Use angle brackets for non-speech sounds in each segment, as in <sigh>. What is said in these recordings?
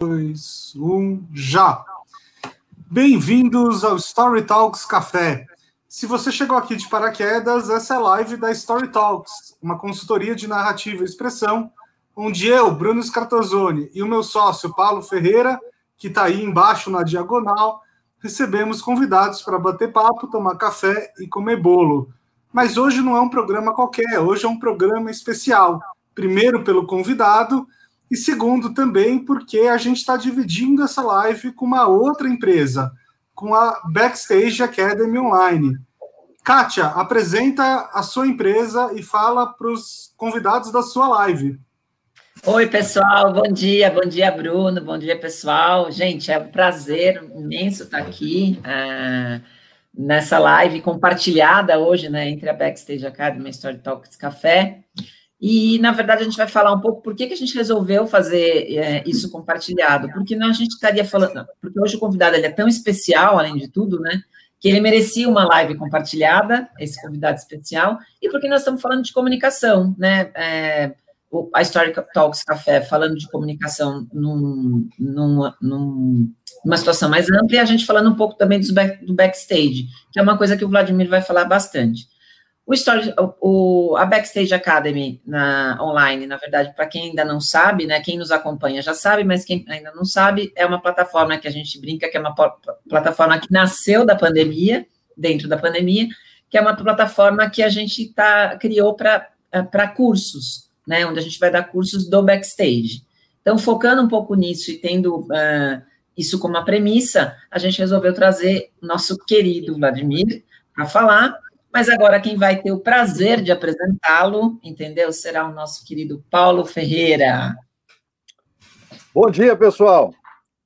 dois, um, já! Bem-vindos ao Story Talks Café. Se você chegou aqui de paraquedas, essa é a live da Story Talks, uma consultoria de narrativa e expressão, onde eu, Bruno Scartozoni, e o meu sócio Paulo Ferreira, que está aí embaixo na diagonal, recebemos convidados para bater papo, tomar café e comer bolo. Mas hoje não é um programa qualquer, hoje é um programa especial. Primeiro, pelo convidado e segundo, também porque a gente está dividindo essa live com uma outra empresa, com a Backstage Academy Online. Kátia, apresenta a sua empresa e fala para os convidados da sua live. Oi, pessoal, bom dia, bom dia, Bruno, bom dia, pessoal. Gente, é um prazer imenso estar aqui uh, nessa live compartilhada hoje, né, entre a Backstage Academy e a Story Talks Café. E, na verdade, a gente vai falar um pouco por que, que a gente resolveu fazer é, isso compartilhado. Porque não, a gente estaria falando. Porque hoje o convidado ele é tão especial, além de tudo, né? Que ele merecia uma live compartilhada, esse convidado especial, e porque nós estamos falando de comunicação, né? É, a Story Talks Café falando de comunicação num, num, num, numa situação mais ampla, e a gente falando um pouco também do, back, do backstage, que é uma coisa que o Vladimir vai falar bastante. O Story, o, a Backstage Academy na, online, na verdade, para quem ainda não sabe, né, quem nos acompanha já sabe, mas quem ainda não sabe, é uma plataforma que a gente brinca que é uma plataforma que nasceu da pandemia, dentro da pandemia, que é uma plataforma que a gente tá, criou para cursos, né, onde a gente vai dar cursos do backstage. Então, focando um pouco nisso e tendo uh, isso como uma premissa, a gente resolveu trazer nosso querido Vladimir para falar mas agora quem vai ter o prazer de apresentá-lo, entendeu? Será o nosso querido Paulo Ferreira. Bom dia, pessoal.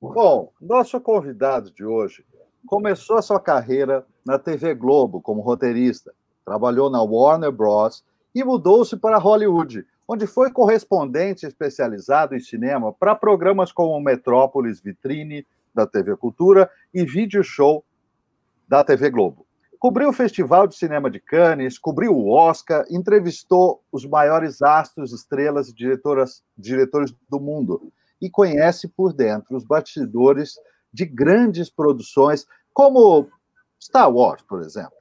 Bom, nosso convidado de hoje começou a sua carreira na TV Globo como roteirista, trabalhou na Warner Bros. e mudou-se para Hollywood, onde foi correspondente especializado em cinema para programas como Metrópolis Vitrine, da TV Cultura, e Vídeo Show, da TV Globo. Cobriu o Festival de Cinema de Cannes, cobriu o Oscar, entrevistou os maiores astros, estrelas e diretoras, diretores do mundo e conhece por dentro os bastidores de grandes produções, como Star Wars, por exemplo.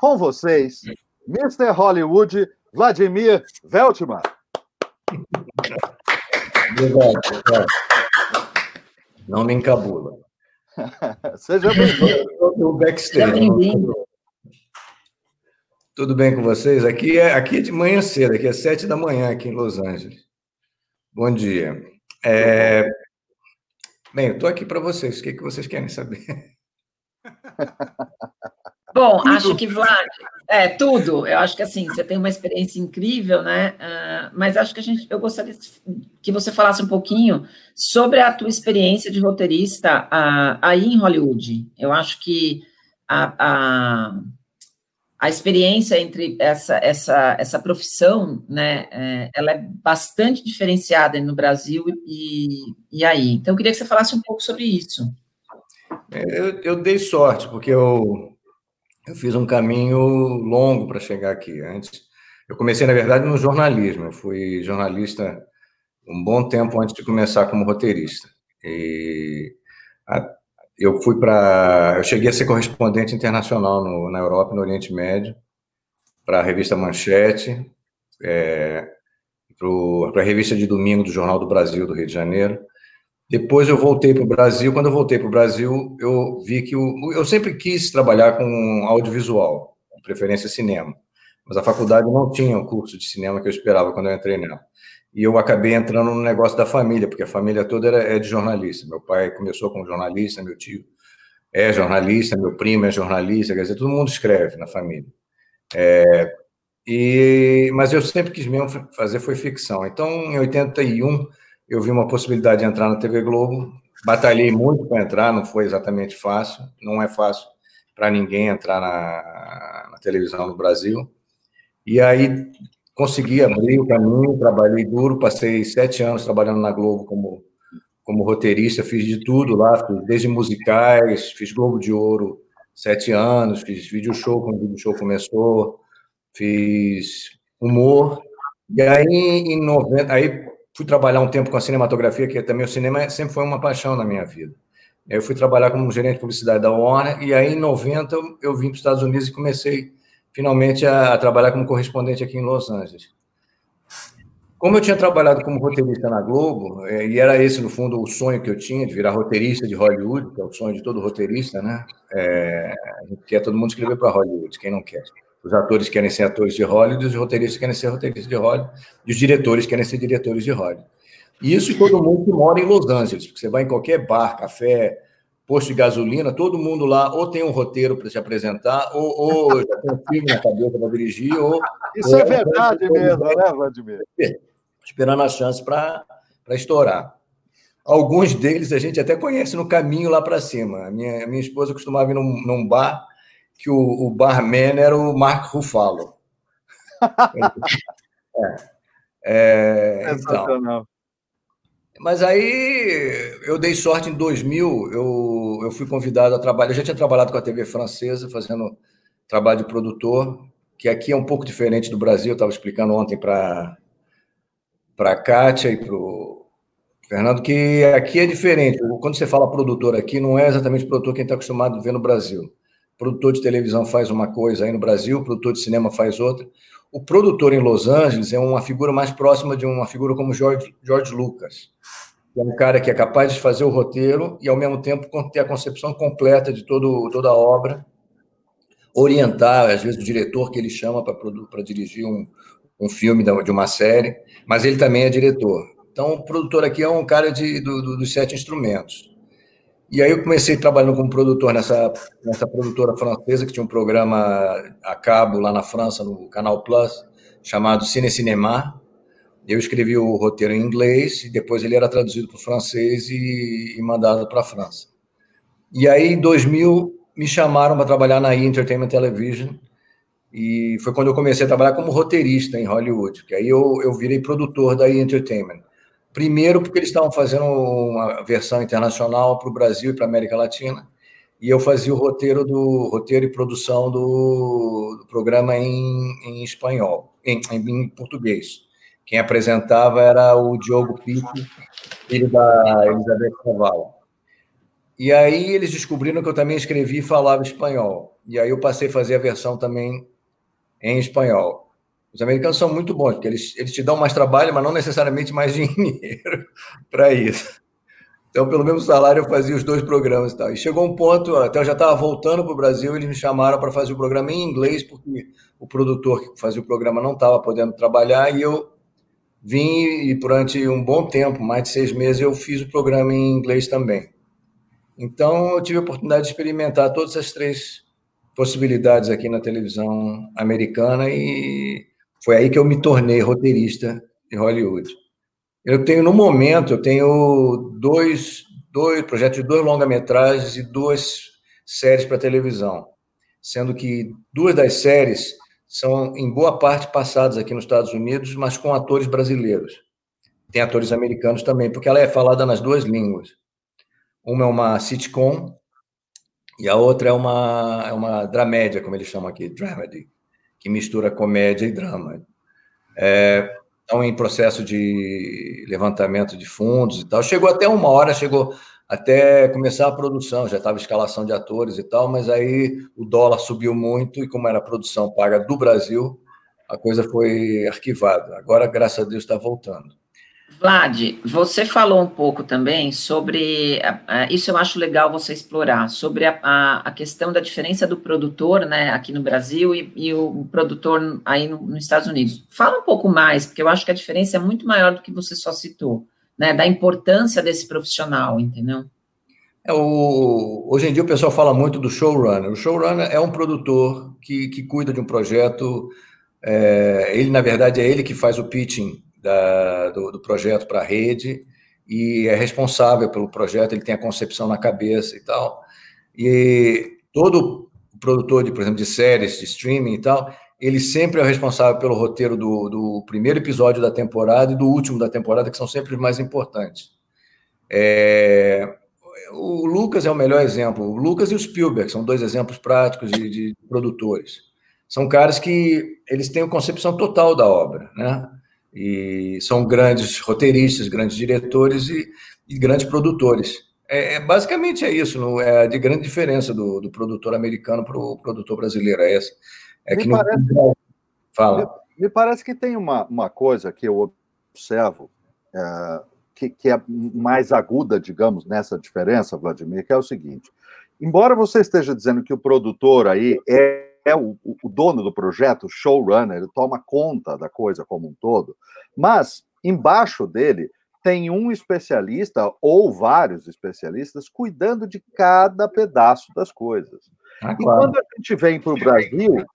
Com vocês, Mr. Hollywood, Vladimir Veltman. Obrigado, Não me encabula. <laughs> Seja bem-vindo. Seja bem-vindo. Tudo bem com vocês? Aqui é, aqui é de manhã cedo, aqui é sete da manhã, aqui em Los Angeles. Bom dia. É... Bem, eu estou aqui para vocês. O que, que vocês querem saber? <laughs> Bom, acho que, Vlad, é tudo. Eu acho que assim, você tem uma experiência incrível, né? Uh, mas acho que a gente, eu gostaria que você falasse um pouquinho sobre a tua experiência de roteirista uh, aí em Hollywood. Eu acho que a, a a experiência entre essa, essa, essa profissão, né, é, ela é bastante diferenciada no Brasil e, e aí. Então, eu queria que você falasse um pouco sobre isso. É, eu, eu dei sorte, porque eu, eu fiz um caminho longo para chegar aqui. Antes, eu comecei, na verdade, no jornalismo. Eu fui jornalista um bom tempo antes de começar como roteirista. E a, eu fui para. Eu cheguei a ser correspondente internacional no, na Europa, no Oriente Médio, para a revista Manchete, é, para a revista de domingo do Jornal do Brasil, do Rio de Janeiro. Depois eu voltei para o Brasil. Quando eu voltei para o Brasil, eu vi que eu, eu sempre quis trabalhar com audiovisual, de preferência cinema. Mas a faculdade não tinha o curso de cinema que eu esperava quando eu entrei nela e eu acabei entrando no negócio da família, porque a família toda era, é de jornalista. Meu pai começou como jornalista, meu tio é jornalista, meu primo é jornalista, quer dizer, todo mundo escreve na família. É, e, mas eu sempre quis mesmo fazer foi ficção. Então, em 81, eu vi uma possibilidade de entrar na TV Globo. Batalhei muito para entrar, não foi exatamente fácil. Não é fácil para ninguém entrar na, na televisão no Brasil. E aí consegui abrir o caminho, trabalhei duro, passei sete anos trabalhando na Globo como, como roteirista, fiz de tudo lá, desde musicais, fiz Globo de Ouro sete anos, fiz vídeo show quando o vídeo show começou, fiz humor, e aí em 90, aí fui trabalhar um tempo com a cinematografia, que também o cinema sempre foi uma paixão na minha vida. Eu fui trabalhar como gerente de publicidade da Warner, e aí em 90 eu vim para os Estados Unidos e comecei finalmente a, a trabalhar como correspondente aqui em Los Angeles. Como eu tinha trabalhado como roteirista na Globo, é, e era esse, no fundo, o sonho que eu tinha, de virar roteirista de Hollywood, que é o sonho de todo roteirista, né? É, quer todo mundo escrever para Hollywood, quem não quer? Os atores querem ser atores de Hollywood, os roteiristas querem ser roteiristas de Hollywood, e os diretores querem ser diretores de Hollywood. E isso todo mundo que mora em Los Angeles, porque você vai em qualquer bar, café, posto de gasolina, todo mundo lá ou tem um roteiro para se apresentar, ou, ou, já tem um filme na cabeça para dirigir, ou. Isso é, é verdade mesmo, né, Vladimir? esperando a chance para estourar. Alguns deles a gente até conhece no caminho lá para cima. A minha, minha esposa costumava ir num, num bar que o, o, barman era o Mark Ruffalo. <laughs> é. É, então. Mas aí eu dei sorte em 2000, eu, eu fui convidado a trabalhar. Eu já tinha trabalhado com a TV francesa, fazendo trabalho de produtor, que aqui é um pouco diferente do Brasil. Eu estava explicando ontem para a Kátia e para o Fernando, que aqui é diferente. Quando você fala produtor aqui, não é exatamente produtor quem está acostumado a ver no Brasil. O produtor de televisão faz uma coisa aí no Brasil, produtor de cinema faz outra. O produtor em Los Angeles é uma figura mais próxima de uma figura como George, George Lucas, que é um cara que é capaz de fazer o roteiro e, ao mesmo tempo, ter a concepção completa de todo, toda a obra, orientar, às vezes, o diretor que ele chama para dirigir um, um filme de uma série, mas ele também é diretor. Então, o produtor aqui é um cara de, do, do, dos sete instrumentos. E aí eu comecei trabalhando como produtor nessa, nessa produtora francesa, que tinha um programa a cabo lá na França, no Canal Plus, chamado Cine Cinema. Eu escrevi o roteiro em inglês e depois ele era traduzido para o francês e, e mandado para a França. E aí, em 2000, me chamaram para trabalhar na E! Entertainment Television, e foi quando eu comecei a trabalhar como roteirista em Hollywood, que aí eu, eu virei produtor da E! Entertainment. Primeiro, porque eles estavam fazendo uma versão internacional para o Brasil e para a América Latina, e eu fazia o roteiro do roteiro e produção do, do programa em, em espanhol, em, em, português. Quem apresentava era o Diogo Pico, filho da Elizabeth Cavallo. E aí eles descobriram que eu também escrevi e falava espanhol. E aí eu passei a fazer a versão também em espanhol. Os americanos são muito bons, porque eles, eles te dão mais trabalho, mas não necessariamente mais <laughs> dinheiro para isso. Então, pelo mesmo salário, eu fazia os dois programas e tal. E chegou um ponto, até eu já estava voltando para o Brasil, eles me chamaram para fazer o programa em inglês, porque o produtor que fazia o programa não estava podendo trabalhar, e eu vim e durante um bom tempo, mais de seis meses, eu fiz o programa em inglês também. Então, eu tive a oportunidade de experimentar todas as três possibilidades aqui na televisão americana e foi aí que eu me tornei roteirista de Hollywood. Eu tenho, no momento, eu tenho dois, dois projetos de dois longa-metragens e duas séries para televisão, sendo que duas das séries são, em boa parte, passadas aqui nos Estados Unidos, mas com atores brasileiros. Tem atores americanos também, porque ela é falada nas duas línguas. Uma é uma sitcom e a outra é uma, é uma dramédia, como eles chamam aqui, dramedy, que mistura comédia e drama. É, estão em processo de levantamento de fundos e tal. Chegou até uma hora, chegou até começar a produção, já estava escalação de atores e tal, mas aí o dólar subiu muito e como era produção paga do Brasil, a coisa foi arquivada. Agora, graças a Deus, está voltando. Vlad, você falou um pouco também sobre, isso eu acho legal você explorar, sobre a, a, a questão da diferença do produtor, né, aqui no Brasil e, e o produtor aí no, nos Estados Unidos. Fala um pouco mais, porque eu acho que a diferença é muito maior do que você só citou, né, da importância desse profissional, entendeu? É, o, hoje em dia o pessoal fala muito do showrunner. O showrunner é um produtor que, que cuida de um projeto, é, ele, na verdade, é ele que faz o pitching da, do, do projeto para a rede e é responsável pelo projeto, ele tem a concepção na cabeça e tal. E todo produtor, de, por exemplo, de séries, de streaming e tal, ele sempre é o responsável pelo roteiro do, do primeiro episódio da temporada e do último da temporada, que são sempre os mais importantes. É, o Lucas é o melhor exemplo. O Lucas e o Spielberg são dois exemplos práticos de, de produtores. São caras que eles têm a concepção total da obra, né? E são grandes roteiristas, grandes diretores e, e grandes produtores. É, é, basicamente é isso, não é de grande diferença do, do produtor americano para o produtor brasileiro. É essa. É me que parece, no... Fala. Me, me, parece que tem uma, uma coisa que eu observo é, que, que é mais aguda, digamos, nessa diferença, Vladimir, que é o seguinte: embora você esteja dizendo que o produtor aí é, é o, o, dono do projeto, o showrunner, ele toma conta da coisa como um todo, mas embaixo dele tem um especialista ou vários especialistas cuidando de cada pedaço das coisas. Ah, claro. E quando a gente vem para o Brasil,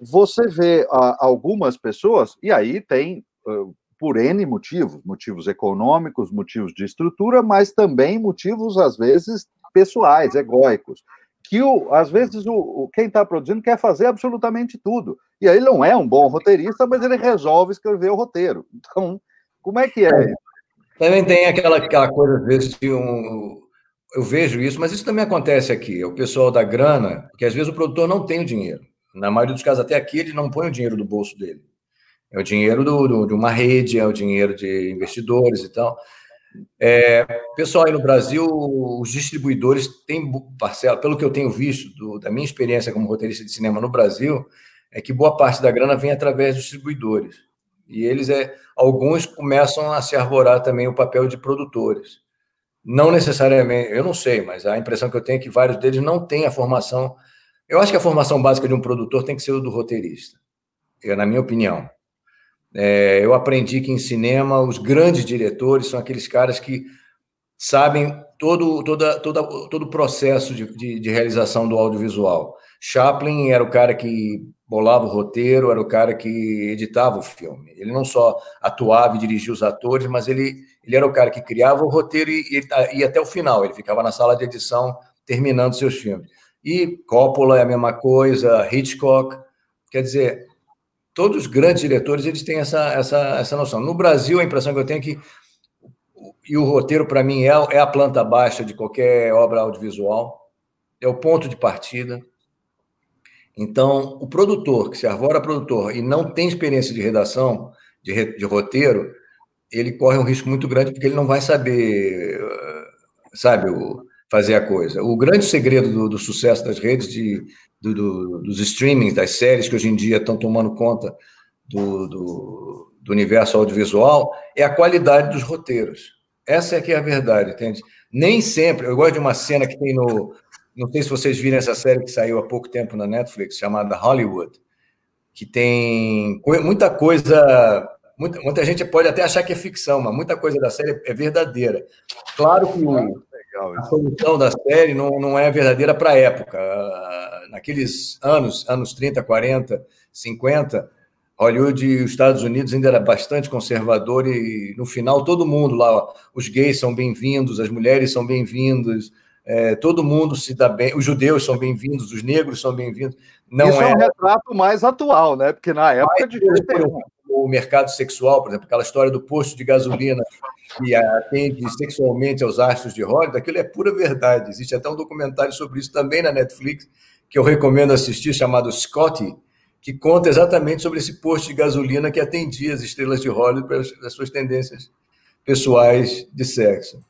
você vê algumas pessoas, e aí tem uh, por N motivos, motivos econômicos, motivos de estrutura, mas também motivos, às vezes, pessoais, egóicos. Que o, às vezes o, o quem está produzindo quer fazer absolutamente tudo. E aí ele não é um bom roteirista, mas ele resolve escrever o roteiro. <laughs> Então, como é que é? é. Também tem aquela, aquela coisa, às vezes, de um. Eu vejo isso, mas isso também acontece aqui. É o pessoal da grana, que às vezes o produtor não tem o dinheiro. Na maioria dos casos, até aqui, ele não põe o dinheiro do bolso dele. É o dinheiro do, do, de uma rede, é o dinheiro de investidores e tal. É, pessoal, aí no Brasil, os distribuidores têm parcela, pelo que eu tenho visto do, da minha experiência como roteirista de cinema no Brasil, é que boa parte da grana vem através dos distribuidores. E eles, é, alguns começam a se arvorar também o papel de produtores. Não necessariamente, eu não sei, mas a impressão que eu tenho é que vários deles não têm a formação. Eu acho que a formação básica de um produtor tem que ser o do roteirista, é, na minha opinião. É, eu aprendi que em cinema os grandes diretores são aqueles caras que sabem todo, toda, toda, todo o processo de, de, de, realização do audiovisual. Chaplin era o cara que bolava o roteiro, era o cara que editava o filme. Ele não só atuava e dirigia os atores, mas ele, ele era o cara que criava o roteiro e ia até o final. Ele ficava na sala de edição terminando seus filmes. E Coppola é a mesma coisa, Hitchcock. Quer dizer, todos os grandes diretores eles têm essa, essa, essa noção. No Brasil, a impressão que eu tenho é que e o roteiro, para mim, é, é a planta baixa de qualquer obra audiovisual, é o ponto de partida. Então, o produtor, que se arvora produtor e não tem experiência de redação, de, de roteiro, ele corre um risco muito grande, porque ele não vai saber, sabe, o, fazer a coisa. O grande segredo do, do sucesso das redes de, do, do, dos streamings, das séries que hoje em dia estão tomando conta do, do, do, universo audiovisual, é a qualidade dos roteiros. Essa é que é a verdade, entende? Nem sempre. Eu gosto de uma cena que tem no. Não sei se vocês viram essa série que saiu há pouco tempo na Netflix, chamada Hollywood, que tem muita coisa. Muita, muita gente pode até achar que é ficção, mas muita coisa da série é verdadeira. Claro que o, a solução da série não, não é verdadeira para a época. Naqueles anos, anos 30, 40, 50, Hollywood e os Estados Unidos ainda era bastante conservador e no final todo mundo lá, os gays são bem-vindos, as mulheres são bem-vindos, é, todo mundo se dá bem, os judeus são bem-vindos, os negros são bem-vindos. Não Isso é... é um retrato mais atual, né? Porque na época de o mercado sexual, por exemplo, aquela história do posto de gasolina que atende sexualmente aos astros de Hollywood, aquilo é pura verdade. Existe até um documentário sobre isso também na Netflix, que eu recomendo assistir, chamado Scotty, que conta exatamente sobre esse posto de gasolina que atendia as estrelas de Hollywood pelas suas tendências pessoais de sexo.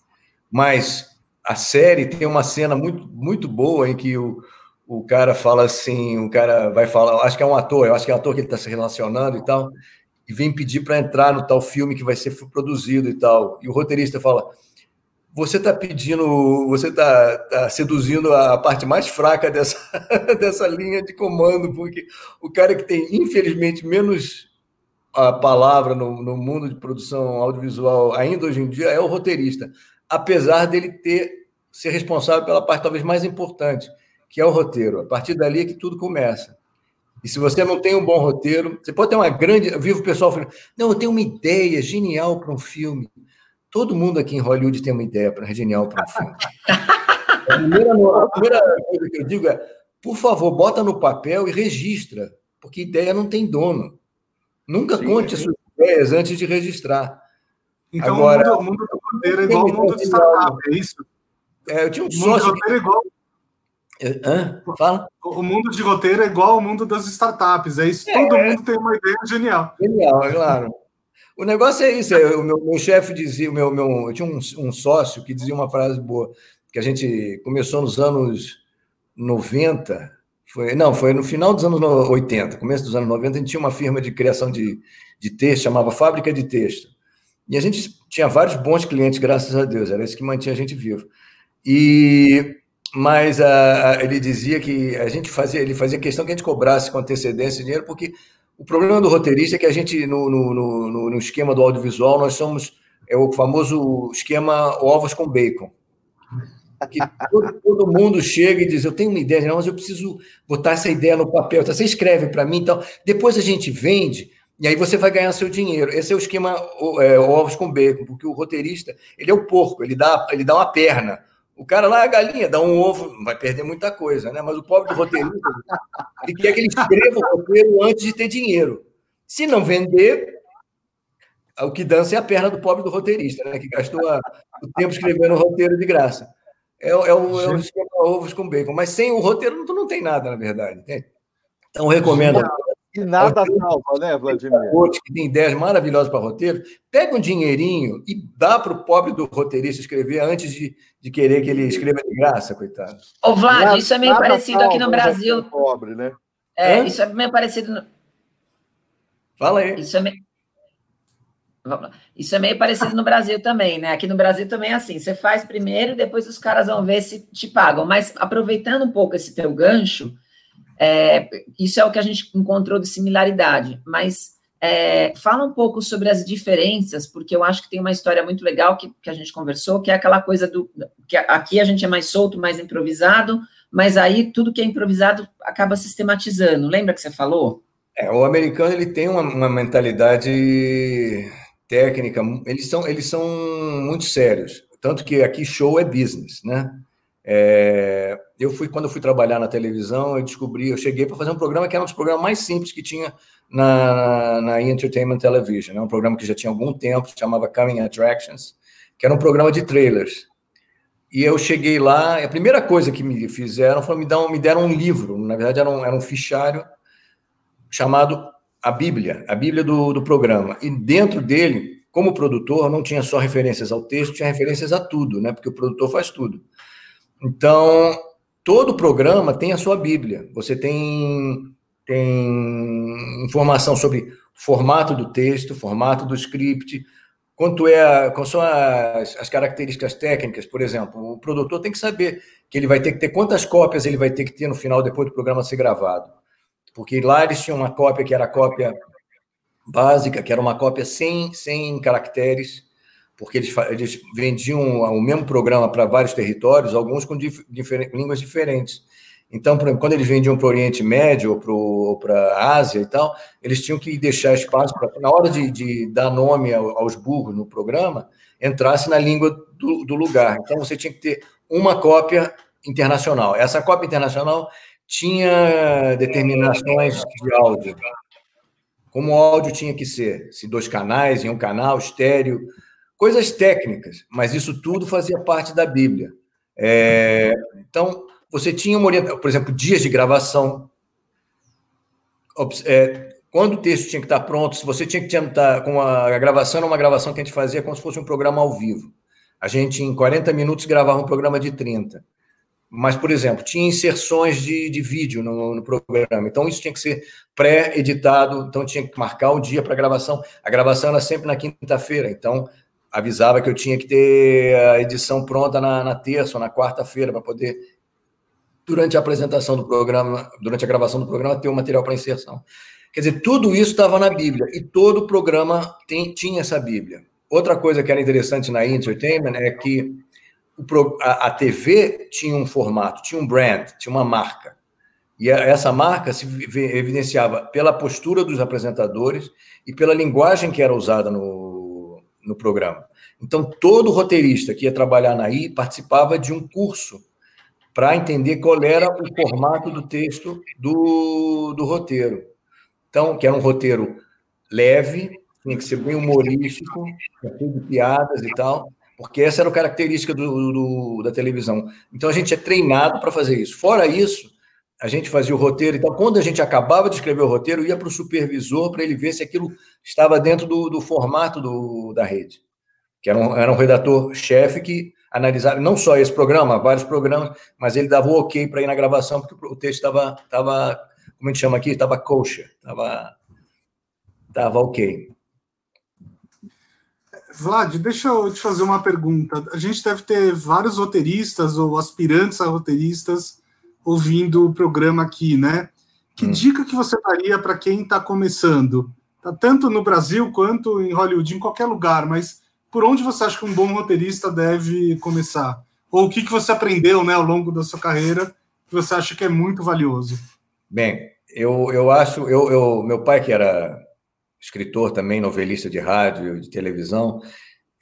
Mas a série tem uma cena muito, muito boa em que o, o cara fala assim, o cara vai falar, acho que é um ator, eu acho que é um ator que ele está se relacionando e tal, e vem pedir para entrar no tal filme que vai ser produzido e tal. E o roteirista fala: você está pedindo, você está tá seduzindo a parte mais fraca dessa, <laughs> dessa linha de comando, porque o cara que tem, infelizmente, menos a palavra no, no mundo de produção audiovisual ainda hoje em dia é o roteirista, apesar dele ter ser responsável pela parte talvez mais importante, que é o roteiro. A partir dali é que tudo começa. E se você não tem um bom roteiro, você pode ter uma grande. Eu vivo o pessoal falando, não, eu tenho uma ideia genial para um filme. Todo mundo aqui em Hollywood tem uma ideia para genial para um filme. A primeira, a primeira coisa que eu digo é, por favor, bota no papel e registra, porque ideia não tem dono. Nunca Sim, conte é. suas ideias antes de registrar. Então, Agora, o mundo, do roteiro é igual ao mundo de startup, é isso? É, eu tinha um. O mundo é igual Hã? Fala. O mundo de roteiro é igual ao mundo das startups, é isso. É, Todo mundo tem uma ideia genial. Genial, é claro. O negócio é isso. O meu, meu chefe dizia, o meu, meu, eu tinha um, um, sócio que dizia uma frase boa, que a gente começou nos anos 90, foi, não, foi no final dos anos 80, começo dos anos 90, a gente tinha uma firma de criação de, de texto, chamava Fábrica de Texto. E a gente tinha vários bons clientes, graças a Deus, era isso que mantinha a gente vivo. E mas a, a, ele dizia que a gente fazia, ele fazia questão que a gente cobrasse com antecedência dinheiro, porque o problema do roteirista é que a gente, no, no, no, no esquema do audiovisual, nós somos é o famoso esquema ovos com bacon. Que todo, todo, mundo chega e diz: Eu tenho uma ideia, não, mas eu preciso botar essa ideia no papel. Então, você escreve para mim, então, depois a gente vende, e aí você vai ganhar seu dinheiro. Esse é o esquema é, ovos com bacon, porque o roteirista ele é o porco, ele dá, ele dá uma perna. O cara lá é a galinha, dá um ovo, vai perder muita coisa, né? Mas o pobre do roteirista, ele quer que ele escreva o roteiro antes de ter dinheiro. Se não vender, o que dança é a perna do pobre do roteirista, né? Que gastou a, o tempo escrevendo o roteiro de graça. É, é, o, é o esquema ovos com bacon. Mas sem o roteiro, tu não tem nada, na verdade. Né? Então, recomendo. E nada salva, né, Vladimir? Que tem ideias maravilhosas para roteiro, pega um dinheirinho e dá para o pobre do roteirista escrever antes de, de querer que ele escreva de graça, coitado. Ô, Vlad, nada, isso é meio parecido salva, aqui no Brasil. Pobre, né? É, Hã? isso é meio parecido. No... Fala aí. Isso é meio. Isso é meio parecido no Brasil também, né? Aqui no Brasil também é assim: você faz primeiro, depois os caras vão ver se te pagam. Mas aproveitando um pouco esse teu gancho, é, isso é o que a gente encontrou de similaridade, mas é, fala um pouco sobre as diferenças, porque eu acho que tem uma história muito legal que, que a gente conversou, que é aquela coisa do que aqui a gente é mais solto, mais improvisado, mas aí tudo que é improvisado acaba sistematizando. Lembra que você falou? É, o americano ele tem uma, uma mentalidade técnica, eles são, eles são muito sérios, tanto que aqui show é business, né? É, eu fui quando eu fui trabalhar na televisão, eu descobri, eu cheguei para fazer um programa que era um dos programas mais simples que tinha na, na Entertainment Television, né? um programa que já tinha algum tempo, chamava Coming Attractions, que era um programa de trailers. E eu cheguei lá, a primeira coisa que me fizeram foi me, dar me deram um livro, na verdade era um, era um fichário chamado A Bíblia, a Bíblia do, do programa. E dentro dele, como produtor, não tinha só referências ao texto, tinha referências a tudo, né? porque o produtor faz tudo. Então, todo programa tem a sua Bíblia. Você tem, tem informação sobre formato do texto, formato do script, quanto é, quais são as, as, características técnicas, por exemplo. O produtor tem que saber que ele vai ter que ter quantas cópias ele vai ter que ter no final, depois do programa ser gravado. Porque lá eles tinham uma cópia que era a cópia básica, que era uma cópia sem, sem caracteres, porque eles, eles vendiam o mesmo programa para vários territórios, alguns com dif, línguas diferentes. Então, exemplo, quando eles vendiam para o Oriente Médio ou para a Ásia e tal, eles tinham que deixar espaço para, na hora de, de dar nome aos burros no programa, entrasse na língua do, do, lugar. Então, você tinha que ter uma cópia internacional. Essa cópia internacional tinha determinações de áudio. Como o áudio tinha que ser, se dois canais em um canal, estéreo, coisas técnicas, mas isso tudo fazia parte da Bíblia. É, então, você tinha uma orientação, por exemplo, dias de gravação. É, quando o texto tinha que estar pronto, se você tinha que estar com a, gravação, era uma gravação que a gente fazia como se fosse um programa ao vivo. A gente, em 40 minutos, gravava um programa de 30. Mas, por exemplo, tinha inserções de, de vídeo no, no, programa. Então, isso tinha que ser pré-editado. Então, tinha que marcar o dia para a gravação. A gravação era sempre na quinta-feira. Então, avisava que eu tinha que ter a edição pronta na, na terça ou na quarta-feira para poder, durante a apresentação do programa, durante a gravação do programa, ter o material para inserção. Quer dizer, tudo isso estava na Bíblia e todo programa tem, tinha essa Bíblia. Outra coisa que era interessante na Entertainment é que o, a, a TV tinha um formato, tinha um brand, tinha uma marca. E essa marca se evidenciava pela postura dos apresentadores e pela linguagem que era usada no, no programa. Então, todo roteirista que ia trabalhar na I participava de um curso para entender qual era o formato do texto do, do roteiro. Então, que era um roteiro leve, tinha que ser bem humorístico, cheio de piadas e tal, porque essa era a característica do, do, da televisão. Então, a gente é treinado para fazer isso. Fora isso, a gente fazia o roteiro. Então, quando a gente acabava de escrever o roteiro, ia para o supervisor para ele ver se aquilo estava dentro do, do formato do, da rede. Que era um, era um redator-chefe que analisava não só esse programa, vários programas, mas ele dava o ok para ir na gravação, porque o texto estava, estava como a gente chama aqui, estava kosher, estava, estava ok. Vlad, deixa eu te fazer uma pergunta. A gente deve ter vários roteiristas ou aspirantes a roteiristas ouvindo o programa aqui, né? Que hum. dica que você daria para quem está começando? Tá tanto no Brasil quanto em Hollywood, em qualquer lugar, mas por onde você acha que um bom roteirista deve começar? Ou o que, que você aprendeu né, ao longo da sua carreira que você acha que é muito valioso? Bem, eu, eu acho, eu, eu, meu pai que era escritor também, novelista de rádio, de televisão,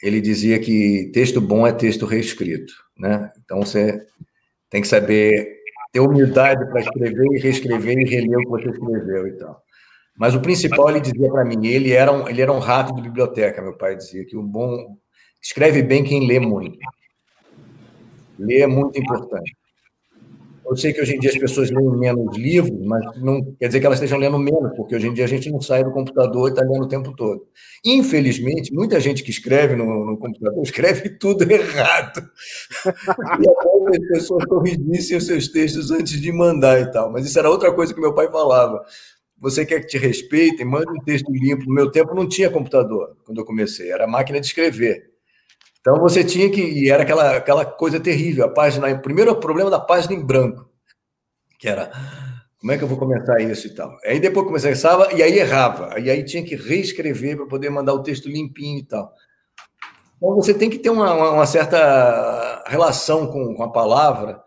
ele dizia que texto bom é texto reescrito, né? Então você tem que saber ter humildade para escrever e reescrever e reler o que você escreveu e tal. Mas o principal ele dizia para mim, ele era um, ele era um rato de biblioteca, meu pai dizia que um bom escreve bem quem lê muito. Ler é muito importante. Eu sei que hoje em dia as pessoas leem menos livros, mas não quer dizer que elas estejam lendo menos, porque hoje em dia a gente não sai do computador e está lendo o tempo todo. Infelizmente, muita gente que escreve no, no computador <laughs> escreve tudo errado. e as pessoas corrigissem os seus textos antes de mandar e tal. Mas isso era outra coisa que meu pai falava. Você quer que te respeitem, manda um texto limpo. No meu tempo não tinha computador quando eu comecei, era máquina de escrever. Então você tinha que. E era aquela, aquela coisa terrível, a página. Primeiro o problema da página em branco, que era. Como é que eu vou começar isso e tal? Aí depois começava e aí errava. E aí tinha que reescrever para poder mandar o texto limpinho e tal. Então você tem que ter uma, uma, uma certa relação com, com a palavra,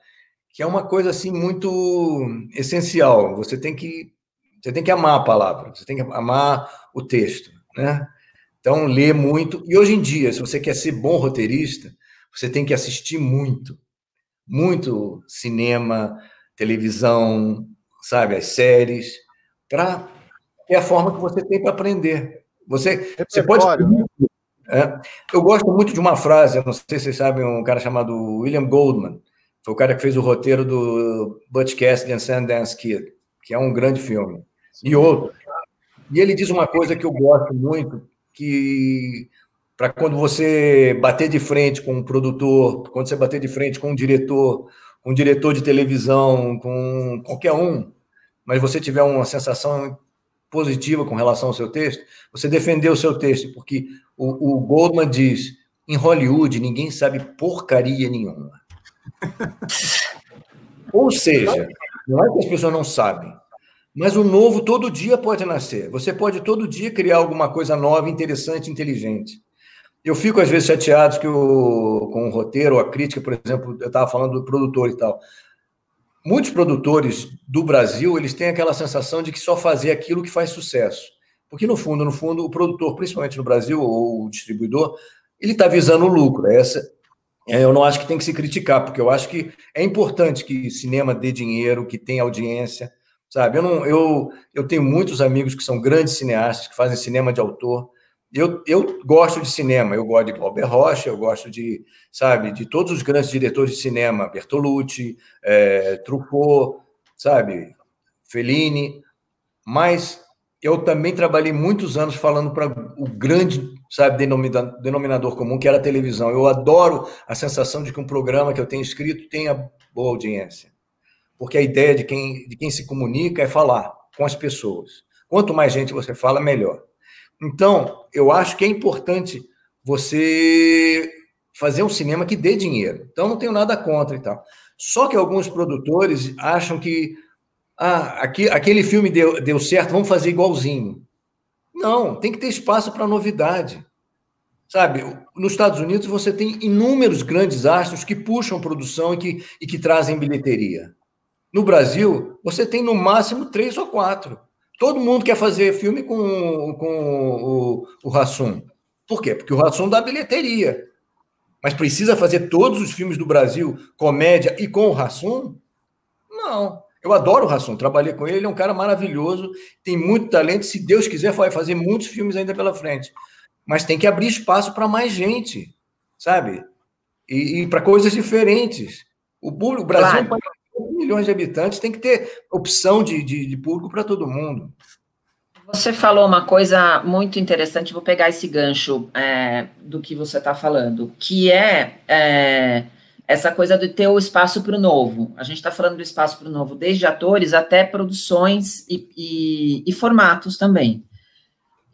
que é uma coisa assim muito essencial. Você tem que você tem que amar a palavra, você tem que amar o texto, né? Então, lê muito. E hoje em dia, se você quer ser bom roteirista, você tem que assistir muito. Muito cinema, televisão, sabe, as séries, para é a forma que você tem para aprender. Você, você pode. Né? É, eu gosto muito de uma frase, não sei se vocês sabem, um cara chamado William Goldman, foi o cara que fez o roteiro do Butch Cassidy and Sundance Kid, que é um grande filme, e outro. E ele diz uma coisa que eu gosto muito, que para quando você bater de frente com um produtor, quando você bater de frente com um diretor, um diretor de televisão, com qualquer um, mas você tiver uma sensação positiva com relação ao seu texto, você defender o seu texto, porque o, o Goldman diz: em Hollywood ninguém sabe porcaria nenhuma. <laughs> Ou seja, não é que as pessoas não sabem, mas o novo todo dia pode nascer. Você pode todo dia criar alguma coisa nova, interessante, inteligente. Eu fico, às vezes, chateado que o, com o roteiro, a crítica, por exemplo, eu estava falando do produtor e tal. Muitos produtores do Brasil, eles têm aquela sensação de que só fazer aquilo que faz sucesso. Porque, no fundo, no fundo, o produtor, principalmente no Brasil, ou o distribuidor, ele está visando o lucro. Essa, é, eu não acho que tem que se criticar, porque eu acho que é importante que cinema dê dinheiro, que tenha audiência, sabe? Eu, não, eu, eu tenho muitos amigos que são grandes cineastas, que fazem cinema de autor. Eu, eu gosto de cinema, eu gosto de Glauber Rocha, eu gosto de, sabe, de todos os grandes diretores de cinema, Bertolucci, é, Truffaut, sabe, Fellini, mas eu também trabalhei muitos anos falando para o grande, sabe, denominador comum, que era a televisão. Eu adoro a sensação de que um programa que eu tenho escrito tenha boa audiência porque a ideia de quem, de quem se comunica é falar com as pessoas. Quanto mais gente você fala, melhor. Então, eu acho que é importante você fazer um cinema que dê dinheiro. Então, não tenho nada contra e tal. Só que alguns produtores acham que ah, aqui, aquele filme deu, deu certo, vamos fazer igualzinho. Não, tem que ter espaço para novidade. Sabe, nos Estados Unidos você tem inúmeros grandes astros que puxam produção e que, e que trazem bilheteria. No Brasil, você tem no máximo três ou quatro. Todo mundo quer fazer filme com, com o, o Rassum. Por quê? Porque o Rassum dá bilheteria. Mas precisa fazer todos os filmes do Brasil, comédia e com o Rassum? Não. Eu adoro o Rassum, trabalhei com ele, ele é um cara maravilhoso, tem muito talento. Se Deus quiser, vai fazer muitos filmes ainda pela frente. Mas tem que abrir espaço para mais gente, sabe? E, e para coisas diferentes. O, público, o Brasil claro. é um país milhões de habitantes, tem que ter opção de, de, de público para todo mundo. Você falou uma coisa muito interessante, vou pegar esse gancho é, do que você está falando, que é, é, essa coisa de ter o espaço para o novo. A gente está falando do espaço para o novo, desde atores até produções e, e, e, formatos também.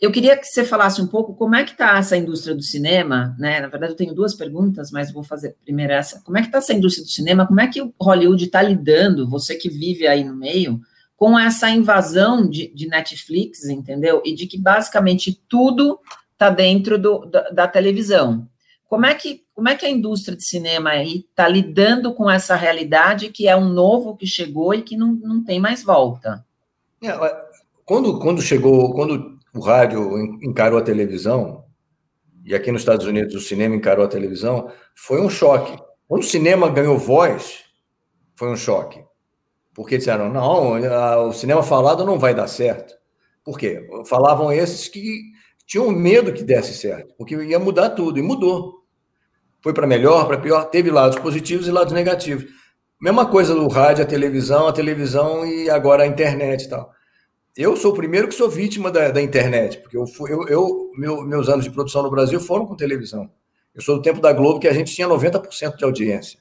Eu queria que você falasse um pouco como é que está essa indústria do cinema, né? Na verdade, eu tenho duas perguntas, mas vou fazer primeiro essa. Como é que está essa indústria do cinema? Como é que o Hollywood está lidando, você que vive aí no meio, com essa invasão de, de Netflix, entendeu? E de que basicamente tudo está dentro do, da, da, televisão. Como é, que, como é que a indústria de cinema aí está lidando com essa realidade que é um novo que chegou e que não, não tem mais volta? É, quando, quando chegou, quando o rádio encarou a televisão, e aqui nos Estados Unidos o cinema encarou a televisão, foi um choque. Quando o cinema ganhou voz, foi um choque. Porque disseram, não, o cinema falado não vai dar certo. Por quê? Falavam esses que tinham medo que desse certo, porque ia mudar tudo, e mudou. Foi para melhor, para pior, teve lados positivos e lados negativos. Mesma coisa do rádio, a televisão, a televisão e agora a internet e tal. Eu sou o primeiro que sou vítima da, da internet, porque eu, eu, eu meu, meus anos de produção no Brasil foram com televisão. Eu sou do tempo da Globo que a gente tinha 90% de audiência.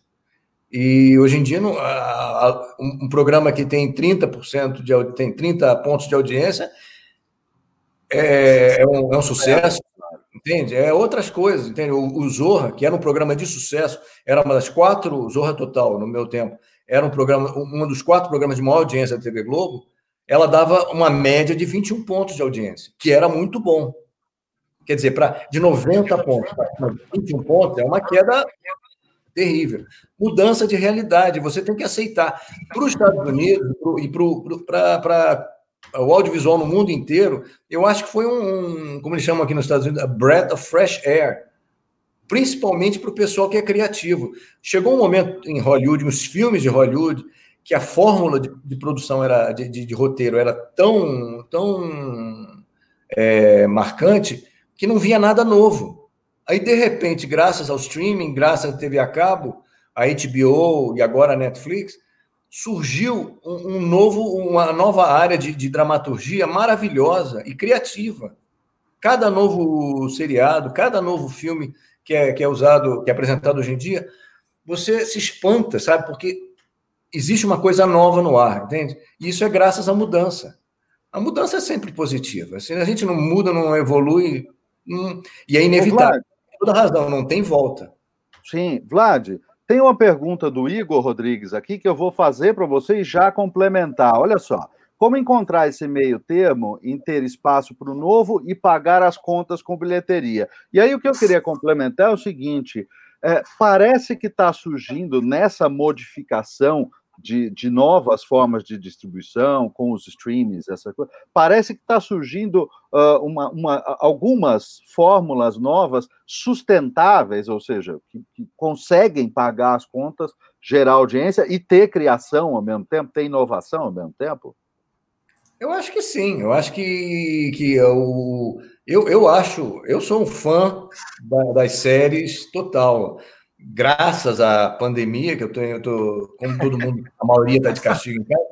E hoje em dia, um programa que tem 30% de tem 30 pontos de audiência é, é, um, é um, sucesso, entende? É outras coisas, entende? O, o, Zorra, que era um programa de sucesso, era uma das quatro, Zorra Total, no meu tempo, era um programa, um dos quatro programas de maior audiência da TV Globo, ela dava uma média de 21 pontos de audiência, que era muito bom. Quer dizer, para de 90 pontos para 21 pontos é uma queda terrível. Mudança de realidade, você tem que aceitar. Para os Estados Unidos pro, e para o audiovisual no mundo inteiro, eu acho que foi um, como eles chamam aqui nos Estados Unidos, a breath of fresh air. Principalmente para o pessoal que é criativo. Chegou um momento em Hollywood, nos filmes de Hollywood, que a fórmula de, de produção era de, de, de, roteiro era tão, tão é, marcante que não via nada novo. Aí, de repente, graças ao streaming, graças à TV a cabo, a HBO e agora a Netflix, surgiu um, um novo, uma nova área de, de, dramaturgia maravilhosa e criativa. Cada novo seriado, cada novo filme que é, que é usado, que é apresentado hoje em dia, você se espanta, sabe? Porque existe uma coisa nova no ar, entende? E isso é graças à mudança. A mudança é sempre positiva. Se a gente não muda, não evolui, não... e é inevitável toda razão, não tem volta. Sim, Vlad, tem uma pergunta do Igor Rodrigues aqui que eu vou fazer para você e já complementar. Olha só. Como encontrar esse meio termo em ter espaço para o novo e pagar as contas com bilheteria? E aí o que eu queria complementar é o seguinte: é, parece que está surgindo nessa modificação de, de novas formas de distribuição, com os streams, essa coisa. Parece que está surgindo uh, uma, uma, algumas fórmulas novas sustentáveis, ou seja, que, que, conseguem pagar as contas, gerar audiência e ter criação ao mesmo tempo, ter inovação ao mesmo tempo? Eu acho que sim, eu acho que, que eu, eu, eu acho, eu sou um fã da, das séries total graças à pandemia, que eu tô, eu tô como todo mundo, a maioria está de castigo em casa,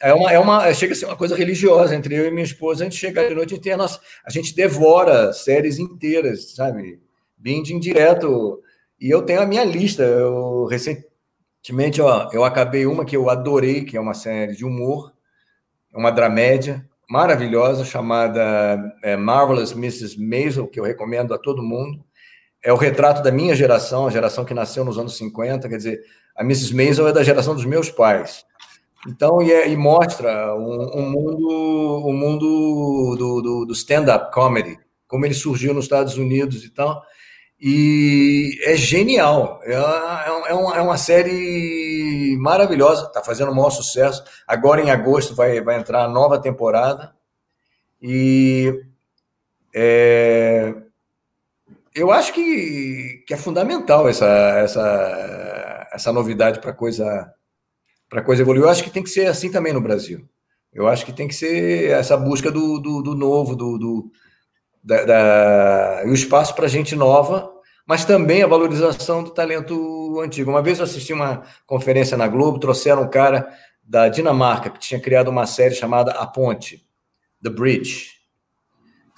é uma, é uma, chega a ser uma coisa religiosa entre eu e minha esposa. A gente chega de noite e tem a nossa, a gente devora séries inteiras, sabe? Binging direto. E eu tenho a minha lista. Eu recentemente, ó, eu acabei uma que eu adorei, que é uma série de humor, uma dramédia maravilhosa chamada é, Marvelous Mrs. Maisel, que eu recomendo a todo mundo é o retrato da minha geração, a geração que nasceu nos anos 50, quer dizer, a Mrs. Maisel é da geração dos meus pais. Então, e, é, e mostra um, um, mundo, um mundo do, do, do stand-up comedy, como ele surgiu nos Estados Unidos e tal. E é genial. É, é, é uma, é uma série maravilhosa, está fazendo um maior sucesso. Agora, em agosto, vai, vai entrar a nova temporada. E é, eu acho que, que é fundamental essa, essa, essa novidade para coisa, coisa evoluir. Eu acho que tem que ser assim também no Brasil. Eu acho que tem que ser essa busca do, do, do novo, do, do da, da, e o espaço para gente nova, mas também a valorização do talento antigo. Uma vez eu assisti uma conferência na Globo, trouxeram um cara da Dinamarca que tinha criado uma série chamada A Ponte, The Bridge.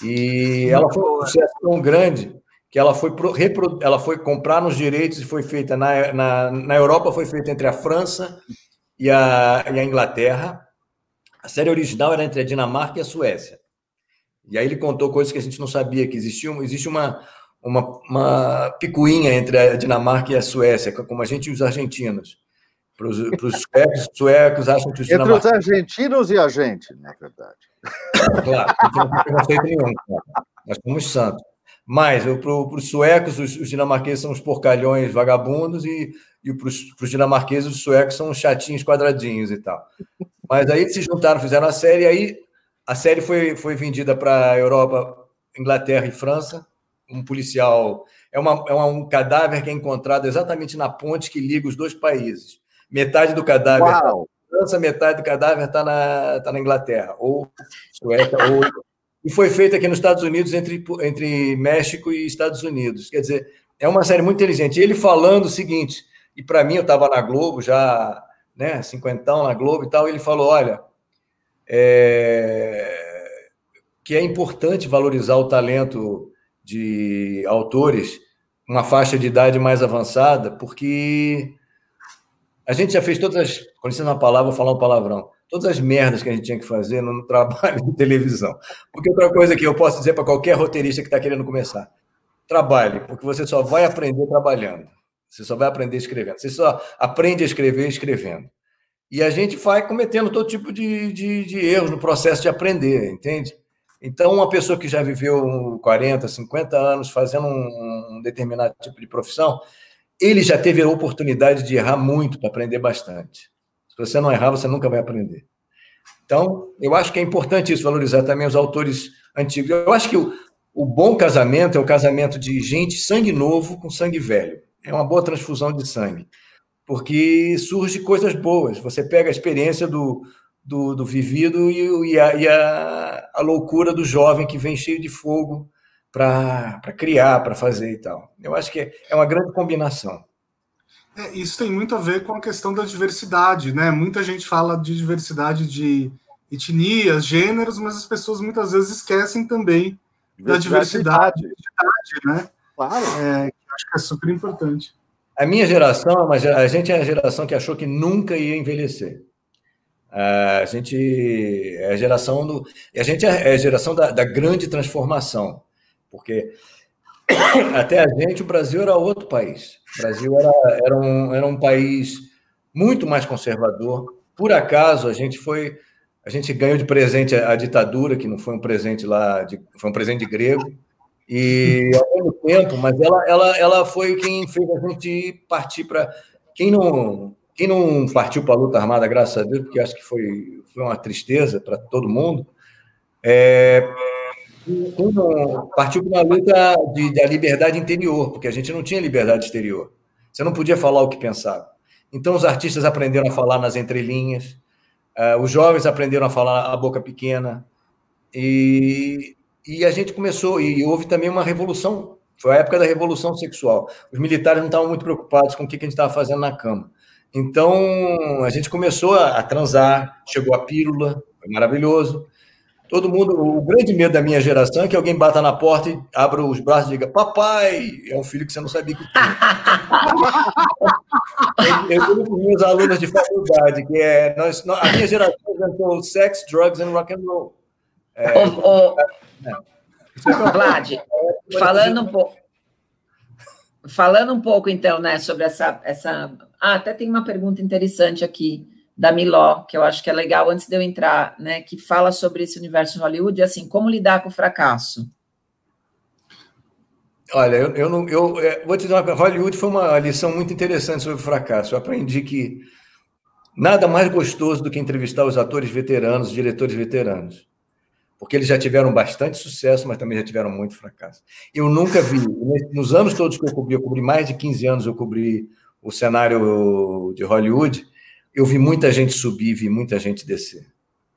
E ela foi um sucesso tão grande que ela foi, repro, ela foi comprar nos direitos e foi feita na, na, na Europa, foi feita entre a França e a, e a Inglaterra. A série original era entre a Dinamarca e a Suécia. E aí ele contou coisas que a gente não sabia, que existia, existe uma, uma, uma picuinha entre a Dinamarca e a Suécia, como a gente e os argentinos. Para os suecos, suecos acham que os Entre os argentinos e a gente, na verdade. Claro, não tem preconceito nenhum. Nós somos santos. Mas para os suecos, os, os, dinamarqueses são os porcalhões vagabundos e, e para os dinamarqueses, os suecos são os chatinhos quadradinhos e tal. Mas aí eles se juntaram, fizeram a série, e aí a série foi, foi vendida para a Europa, Inglaterra e França. Um policial. É, uma, é um cadáver que é encontrado exatamente na ponte que liga os dois países. Metade do cadáver está na França, metade do cadáver está na, tá na Inglaterra, ou Suécia, ou. E foi feita aqui nos Estados Unidos, entre, entre México e Estados Unidos. Quer dizer, é uma série muito inteligente. Ele falando o seguinte, e para mim, eu estava na Globo já, né, cinquentão na Globo e tal, ele falou: olha, é, que é importante valorizar o talento de autores uma faixa de idade mais avançada, porque a gente já fez todas as. Com palavra, vou falar um palavrão. Todas as merdas que a gente tinha que fazer no trabalho de televisão. Porque outra coisa que eu posso dizer para qualquer roteirista que está querendo começar: trabalhe, porque você só vai aprender trabalhando. Você só vai aprender escrevendo. Você só aprende a escrever escrevendo. E a gente vai cometendo todo tipo de, de, de erros no processo de aprender, entende? Então, uma pessoa que já viveu 40, 50 anos fazendo um, um determinado tipo de profissão, ele já teve a oportunidade de errar muito para aprender bastante. Se você não errar, você nunca vai aprender. Então, eu acho que é importante isso, valorizar também os autores antigos. Eu acho que o, o bom casamento é o casamento de gente sangue novo com sangue velho. É uma boa transfusão de sangue porque surge coisas boas. Você pega a experiência do, do, do vivido e, e, a, e a, a, loucura do jovem que vem cheio de fogo para criar, para fazer e tal. Eu acho que é uma grande combinação. É, isso tem muito a ver com a questão da diversidade, né? Muita gente fala de diversidade de etnias, gêneros, mas as pessoas muitas vezes esquecem também da diversidade, né? Claro. É, acho que é super importante. A minha geração, a gente é a geração que achou que nunca ia envelhecer. A gente é a geração do, a gente é a geração da, da grande transformação, porque <coughs> até a gente o Brasil era outro país. O Brasil era, era, um, era um país muito mais conservador. Por acaso a gente foi, a gente ganhou de presente a, ditadura, que não foi um presente lá, de, foi um presente de grego. E ao mesmo tempo, mas ela, ela, ela foi quem fez a gente partir para. Quem não, quem não partiu para a luta armada, graças a Deus, porque acho que foi, foi uma tristeza para todo mundo, é, não partiu para uma luta de, da liberdade interior, porque a gente não tinha liberdade exterior. Você não podia falar o que pensava. Então, os artistas aprenderam a falar nas entrelinhas, uh, os jovens aprenderam a falar a boca pequena, e e a gente começou, e houve também uma revolução, foi a época da revolução sexual. Os militares não estavam muito preocupados com o que a gente estava fazendo na cama. Então, a gente começou a transar, chegou a pílula, foi maravilhoso. Todo mundo, o grande medo da minha geração é que alguém bata na porta e abra os braços e diga: Papai, é um filho que você não sabia que tinha. <laughs> eu, digo para os meus alunos de faculdade que é, nós, a minha geração inventou sex, drugs and rock and roll. É, Vlad, falando um pouco. Falando um pouco, então, né, sobre essa, essa. Ah, até tem uma pergunta interessante aqui da Miló, que eu acho que é legal antes de eu entrar, né, que fala sobre esse universo de Hollywood, assim, como lidar com o fracasso. Olha, eu, eu, não, eu, eu vou te dizer uma Hollywood foi uma lição muito interessante sobre o fracasso. Eu aprendi que nada mais gostoso do que entrevistar os atores veteranos, os diretores veteranos porque eles já tiveram bastante sucesso, mas também já tiveram muito fracasso. Eu nunca vi, nos anos todos que eu cobri, eu cobri mais de 15 anos, eu cobri o cenário de Hollywood, eu vi muita gente subir, vi muita gente descer.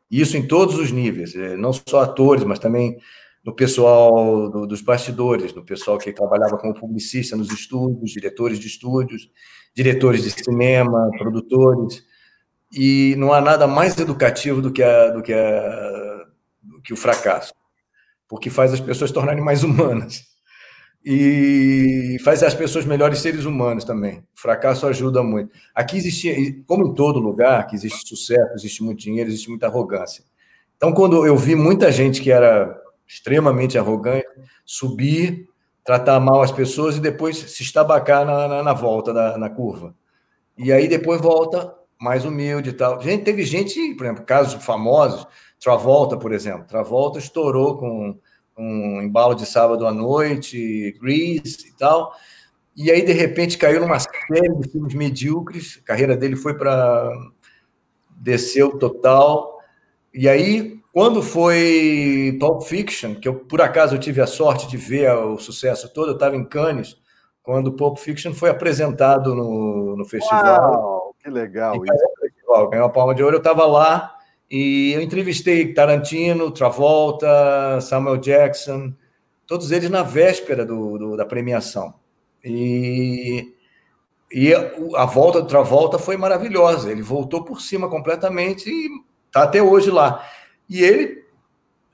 E isso em todos os níveis, é, não só atores, mas também no pessoal do, dos bastidores, no pessoal que trabalhava como publicista nos estúdios, diretores de estúdios, diretores de cinema, produtores. E não há nada mais educativo do que, a, do que, a, do que o fracasso, porque faz as pessoas tornarem mais humanas e faz as pessoas melhores seres humanos também. O fracasso ajuda muito. Aqui existe, como em todo lugar, que existe sucesso, existe muito dinheiro, existe muita arrogância. Então, quando eu vi muita gente que era extremamente arrogante subir, tratar mal as pessoas e depois se estabacar na, na, na volta, na, na curva. E aí depois volta mais humilde e tal. Gente, teve gente, por exemplo, casos famosos, Travolta, por exemplo. Travolta estourou com um embalo de sábado à noite, Grease e tal. E aí, de repente, caiu numa série de filmes medíocres. A carreira dele foi para. desceu total. E aí, quando foi Pulp Fiction, que eu, por acaso, eu tive a sorte de ver o sucesso todo, eu estava em Cannes, quando Pulp Fiction foi apresentado no, no festival. Uau, que legal isso. Ganhou a palma de ouro, eu estava lá e eu entrevistei Tarantino, Travolta, Samuel Jackson, todos eles na véspera do, do da premiação. E, e a, volta do Travolta foi maravilhosa. Ele voltou por cima completamente e está até hoje lá. E ele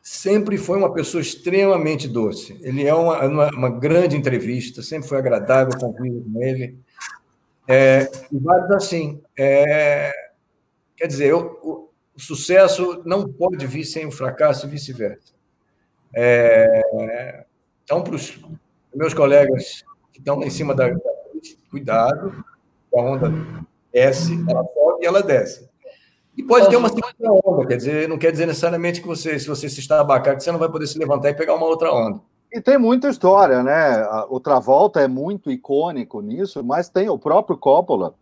sempre foi uma pessoa extremamente doce. Ele é uma, uma, uma grande entrevista, sempre foi agradável conviver com ele. É, e vários assim. É, quer dizer, eu, o sucesso não pode vir sem o fracasso e vice-versa. É, então, para os meus colegas que estão lá em cima da, cuidado, a onda desce, ela sobe e ela desce. E pode ter uma segunda onda, quer dizer, não quer dizer necessariamente que você, se você se estabacar, que você não vai poder se levantar e pegar uma outra onda. E tem muita história, né? O Travolta é muito icônico nisso, mas tem o próprio Coppola,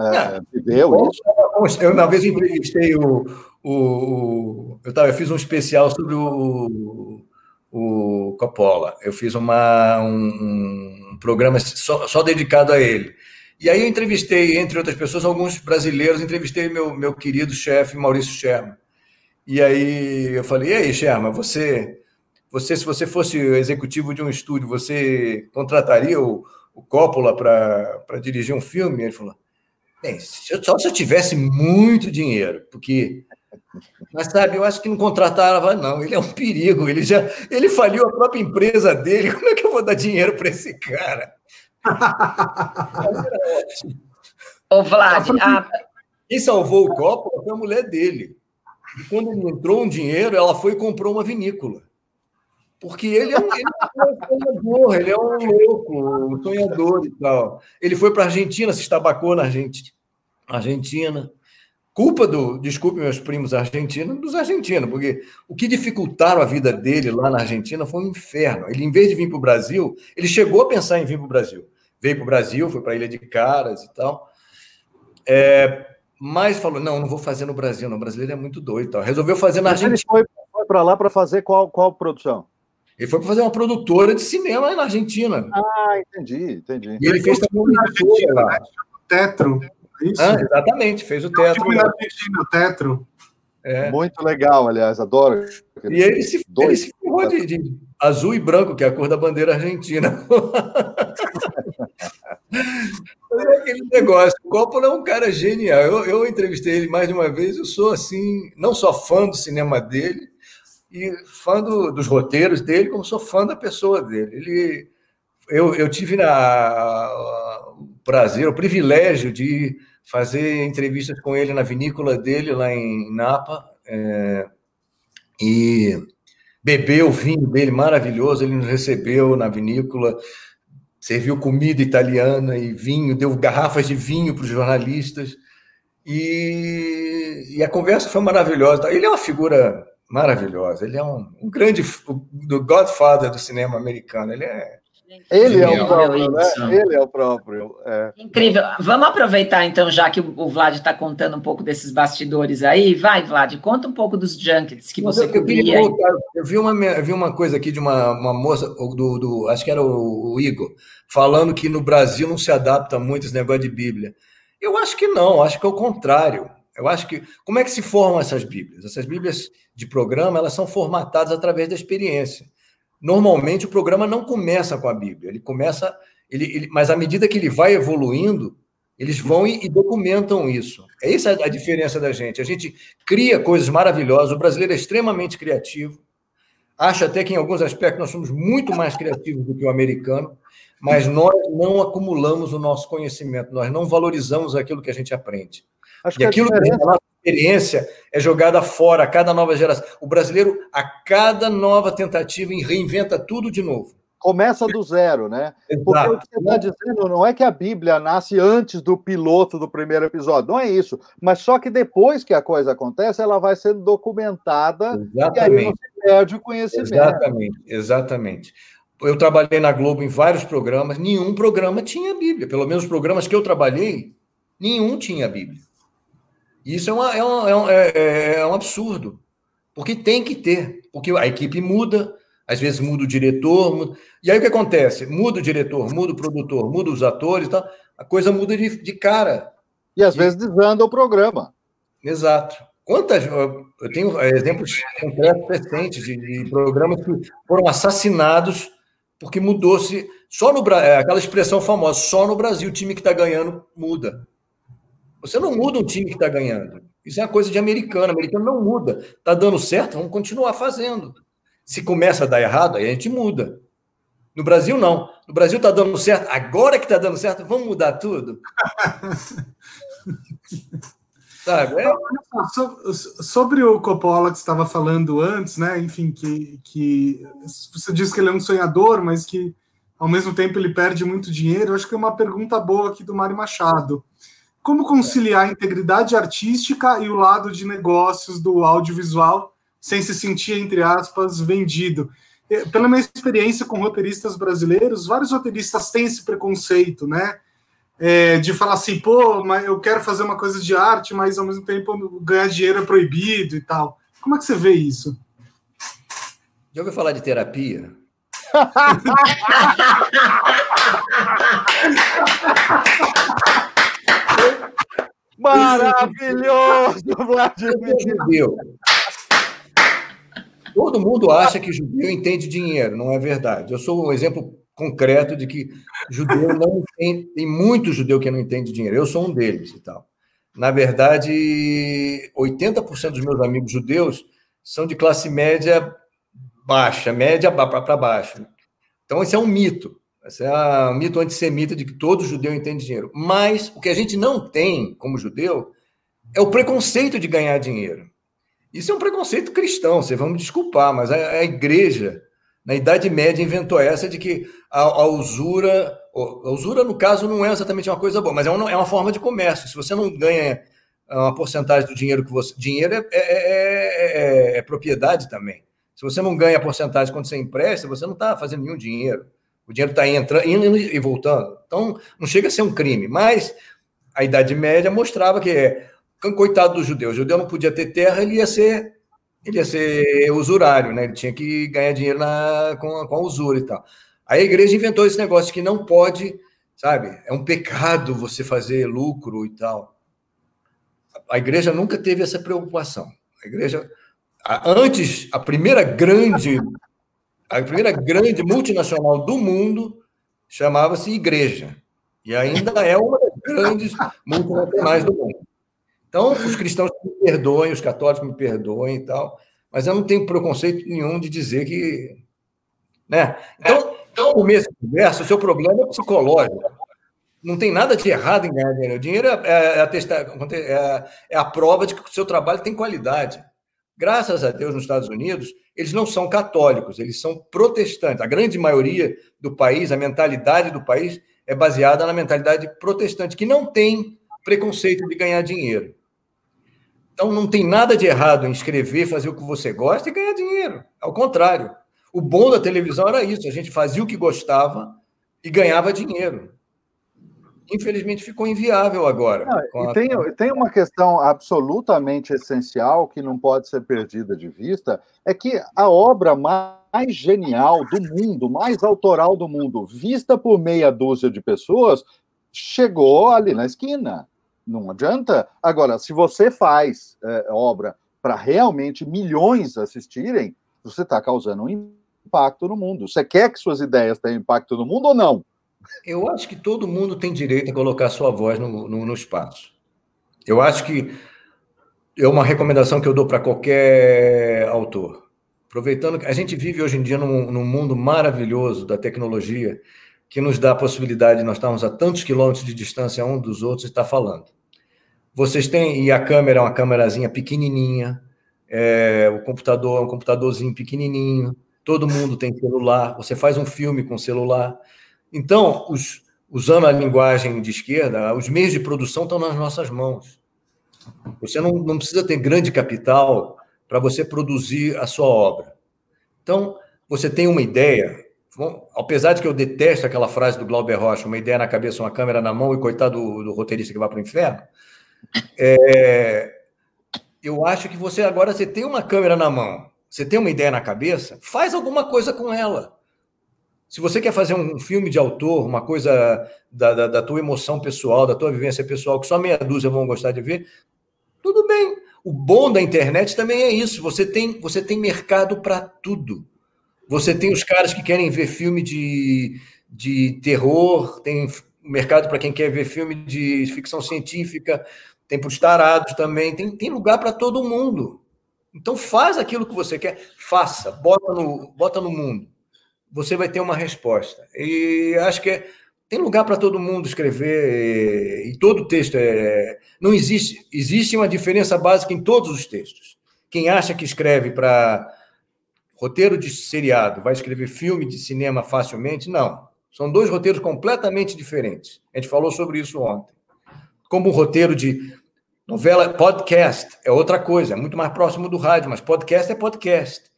é, viveu isso. Eu, uma vez, entrevistei o. o, o eu, tava, eu fiz um especial sobre o, o Coppola. Eu fiz uma, um, um programa só, só, dedicado a ele. E aí eu entrevistei, entre outras pessoas, alguns brasileiros, entrevistei meu, meu querido chefe, Maurício Sherman. E aí eu falei, e aí, Sherman, você, você, se você fosse executivo de um estúdio, você contrataria o, o Coppola para dirigir um filme? Ele falou, Bem, só se eu tivesse muito dinheiro, porque. Mas sabe, eu acho que não contratava, não. Ele é um perigo. Ele já ele faliu a própria empresa dele. Como é que eu vou dar dinheiro para esse cara? Ô, Vlad, a... quem salvou o copo foi a mulher dele. E quando ele entrou um dinheiro, ela foi e comprou uma vinícola. Porque ele é um, ele é um sonhador, ele é um louco, um sonhador e tal. Ele foi para a Argentina, se estabacou na Argentina. Culpa do, desculpe meus primos argentinos, dos argentinos, porque o que dificultaram a vida dele lá na Argentina foi um inferno. Ele, em vez de vir para o Brasil, ele chegou a pensar em vir para o Brasil. Veio para o Brasil, foi para a Ilha de Caras e tal. É, mas falou: não, não vou fazer no Brasil, não. O brasileiro é muito doido. Tal. Resolveu fazer na Argentina. Ele foi, foi para lá para fazer qual, qual produção? Ele foi para fazer uma produtora de cinema na Argentina. Ah, entendi, entendi. E ele fez também uma produtora lá. Tetro. Isso. Ah, exatamente, fez o Tetro. Na Argentina, o Tetro. É. Muito legal, aliás, adoro. E ele se, ele se ferrou de, de, azul e branco, que é a cor da bandeira argentina. <laughs> é aquele negócio. O Coppola é um cara genial. Eu, eu entrevistei ele mais de uma vez. Eu sou, assim, não só fã do cinema dele, e fã do, dos roteiros dele, como sou fã da pessoa dele. Ele, eu, eu tive na, o prazer, o privilégio de fazer entrevistas com ele na vinícola dele, lá em Napa, é, e beber o vinho dele maravilhoso. Ele nos recebeu na vinícola, serviu comida italiana e vinho, deu garrafas de vinho para os jornalistas. E, e, a conversa foi maravilhosa. Ele é uma figura maravilhosa. Ele é um, um grande do Godfather do cinema americano. Ele é ele é o próprio, né? Ele é o próprio. É. Incrível. Vamos aproveitar, então, já que o Vlad está contando um pouco desses bastidores aí. Vai, Vlad, conta um pouco dos junkets que você eu, cobria. Eu, eu, vi uma, eu vi uma coisa aqui de uma, uma moça, do, do, acho que era o, o, Igor, falando que no Brasil não se adapta muito esse negócio de Bíblia. Eu acho que não, acho que é o contrário. Eu acho que como é que se formam essas Bíblias? Essas Bíblias de programa elas são formatadas através da experiência. Normalmente o programa não começa com a Bíblia, ele começa, ele, ele mas à medida que ele vai evoluindo, eles vão e, e documentam isso. É essa a diferença da gente. A gente cria coisas maravilhosas. O brasileiro é extremamente criativo. Acho até que em alguns aspectos nós somos muito mais criativos do que o americano, mas nós não acumulamos o nosso conhecimento, nós não valorizamos aquilo que a gente aprende. Acho e aquilo que a, diferença... que a nossa experiência é jogada fora a cada nova geração. O brasileiro, a cada nova tentativa, reinventa tudo de novo começa do zero, né? Exato. Porque o que você está dizendo não é que a Bíblia nasce antes do piloto do primeiro episódio, não é isso. Mas só que depois que a coisa acontece, ela vai sendo documentada exatamente. e aí você perde o conhecimento. Exatamente, exatamente. Eu trabalhei na Globo em vários programas, nenhum programa tinha Bíblia. Pelo menos os programas que eu trabalhei, nenhum tinha Bíblia. Isso é, uma, é, um, é, é, é um absurdo, porque tem que ter, porque a equipe muda, às vezes muda o diretor. Muda... E aí o que acontece? Muda o diretor, muda o produtor, muda os atores e tal. A coisa muda de, de cara. E às e... vezes desanda o programa. Exato. Quantas. Eu tenho exemplos concretos recentes de, de programas que foram assassinados porque mudou-se. Só no é, aquela expressão famosa, só no Brasil o time que está ganhando muda. Você não muda um time que está ganhando. Isso é uma coisa de americano. Americano não muda. Está dando certo, vamos continuar fazendo. Se começa a dar errado, aí a gente muda. No Brasil, não. No Brasil está dando certo. Agora que está dando certo, vamos mudar tudo? <laughs> Sabe? É... Sobre o Coppola que estava falando antes, né? Enfim, que, que você disse que ele é um sonhador, mas que ao mesmo tempo ele perde muito dinheiro. Eu acho que é uma pergunta boa aqui do Mário Machado. Como conciliar a integridade artística e o lado de negócios do audiovisual sem se sentir, entre aspas, vendido. É, pela minha experiência com roteiristas brasileiros, vários roteiristas têm esse preconceito, né? É, de falar assim, pô, mas eu quero fazer uma coisa de arte, mas ao mesmo tempo ganhar dinheiro é proibido e tal. Como é que você vê isso? Já ouviu falar de terapia? <laughs> Maravilhoso, Vladimir! Todo mundo acha que judeu entende dinheiro, não é verdade. Eu sou um exemplo concreto de que judeu não entende, tem muito judeu que não entende dinheiro. Eu sou um deles e tal. Na verdade, 80% dos meus amigos judeus são de classe média baixa, média para baixo. Então, esse é um mito. Esse é um mito antissemita de que todo judeu entende dinheiro. Mas o que a gente não tem como judeu é o preconceito de ganhar dinheiro. Isso é um preconceito cristão, vocês vão me desculpar, mas a, a igreja, na Idade Média, inventou essa de que a, a, usura. A usura, no caso, não é exatamente uma coisa boa, mas é uma, é uma forma de comércio. Se você não ganha uma porcentagem do dinheiro que você. Dinheiro é, é, é, é propriedade também. Se você não ganha a porcentagem quando você empresta, você não está fazendo nenhum dinheiro. O dinheiro está entrando, indo e voltando. Então, não chega a ser um crime. Mas a Idade Média mostrava que coitado do judeu, o judeu não podia ter terra, ele ia ser ele ia ser usurário, né? Ele tinha que ganhar dinheiro na, com, a, com a usura e tal. Aí a igreja inventou esse negócio que não pode, sabe? É um pecado você fazer lucro e tal. A igreja nunca teve essa preocupação. A igreja, antes, a primeira grande, a primeira grande multinacional do mundo chamava-se igreja. E ainda é uma das grandes multinacionais do mundo. Então, os cristãos me perdoem, os católicos me perdoem e tal, mas eu não tenho preconceito nenhum de dizer que. Né? Então, então o mesmo conversa, o seu problema é psicológico. Não tem nada de errado em ganhar dinheiro. O dinheiro é, é, é, é, é a prova de que o seu trabalho tem qualidade. Graças a Deus, nos Estados Unidos, eles não são católicos, eles são protestantes. A grande maioria do país, a mentalidade do país, é baseada na mentalidade protestante, que não tem preconceito de ganhar dinheiro. Então não tem nada de errado em escrever, fazer o que você gosta e ganhar dinheiro. Ao contrário. O bom da televisão era isso: a gente fazia o que gostava e ganhava dinheiro. Infelizmente ficou inviável agora. a... tem, tem uma questão absolutamente essencial que não pode ser perdida de vista: é que a obra mais genial do mundo, mais autoral do mundo, vista por meia dúzia de pessoas, chegou ali na esquina. não adianta. Agora, se você faz é, obra para realmente milhões assistirem, você está causando um impacto no mundo. Você quer que suas ideias tenham impacto no mundo ou não? Eu acho que todo mundo tem direito a colocar sua voz no, no, no espaço. Eu acho que é uma recomendação que eu dou para qualquer autor. Aproveitando que a gente vive hoje em dia num, num, mundo maravilhoso da tecnologia que nos dá a possibilidade de nós estarmos a tantos quilômetros de distância um dos outros e estar falando. Vocês têm, e a câmera é uma câmerazinha pequenininha, é, o computador é um computadorzinho pequenininho, todo mundo tem celular, você faz um filme com celular. Então, os, usando a linguagem de esquerda, os meios de produção estão nas nossas mãos. Você não, não precisa ter grande capital para você produzir a sua obra. Então, você tem uma ideia, bom, apesar de que eu detesto aquela frase do Glauber Rocha, uma ideia na cabeça, uma câmera na mão e coitado do, do roteirista que vai para o inferno, é, eu acho que você agora você tem uma câmera na mão, você tem uma ideia na cabeça, faz alguma coisa com ela. Se você quer fazer um filme de autor, uma coisa da, da, da, tua emoção pessoal, da tua vivência pessoal, que só meia dúzia vão gostar de ver, tudo bem. O bom da internet também é isso. Você tem, você tem mercado para tudo. Você tem os caras que querem ver filme de, de terror, tem mercado para quem quer ver filme de ficção científica, tem para os tarados também, tem, tem lugar para todo mundo. Então faz aquilo que você quer, faça, bota no, bota no mundo você vai ter uma resposta. E acho que é, tem lugar para todo mundo escrever, e todo texto é. Não existe. Existe uma diferença básica em todos os textos. Quem acha que escreve para roteiro de seriado vai escrever filme de cinema facilmente? Não. São dois roteiros completamente diferentes. A gente falou sobre isso ontem. Como um roteiro de novela, podcast é outra coisa, é muito mais próximo do rádio, mas podcast é podcast.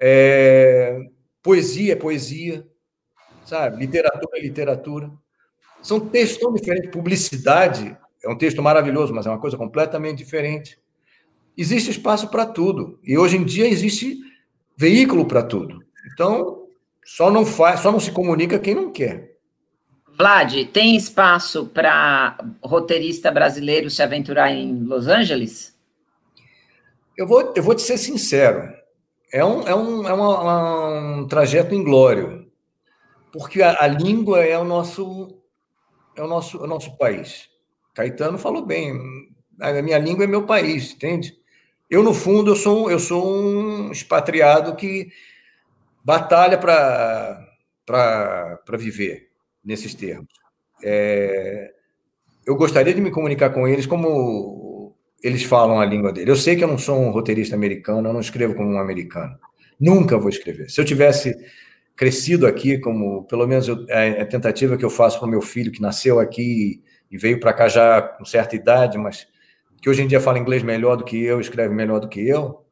É, Poesia é poesia, sabe? Literatura é literatura. São textos tão diferentes. Publicidade é um texto maravilhoso, mas é uma coisa completamente diferente. Existe espaço para tudo. E hoje em dia existe veículo para tudo. Então, só não faz, só não se comunica quem não quer. Vlad, tem espaço para roteirista brasileiro se aventurar em Los Angeles? Eu vou, eu vou te ser sincero é um, é um, é um trajeto inglório, porque a, a, língua é o nosso é o nosso, é o nosso país. Caetano falou bem, a minha língua é meu país, entende? Eu no fundo eu sou eu sou um expatriado que batalha para para viver nesses termos. É, eu gostaria de me comunicar com eles como eles falam a língua dele. Eu sei que eu não sou um roteirista americano, eu não escrevo como um americano. Nunca vou escrever. Se eu tivesse crescido aqui, como pelo menos eu, é a tentativa que eu faço para o meu filho que nasceu aqui e veio para cá já com certa idade, mas que hoje em dia fala inglês melhor do que eu, escreve melhor do que eu,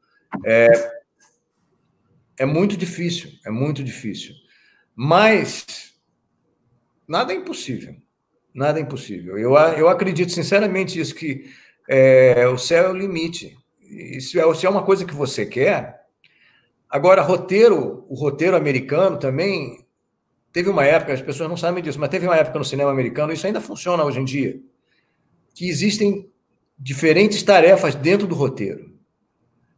é, é muito difícil, é muito difícil. Mas nada é impossível, nada é impossível. Eu, eu acredito sinceramente isso que é, o céu é o limite. Se é, se é uma coisa que você quer. Agora, roteiro, o roteiro americano também teve uma época, as pessoas não sabem disso, mas teve uma época no cinema americano, isso ainda funciona hoje em dia, que existem diferentes tarefas dentro do roteiro.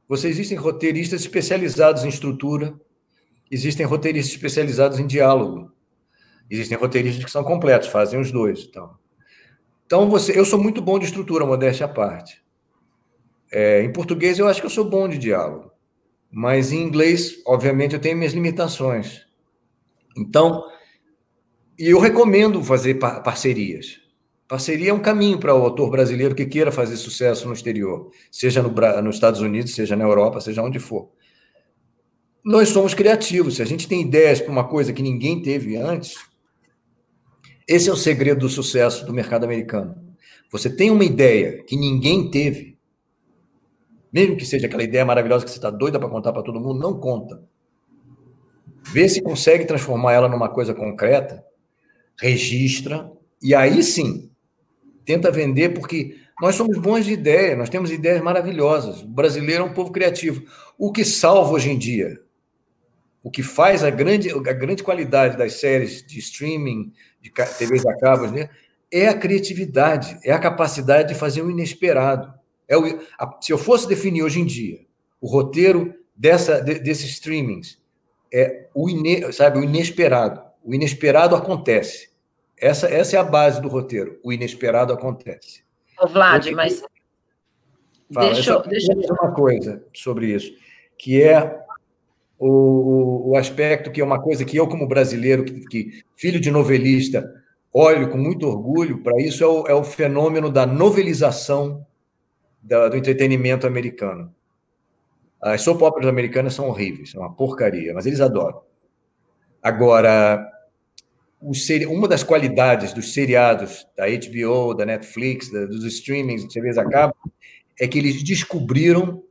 Você existem roteiristas especializados em estrutura, existem roteiristas especializados em diálogo, existem roteiristas que são completos, fazem os dois. Então. Então, você, eu sou muito bom de estrutura, modéstia à parte. É, em português, eu acho que eu sou bom de diálogo. Mas em inglês, obviamente, eu tenho minhas limitações. Então, e eu recomendo fazer parcerias. Parceria é um caminho para o autor brasileiro que queira fazer sucesso no exterior, seja no, nos Estados Unidos, seja na Europa, seja onde for. Nós somos criativos. Se a gente tem ideias para uma coisa que ninguém teve antes, esse é o segredo do sucesso do mercado americano. Você tem uma ideia que ninguém teve, mesmo que seja aquela ideia maravilhosa que você está doida para contar para todo mundo, não conta. Vê se consegue transformar ela numa coisa concreta, registra, e aí sim, tenta vender, porque nós somos bons de ideia, nós temos ideias maravilhosas. O brasileiro é um povo criativo. O que salva hoje em dia, o que faz a grande, a grande qualidade das séries de streaming, de TVs a cabo, né? é a criatividade, é a capacidade de fazer o inesperado. É o, a, se eu fosse definir hoje em dia o roteiro dessa, de, desses streamings, é o, ine, sabe, o inesperado. O inesperado acontece. Essa, essa é a base do roteiro. O inesperado acontece. Ô, Vlad, eu, mas. Fala, deixa, eu, deixa eu uma coisa sobre isso, que é o, o aspecto que é uma coisa que eu, como brasileiro, que, que filho de novelista, olho com muito orgulho para isso, é o, é o, fenômeno da novelização da, do entretenimento americano. As soap operas americanas são horríveis, são uma porcaria, mas eles adoram. Agora, seri... uma das qualidades dos seriados da HBO, da Netflix, da, dos streamings, de TVs a cabo, é que eles descobriram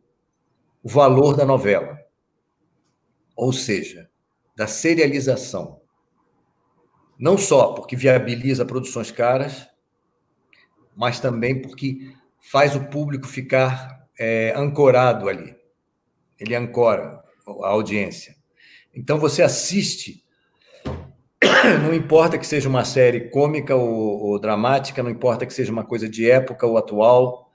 o valor da novela. Ou seja, da serialização. Não só porque viabiliza produções caras, mas também porque faz o público ficar é, ancorado ali. Ele ancora a audiência. Então você assiste, <coughs> não importa que seja uma série cômica ou, ou dramática, não importa que seja uma coisa de época ou atual,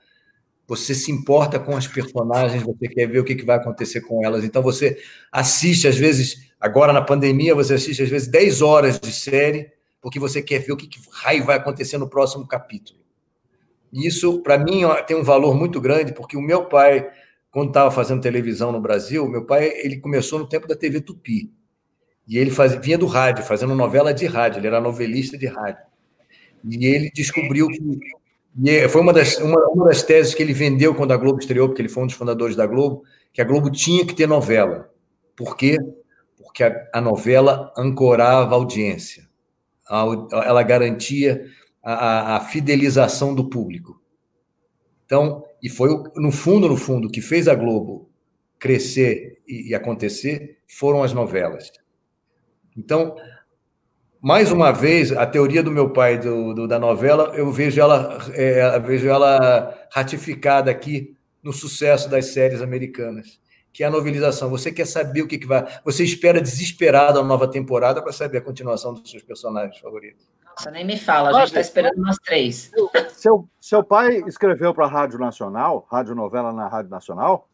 você se importa com as personagens, você quer ver o que, vai acontecer com elas. Então você assiste, às vezes, agora na pandemia, você assiste às vezes 10 horas de série, porque você quer ver o que, raio vai acontecer no próximo capítulo. E isso, para mim, tem um valor muito grande, porque o meu pai, quando estava fazendo televisão no Brasil, meu pai ele começou no tempo da TV Tupi. E ele vinha do rádio, fazendo novela de rádio, ele era novelista de rádio. E ele descobriu que e é, foi uma das, uma, uma das teses que ele vendeu quando a Globo estreou, porque ele foi um dos fundadores da Globo, que a Globo tinha que ter novela. Por quê? Porque a, a novela ancorava a audiência, a, ela garantia a, a, fidelização do público. Então, e foi no fundo, no fundo, que fez a Globo crescer e, e acontecer foram as novelas. Então, mais uma vez, a teoria do meu pai do, do da novela, eu vejo ela, é, vejo ela ratificada aqui no sucesso das séries americanas, que é a novelização. Você quer saber o que, que vai. Você espera desesperado a nova temporada para saber a continuação dos seus personagens favoritos. Nossa, nem me fala, a gente está esperando umas três. Seu, seu pai escreveu para a Rádio Nacional, Rádio Novela na Rádio Nacional?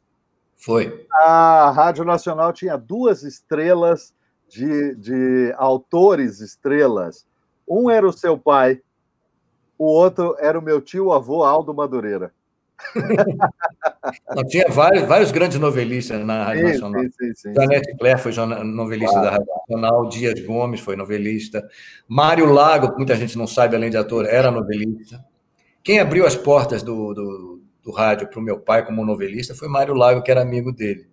Foi. A Rádio Nacional tinha duas estrelas de, de autores estrelas. Um era o seu pai, o outro era o meu tio avô Aldo Madureira. <laughs> Não, tinha vários, vários grandes novelistas na Rádio sim, Nacional. Sim, Janete Claire foi novelista da Rádio Nacional, Dias Gomes foi novelista, Mário Lago, muita gente não sabe, além de ator, era novelista. Quem abriu as portas do, do, do rádio para o meu pai como novelista foi Mário Lago, que era amigo dele.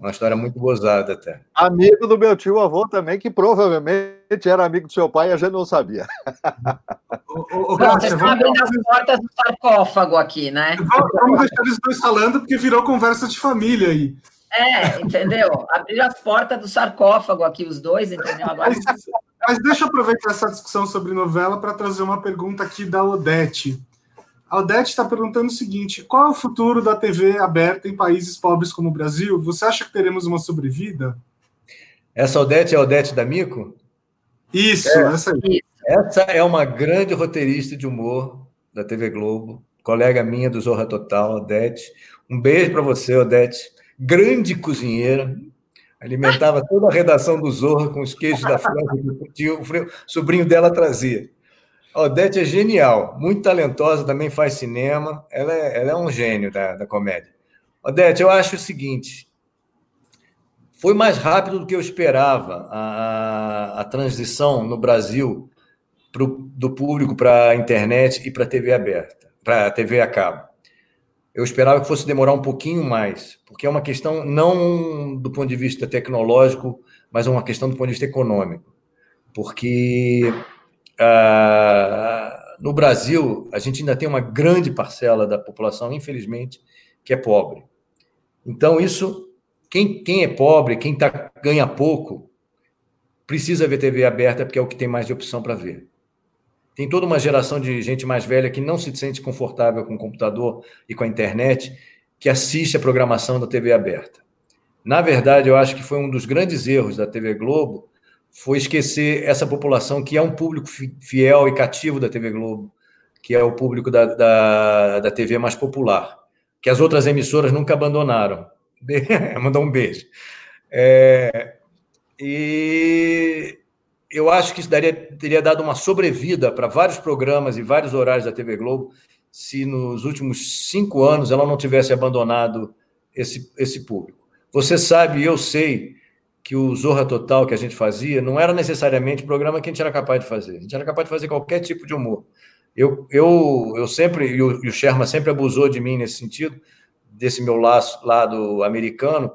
Uma história muito gozada até. Amigo do meu tio avô também, que provavelmente era amigo do seu pai e a gente não sabia. o, o, vocês estão abrindo as portas do sarcófago aqui, né? Vamos deixar eles dois falando, porque virou conversa de família aí. É, entendeu? Abrir as portas do sarcófago aqui, os dois, entendeu? Agora... Mas, mas deixa eu aproveitar essa discussão sobre novela para trazer uma pergunta aqui da Odete. A Odete está perguntando o seguinte: qual é o futuro da TV aberta em países pobres como o Brasil? Você acha que teremos uma sobrevida? Essa Odete é a Odete da Mico? Isso, é, essa aí. Essa é uma grande roteirista de humor da TV Globo, colega minha do Zorra Total, Odete. Um beijo para você, Odete. Grande cozinheira, alimentava toda a redação do Zorra com os queijos da França que o sobrinho dela trazia. A Odete é genial, muito talentosa, também faz cinema. Ela é, ela é um gênio da, da comédia. Odete, eu acho o seguinte: foi mais rápido do que eu esperava a, a, transição no Brasil pro, do público para a internet e para a TV aberta, para a TV a cabo. Eu esperava que fosse demorar um pouquinho mais, porque é uma questão não do ponto de vista tecnológico, mas é uma questão do ponto de vista econômico. Porque ah, no Brasil, a gente ainda tem uma grande parcela da população, infelizmente, que é pobre. Então, isso, quem, quem é pobre, quem tá, ganha pouco, precisa ver TV aberta, porque é o que tem mais de opção para ver. Tem toda uma geração de gente mais velha que não se sente confortável com o computador e com a internet, que assiste a programação da TV aberta. Na verdade, eu acho que foi um dos grandes erros da TV Globo foi esquecer essa população que é um público fiel e cativo da TV Globo, que é o público da, da, da TV mais popular, que as outras emissoras nunca abandonaram. <laughs> Mandar um beijo. É, e eu acho que isso daria, teria dado uma sobrevida para vários programas e vários horários da TV Globo se nos últimos cinco anos ela não tivesse abandonado esse, esse público. Você sabe, eu sei, que o Zorra Total que a gente fazia não era necessariamente o programa que a gente era capaz de fazer. A gente era capaz de fazer qualquer tipo de humor. Eu, eu, eu sempre, e o, e o Sherman sempre abusou de mim nesse sentido, desse meu laço, lado americano,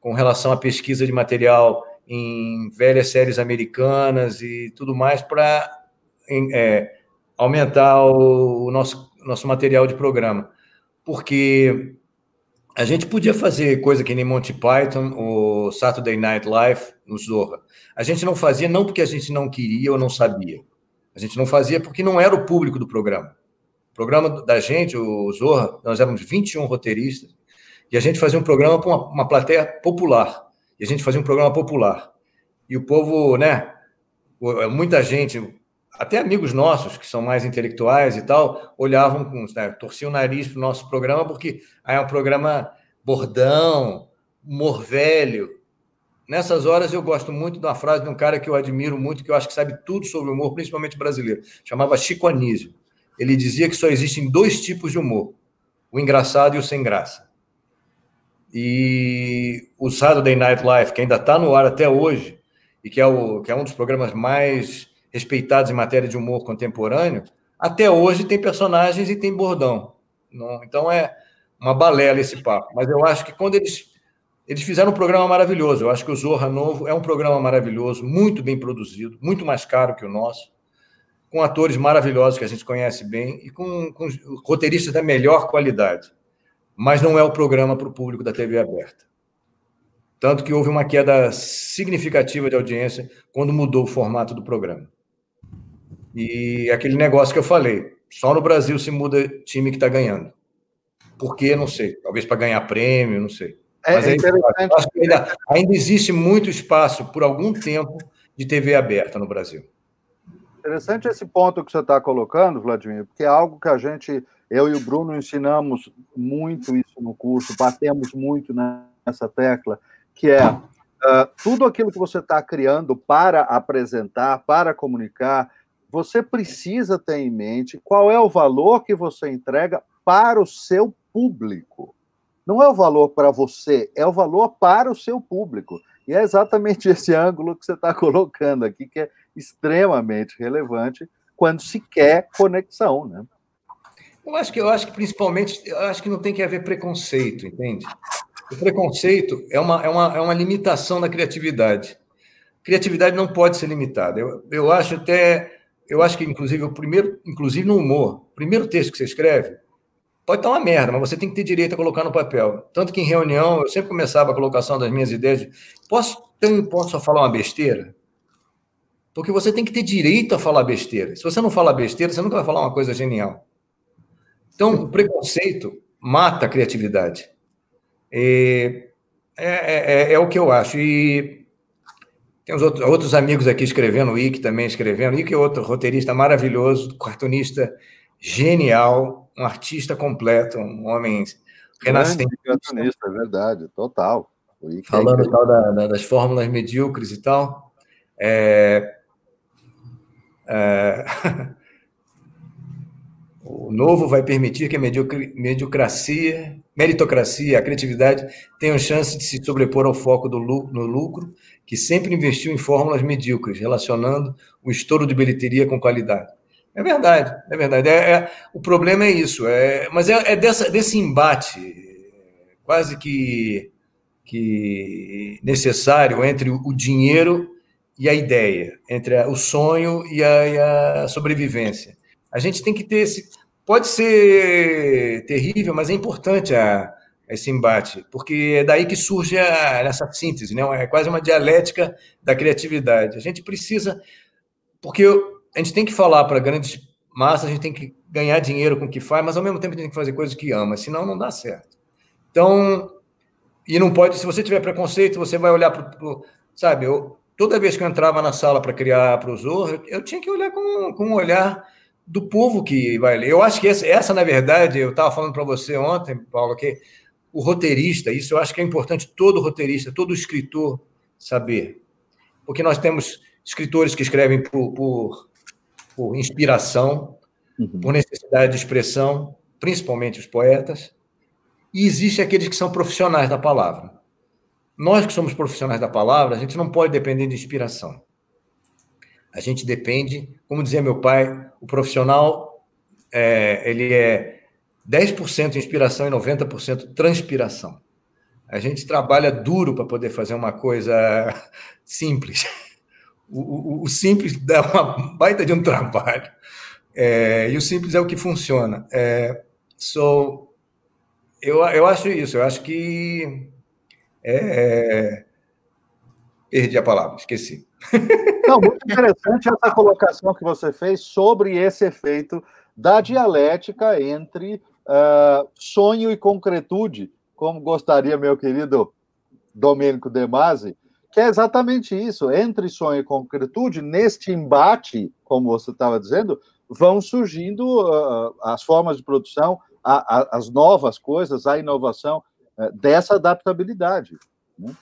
com relação à pesquisa de material em velhas séries americanas e tudo mais, para é, aumentar o, o nosso, nosso material de programa. Porque a gente podia fazer coisa que nem Monty Python ou Saturday Night Live no Zorra. A gente não fazia não porque a gente não queria ou não sabia. A gente não fazia porque não era o público do programa. O programa da gente, o Zorra, nós éramos 21 roteiristas e a gente fazia um programa para uma, uma plateia popular. E a gente fazia um programa popular. E o povo, né? Muita gente, até amigos nossos que são mais intelectuais e tal, olhavam com, né, torciam o nariz para o nosso programa, porque ah, é um programa bordão, humor velho. Nessas horas eu gosto muito da frase de um cara que eu admiro muito, que eu acho que sabe tudo sobre humor, principalmente brasileiro. Chamava Chico Anísio. Ele dizia que só existem dois tipos de humor: o engraçado e o sem graça. E o Saturday Night Live, que ainda está no ar até hoje, e que é, o, que é um dos programas mais respeitados em matéria de humor contemporâneo, até hoje tem personagens e tem bordão. Então é uma balela esse papo. Mas eu acho que quando eles eles fizeram um programa maravilhoso, eu acho que o Zorra Novo é um programa maravilhoso, muito bem produzido, muito mais caro que o nosso, com atores maravilhosos que a gente conhece bem e com, com roteiristas da melhor qualidade. Mas não é o programa para o público da TV aberta. Tanto que houve uma queda significativa de audiência quando mudou o formato do programa. E aquele negócio que eu falei, só no Brasil se muda time que está ganhando. Por quê? Não sei. Talvez para ganhar prêmio, não sei. É, Mas é ainda, ainda existe muito espaço, por algum tempo, de TV aberta no Brasil. Interessante esse ponto que você está colocando, Vladimir, porque é algo que a gente, eu e o Bruno, ensinamos muito isso no curso, batemos muito nessa tecla, que é uh, tudo aquilo que você está criando para apresentar, para comunicar, você precisa ter em mente qual é o valor que você entrega para o seu público. Não é o valor para você, é o valor para o seu público. E é exatamente <laughs> esse ângulo que você está colocando aqui, que é extremamente relevante quando se quer conexão, né? Eu acho que eu acho que principalmente eu acho que não tem que haver preconceito, entende? O preconceito é uma, é uma, é uma limitação da criatividade. Criatividade não pode ser limitada. Eu, eu acho até eu acho que, inclusive, o primeiro, inclusive no humor, o primeiro texto que você escreve pode estar uma merda, mas você tem que ter direito a colocar no papel. Tanto que em reunião eu sempre começava a colocação das minhas ideias. De, posso, posso falar uma besteira? Porque você tem que ter direito a falar besteira. Se você não falar besteira, você nunca vai falar uma coisa genial. Então, o preconceito mata a criatividade. E é, é, é, é o que eu acho. E tem os outros, outros amigos aqui escrevendo, o Ike também escrevendo. Ike é outro roteirista maravilhoso, cartunista genial, um artista completo, um homem renascente. Cartunista, é verdade, total. É Falando é tal da, da, das fórmulas medíocres e tal. É, é, <laughs> o novo vai permitir que a mediocracia, meritocracia, a criatividade tenham chance de se sobrepor ao foco do, no lucro que sempre investiu em fórmulas medíocres, relacionando o estouro de bilheteria com qualidade. É verdade, é verdade. É, é o problema é isso. É, mas é, é dessa, desse embate quase que, que necessário entre o dinheiro e a ideia, entre o sonho e a, e a sobrevivência. A gente tem que ter esse. Pode ser terrível, mas é importante a, esse embate, porque é daí que surge a, essa síntese, né? é quase uma dialética da criatividade. A gente precisa, porque a gente tem que falar para grandes massas, a gente tem que ganhar dinheiro com o que faz, mas ao mesmo tempo a gente tem que fazer coisas que ama, senão não dá certo. Então, e não pode, se você tiver preconceito, você vai olhar para, sabe, eu, toda vez que eu entrava na sala para criar para o Zorro, eu tinha que olhar com, com um olhar do povo que vai ler. Eu acho que essa, essa na verdade, eu estava falando para você ontem, Paulo, que o roteirista, isso eu acho que é importante todo roteirista, todo escritor saber. Porque nós temos escritores que escrevem por, por, por inspiração, uhum. por necessidade de expressão, principalmente os poetas, e existe aqueles que são profissionais da palavra. Nós que somos profissionais da palavra, a gente não pode depender de inspiração. A gente depende, como dizia meu pai, o profissional é, ele é 10% inspiração e 90% transpiração. A gente trabalha duro para poder fazer uma coisa simples. O, o, o, simples dá uma baita de um trabalho. É, e o simples é o que funciona. É, so, eu, eu acho isso. Eu acho que. É, perdi a palavra, esqueci. Não, muito interessante essa colocação que você fez sobre esse efeito da dialética entre uh, sonho e concretude, como gostaria meu querido Domênico De Masi, que é exatamente isso. Entre sonho e concretude, neste embate, como você estava dizendo, vão surgindo uh, as formas de produção, a, a, as novas coisas, a inovação uh, dessa adaptabilidade. Né?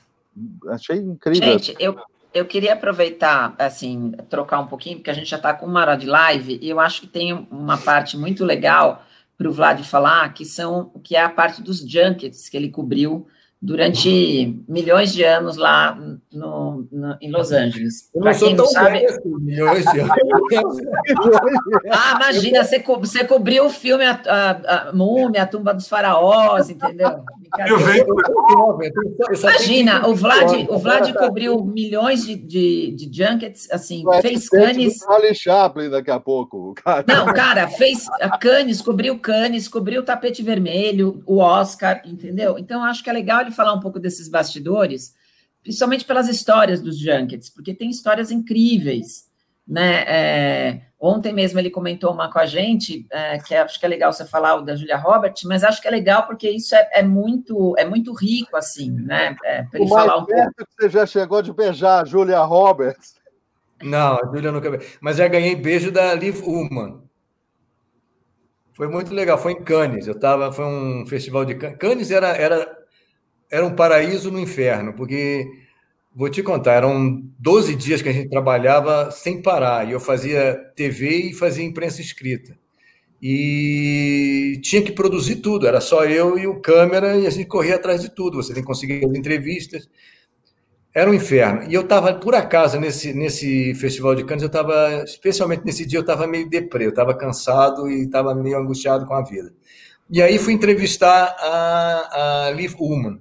Achei incrível. Gente, eu, eu queria aproveitar, assim, trocar um pouquinho, porque a gente já está com uma hora de live, e eu acho que tem uma parte muito legal para o Vlad falar, que são que é a parte dos junkets que ele cobriu durante milhões de anos lá no, no em Los Angeles. Para quem não sabe. Assim, milhões de anos. <laughs> ah, imagina, você, co você cobriu o filme a, a, a Múmia, a Tumba dos Faraós, entendeu? Imagina, o Vlad, o Vlad cobriu milhões de, de, de junkets, assim, fez Cannes. Charlie Chaplin daqui a pouco. Cara. Não, cara, fez Cannes, cobriu Cannes, cobriu o tapete vermelho, o Oscar, entendeu? Então, acho que é legal falar um pouco desses bastidores, principalmente pelas histórias dos junkets, porque tem histórias incríveis, né? É, ontem mesmo ele comentou uma com a gente, é, que acho que é legal você falar o da Julia Roberts, mas acho que é legal porque isso é, é muito é muito rico, assim, né? É, para ele falar um pouco. que você já chegou de beijar a Julia Roberts. Não, a Julia nunca. Mas já ganhei beijo da Liv Ullman. Foi muito legal, foi em Cannes. Eu tava, foi um festival de Cannes. Cannes era, era era um paraíso no inferno, porque vou te contar, eram 12 dias que a gente trabalhava sem parar, e eu fazia TV e fazia imprensa escrita. E tinha que produzir tudo, era só eu e o câmera, e a gente corria atrás de tudo. Você tem que conseguir as entrevistas. Era um inferno. E eu estava, por acaso, nesse, nesse festival de Cannes, eu estava, especialmente nesse dia, eu estava meio deprê, eu estava cansado e estava meio angustiado com a vida. E aí fui entrevistar a, a Liv Ullman,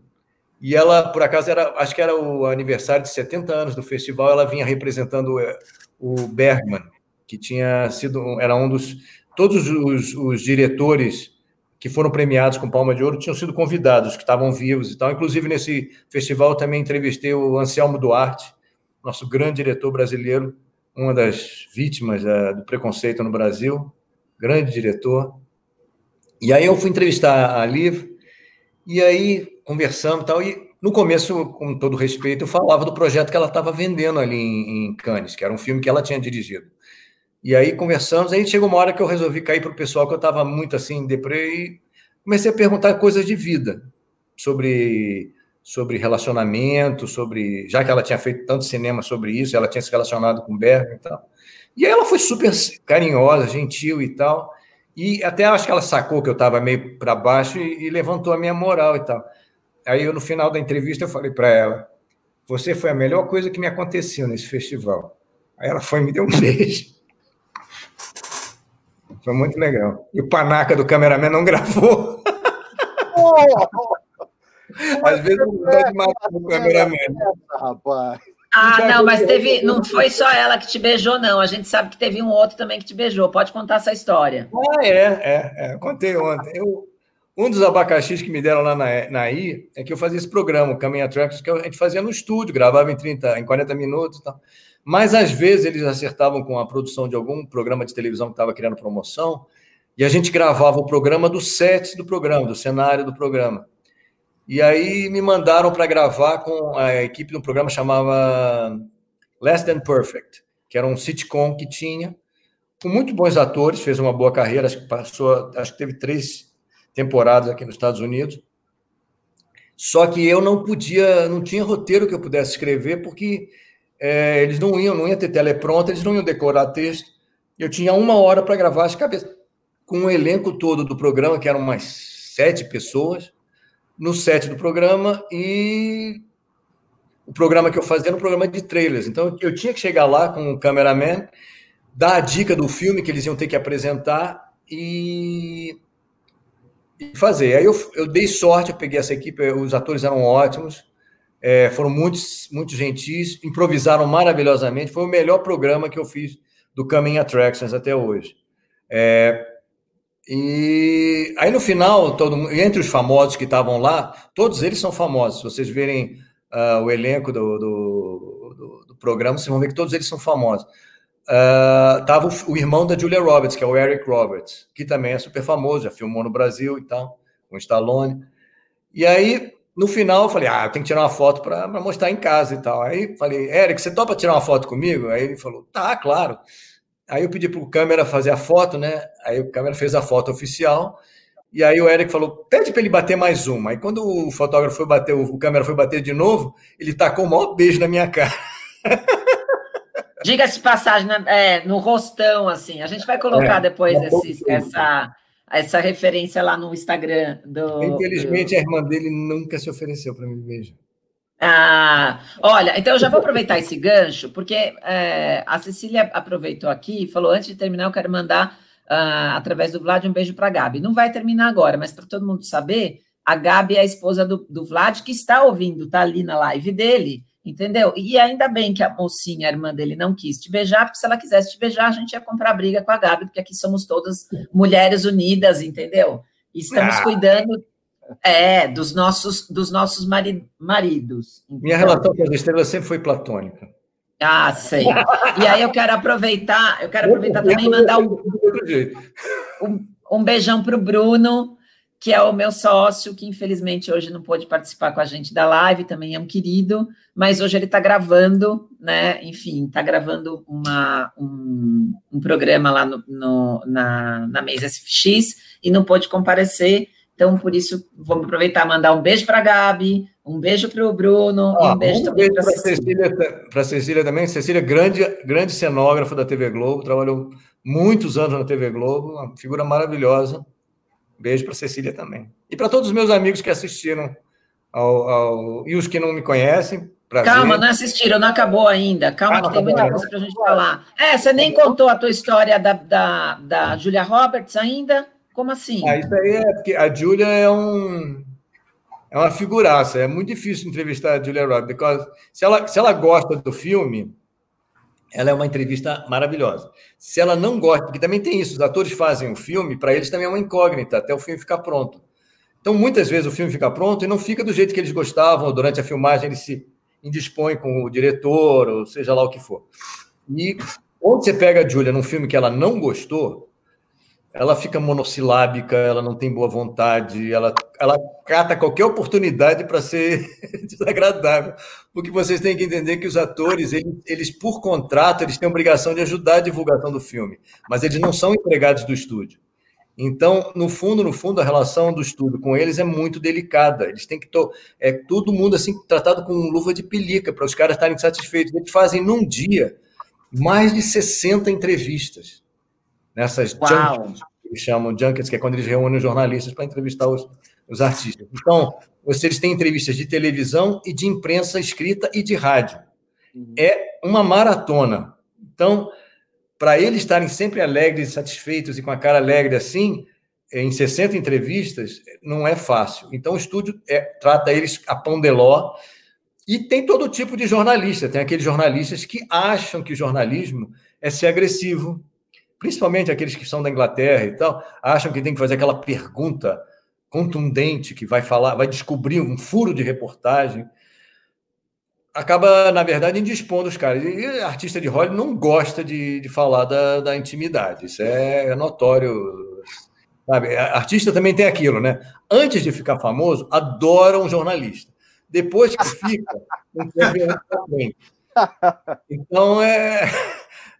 e ela, por acaso, era, acho que era o aniversário de 70 anos do festival, ela vinha representando eh, o Bergman, que tinha sido, era um dos, todos os, os diretores que foram premiados com Palma de Ouro tinham sido convidados, que estavam vivos e tal. Inclusive, nesse festival, também entrevistei o Anselmo Duarte, nosso grande diretor brasileiro, uma das vítimas uh, do preconceito no Brasil, grande diretor. E aí eu fui entrevistar a Liv, e aí conversamos e tal, e no começo, com todo respeito, eu falava do projeto que ela estava vendendo ali em, em, Cannes, que era um filme que ela tinha dirigido. E aí conversamos, aí chegou uma hora que eu resolvi cair para o pessoal que eu estava muito assim, deprê, e comecei a perguntar coisas de vida, sobre, sobre relacionamento, sobre. Já que ela tinha feito tanto cinema sobre isso, ela tinha se relacionado com Bergman e tal. E aí ela foi super carinhosa, gentil e tal. E até acho que ela sacou que eu estava meio para baixo e, e, levantou a minha moral e tal. Aí eu, no final da entrevista, eu falei para ela: Você foi a melhor coisa que me aconteceu nesse festival. Aí ela foi e me deu um <laughs> beijo. Foi muito legal. E o panaca do cameraman não gravou. <laughs> Às vezes não pode matar o cameraman. Rapaz. Ah, não, mas teve. Não foi só ela que te beijou, não. A gente sabe que teve um outro também que te beijou. Pode contar essa história. Ah, é, é, é. Contei ontem. Eu, um dos abacaxis que me deram lá na, na I é que eu fazia esse programa, o Caminho Attractions, que a gente fazia no estúdio, gravava em 30, em 40 minutos e tal. Mas às vezes eles acertavam com a produção de algum programa de televisão que estava criando promoção, e a gente gravava o programa do set do programa, do cenário do programa. E aí me mandaram para gravar com a equipe de um programa chamava Less Than Perfect, que era um sitcom que tinha, com muito bons atores, fez uma boa carreira, acho que passou, acho que teve três temporadas aqui nos Estados Unidos. Só que eu não podia, não tinha roteiro que eu pudesse escrever, porque é, eles não iam, não ia ter telepronta, eles não iam decorar texto. Eu tinha uma hora para gravar as cabeças, com o elenco todo do programa, que eram umas sete pessoas, no set do programa, e o programa que eu fazia era um programa de trailers. Então eu tinha que chegar lá com o cameraman, dar a dica do filme que eles iam ter que apresentar e, e fazer. Aí eu, eu dei sorte, eu peguei essa equipe, os atores eram ótimos, é, foram muitos, muito gentis, improvisaram maravilhosamente. Foi o melhor programa que eu fiz do Coming Attractions até hoje. É, e aí no final, todo entre os famosos que estavam lá, todos eles são famosos. Se vocês verem uh, o elenco do, do, do, do, programa, vocês vão ver que todos eles são famosos. Uh, tava o, o, irmão da Julia Roberts, que é o Eric Roberts, que também é super famoso, já filmou no Brasil e tal, com Stallone. E aí no final, eu falei, ah, eu tenho que tirar uma foto para mostrar em casa e tal. Aí falei, Eric, você topa tirar uma foto comigo? Aí ele falou, tá, claro. Aí eu pedi para o câmera fazer a foto, né? Aí o câmera fez a foto oficial. E aí o Eric falou, pede para ele bater mais uma. Aí quando o fotógrafo foi bater, o câmera foi bater de novo, ele tacou o maior beijo na minha cara. <laughs> Diga-se passagem, é, no rostão, assim. A gente vai colocar é, depois esses, essa essa referência lá no Instagram do. Infelizmente, do... a irmã dele nunca se ofereceu para me beijar. Ah, olha, então eu já vou aproveitar esse gancho, porque é, a Cecília aproveitou aqui e falou: antes de terminar, eu quero mandar, uh, através do Vlad, um beijo para a Gabi. Não vai terminar agora, mas para todo mundo saber, a Gabi é a esposa do, do Vlad, que está ouvindo, está ali na live dele, entendeu? E ainda bem que a mocinha, a irmã dele, não quis te beijar, porque se ela quisesse te beijar, a gente ia comprar briga com a Gabi, porque aqui somos todas mulheres unidas, entendeu? E estamos ah. cuidando é, dos nossos, dos nossos mari maridos. Entendeu? Minha relação com as estrelas sempre foi platônica. Ah, sei. E aí eu quero aproveitar, eu quero aproveitar também e mandar um, um, um beijão para o Bruno, que é o meu sócio, que infelizmente hoje não pôde participar com a gente da live, também é um querido, mas hoje ele está gravando, né? Enfim, está gravando uma, um, um, programa lá no, no, na, na mesa SFX e não pôde comparecer. Então, por isso, vamos aproveitar e mandar um beijo para a Gabi, um beijo para o Bruno ah, e um beijo um também para a Cecília. Para Cecília também. Cecília, grande, grande cenógrafa da TV Globo, trabalhou muitos anos na TV Globo, uma figura maravilhosa. Beijo para Cecília também. E para todos os meus amigos que assistiram ao, ao, e os que não me conhecem. Prazer. Calma, não assistiram, não acabou ainda. Calma, ah, que tem muita coisa para a gente falar. É, você nem contou a tua história da, da, da Julia Roberts ainda? Como assim? Ah, isso aí é porque a Julia é um. É uma figuraça, é muito difícil entrevistar a Julia Roberts, porque se ela, se ela gosta do filme, ela é uma entrevista maravilhosa. Se ela não gosta, porque também tem isso, os atores fazem um filme, para eles também é uma incógnita, até o filme ficar pronto. Então, muitas vezes o filme fica pronto e não fica do jeito que eles gostavam, durante a filmagem eles se indispõem com o diretor, ou seja lá o que for. E quando você pega a Julia num filme que ela não gostou, ela fica monossilábica, ela não tem boa vontade, ela, ela cata qualquer oportunidade para ser <laughs> desagradável. Porque vocês têm que entender que os atores, eles, eles, por contrato, eles têm a obrigação de ajudar a divulgação do filme, mas eles não são empregados do estúdio. Então, no fundo, no fundo, a relação do estúdio com eles é muito delicada. Eles têm que é todo mundo assim tratado com luva de pelica para os caras estarem satisfeitos. Eles fazem num dia mais de 60 entrevistas nessas junkets, que eles chamam junkets, que é quando eles reúnem os jornalistas para entrevistar os, os artistas. Então, vocês têm entrevistas de televisão e de imprensa escrita e de rádio. Uhum. É uma maratona. Então, para eles estarem sempre alegres satisfeitos e com a cara alegre assim, em 60 entrevistas, não é fácil. Então, o estúdio é, trata eles a pão de ló. E tem todo tipo de jornalista. Tem aqueles jornalistas que acham que jornalismo é ser agressivo, principalmente aqueles que são da Inglaterra e tal, acham que tem que fazer aquela pergunta contundente que vai falar, vai descobrir um furo de reportagem. Acaba, na verdade, indispondo os caras. E artista de Hollywood não gosta de, de falar da, da intimidade. Isso é, é notório. Sabe? Artista também tem aquilo, né? Antes de ficar famoso, adora um jornalista. Depois que fica, <laughs> não tem Então, é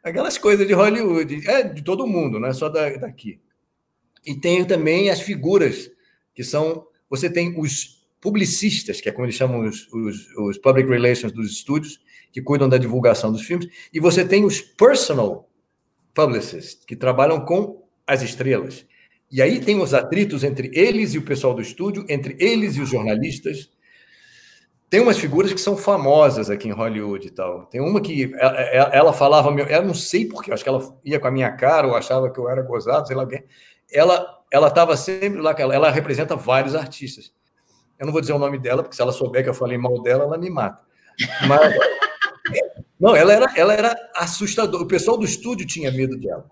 aquelas coisas de Hollywood, é de todo mundo, não é só daqui. E tem também as figuras, que são. Você tem os publicistas, que é como eles chamam os, os, os public relations dos estúdios, que cuidam da divulgação dos filmes, e você tem os personal publicists, que trabalham com as estrelas. E aí tem os atritos entre eles e o pessoal do estúdio, entre eles e os jornalistas. Tem umas figuras que são famosas aqui em Hollywood e tal. Tem uma que ela, ela falava, eu não sei porquê, acho que ela ia com a minha cara ou achava que eu era gozado, sei lá quem. Ela ela estava sempre lá, ela, ela representa vários artistas. Eu não vou dizer o nome dela, porque se ela souber que eu falei mal dela, ela me mata. Mas <laughs> não, ela era, ela era assustadora. O pessoal do estúdio tinha medo dela.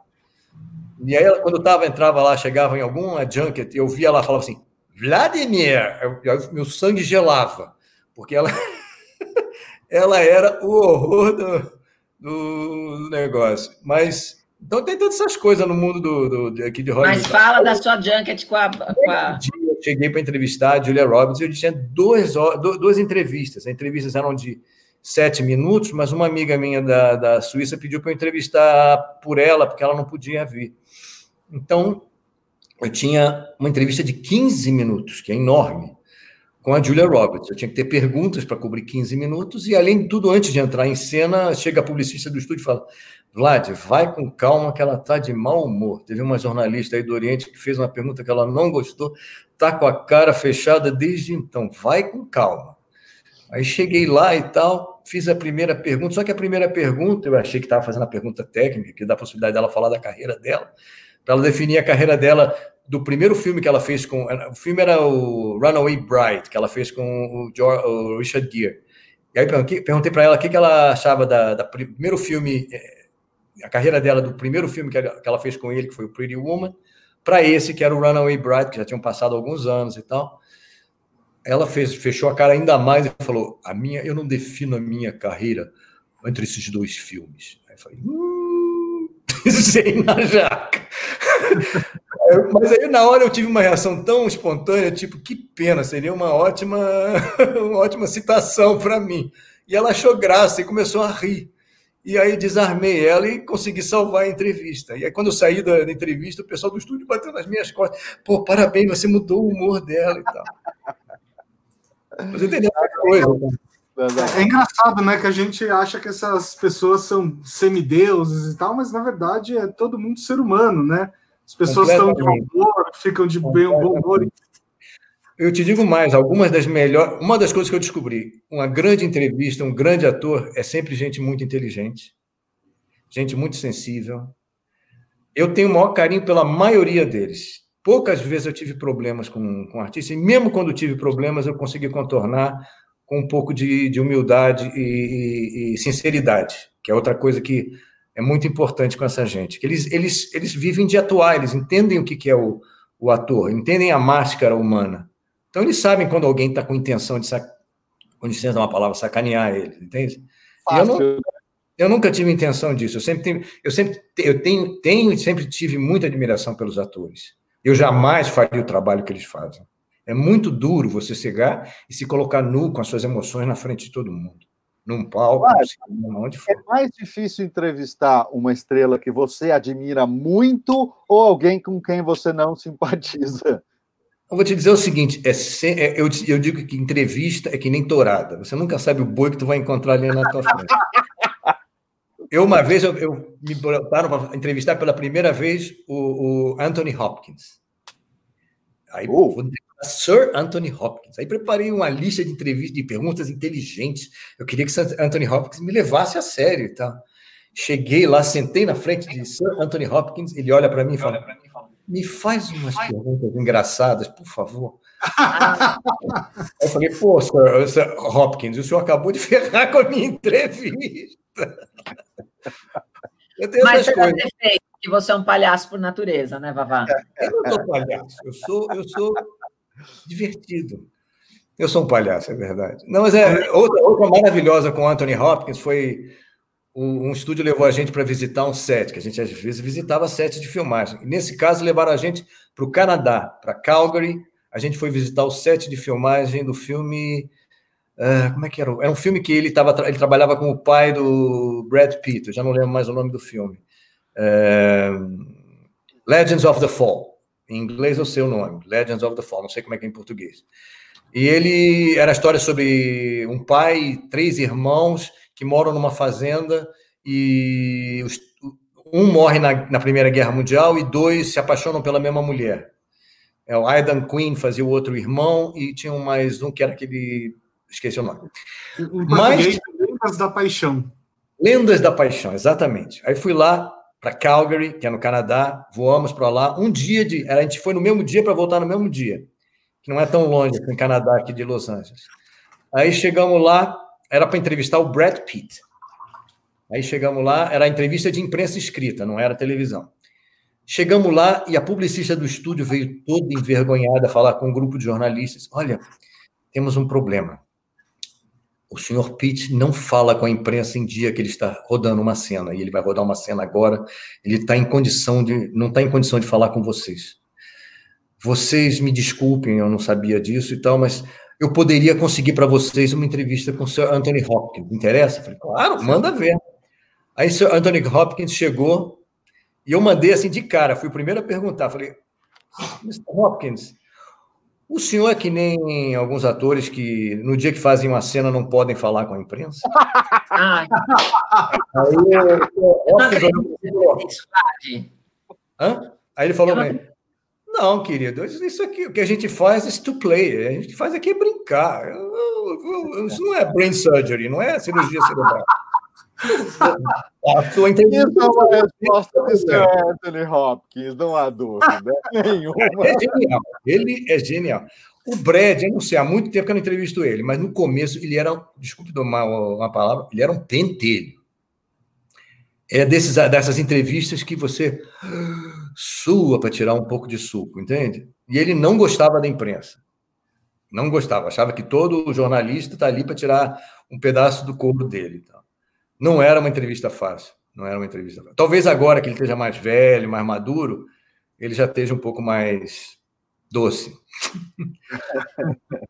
E aí, ela, quando eu tava, entrava lá, chegava em alguma junket, eu via ela falava assim, Vladimir! Eu, eu, meu sangue gelava, porque ela, <laughs> ela era o horror do, do negócio. Mas, então tem todas essas coisas no mundo do, do aqui de Hollywood. Mas fala da sua junket com a... Com a... Eu cheguei para entrevistar a Julia Roberts e eu tinha duas, duas entrevistas. As entrevistas eram de sete minutos, mas uma amiga minha da, da Suíça pediu para eu entrevistar por ela, porque ela não podia vir. Então, eu tinha uma entrevista de 15 minutos, que é enorme, com a Julia Roberts. Eu tinha que ter perguntas para cobrir 15 minutos, e além de tudo, antes de entrar em cena, chega a publicista do estúdio e fala: Vlad, vai com calma que ela está de mau humor. Teve uma jornalista aí do Oriente que fez uma pergunta que ela não gostou, está com a cara fechada desde então, vai com calma. Aí cheguei lá e tal, fiz a primeira pergunta, só que a primeira pergunta, eu achei que estava fazendo a pergunta técnica, que dá a possibilidade dela falar da carreira dela, para ela definir a carreira dela do primeiro filme que ela fez com. O filme era o Runaway Bride, que ela fez com o, George, o Richard Gere. E aí perguntei para ela o que, ela achava da, da primeiro filme, eh, a carreira dela do primeiro filme que ela, que ela fez com ele, que foi o Pretty Woman, para esse que era o Runaway Bride, que já tinham passado alguns anos e tal ela fez, fechou a cara ainda mais e falou: a minha, eu não defino a minha carreira entre esses dois filmes. Aí eu falei, hum, sem na jaca. <laughs> Mas aí na hora eu tive uma reação tão espontânea, tipo, que pena, seria uma ótima, <laughs> uma ótima citação para mim. E ela achou graça e começou a rir. E aí desarmei ela e consegui salvar a entrevista. E aí quando eu saí da, entrevista, o pessoal do estúdio bateu nas minhas costas. Pô, parabéns, você mudou o humor dela e tal. Mas entendeu coisa. É engraçado, né, que a gente acha que essas pessoas são semideuses e tal, mas na verdade é todo mundo ser humano, né? As pessoas estão de bom humor, ficam de bem bom humor. Eu te digo mais, algumas das melhores, uma das coisas que eu descobri, uma grande entrevista, um grande ator é sempre gente muito inteligente, gente muito sensível. Eu tenho o maior carinho pela maioria deles. Poucas vezes eu tive problemas com, com artista, e mesmo quando tive problemas, eu consegui contornar com um pouco de, de humildade e, e, e, sinceridade, que é outra coisa que é muito importante com essa gente. Que eles, eles, eles vivem de atuar, eles entendem o que, que é o, o ator, entendem a máscara humana. Então, eles sabem quando alguém está com intenção de, sac... com licença uma palavra, sacanear ele, entende? Eu, não, eu nunca tive intenção disso. Eu sempre tenho, eu sempre eu tenho, tenho e sempre tive muita admiração pelos atores. Eu jamais faria o trabalho que eles fazem. É muito duro você chegar e se colocar nu com as suas emoções na frente de todo mundo. Num palco, cinema, onde for. É mais difícil entrevistar uma estrela que você admira muito ou alguém com quem você não simpatiza? Eu vou te dizer o seguinte: é, é eu, eu, digo que entrevista é que nem tourada. Você nunca sabe o boi que tu vai encontrar ali na tua frente. Eu, uma vez, eu, eu me botaram para entrevistar pela primeira vez o, o Anthony Hopkins. Aí, oh. vou Sir Anthony Hopkins. Aí preparei uma lista de entrevistas, de perguntas inteligentes. Eu queria que Sir Anthony Hopkins me levasse a sério e tal. Cheguei lá, sentei na frente de Sir Anthony Hopkins, ele olha para mim e fala: Me faz umas perguntas engraçadas, por favor. <laughs> eu falei, pô, Sir, Sir Hopkins, o senhor acabou de <laughs> ferrar com a minha entrevista. Eu tenho Mas você coisas. que você é um palhaço por natureza, né, Vavá? Eu não sou palhaço, eu sou, eu sou divertido. Eu sou um palhaço, é verdade. Não, mas é outra, outra maravilhosa com Anthony Hopkins foi um estúdio levou a gente para visitar um set, que a gente às vezes visitava sets de filmagem. E nesse caso levaram a gente para o Canadá, para Calgary. A gente foi visitar o set de filmagem do filme Uh, como é que era? Era um filme que ele, tava, ele trabalhava com o pai do Brad Pitt, eu já não lembro mais o nome do filme. Uh, Legends of the Fall. Em inglês eu sei o nome, Legends of the Fall, não sei como é que é em português. E ele era a história sobre um pai e três irmãos que moram numa fazenda e os, um morre na, na, Primeira Guerra Mundial e dois se apaixonam pela mesma mulher. É, o Aidan Quinn fazia o outro irmão e tinha mais um que era aquele. Esqueci o nome. Mas, Lendas da Paixão. Lendas da Paixão, exatamente. Aí fui lá para Calgary, que é no Canadá, voamos para lá. Um dia de. A gente foi no mesmo dia para voltar no mesmo dia, que não é tão longe no Canadá aqui de Los Angeles. Aí chegamos lá, era para entrevistar o Brad Pitt. Aí chegamos lá, era entrevista de imprensa escrita, não era televisão. Chegamos lá e a publicista do estúdio veio toda envergonhada falar com um grupo de jornalistas: Olha, temos um problema. O senhor Pitt não fala com a imprensa em dia que ele está rodando uma cena e ele vai rodar uma cena agora. Ele está em condição de, não está em condição de falar com vocês. Vocês me desculpem, eu não sabia disso e tal, mas eu poderia conseguir para vocês uma entrevista com o Sr. Anthony Hopkins. Interessa? falei, claro, manda ver. Aí o Sr. Anthony Hopkins chegou e eu mandei assim de cara, fui o primeiro a perguntar. Falei, Mr. Hopkins, o senhor é que nem alguns atores que no dia que fazem uma cena não podem falar com a imprensa? Aí, Hã? Aí ele falou, não... não, querido, isso aqui, o que a gente faz é to play, a gente faz aqui é brincar. Isso não é brain surgery, não é cirurgia cerebral. A sua entrevista Isso é uma resposta de Sir Anthony Hopkins, não há dúvida <laughs> nenhuma. É genial, ele é genial. O Brad, eu não sei, há muito tempo que eu não entrevisto ele, mas no começo ele era, desculpe uma, uma palavra, ele era um pentelho. É desses, dessas entrevistas que você sua para tirar um pouco de suco, entende? E ele não gostava da imprensa. Não gostava, achava que todo jornalista está ali para tirar um pedaço do corpo dele. Não era uma entrevista fácil. Não era uma entrevista fácil. Talvez agora que ele esteja mais velho, mais maduro, ele já esteja um pouco mais doce. <laughs>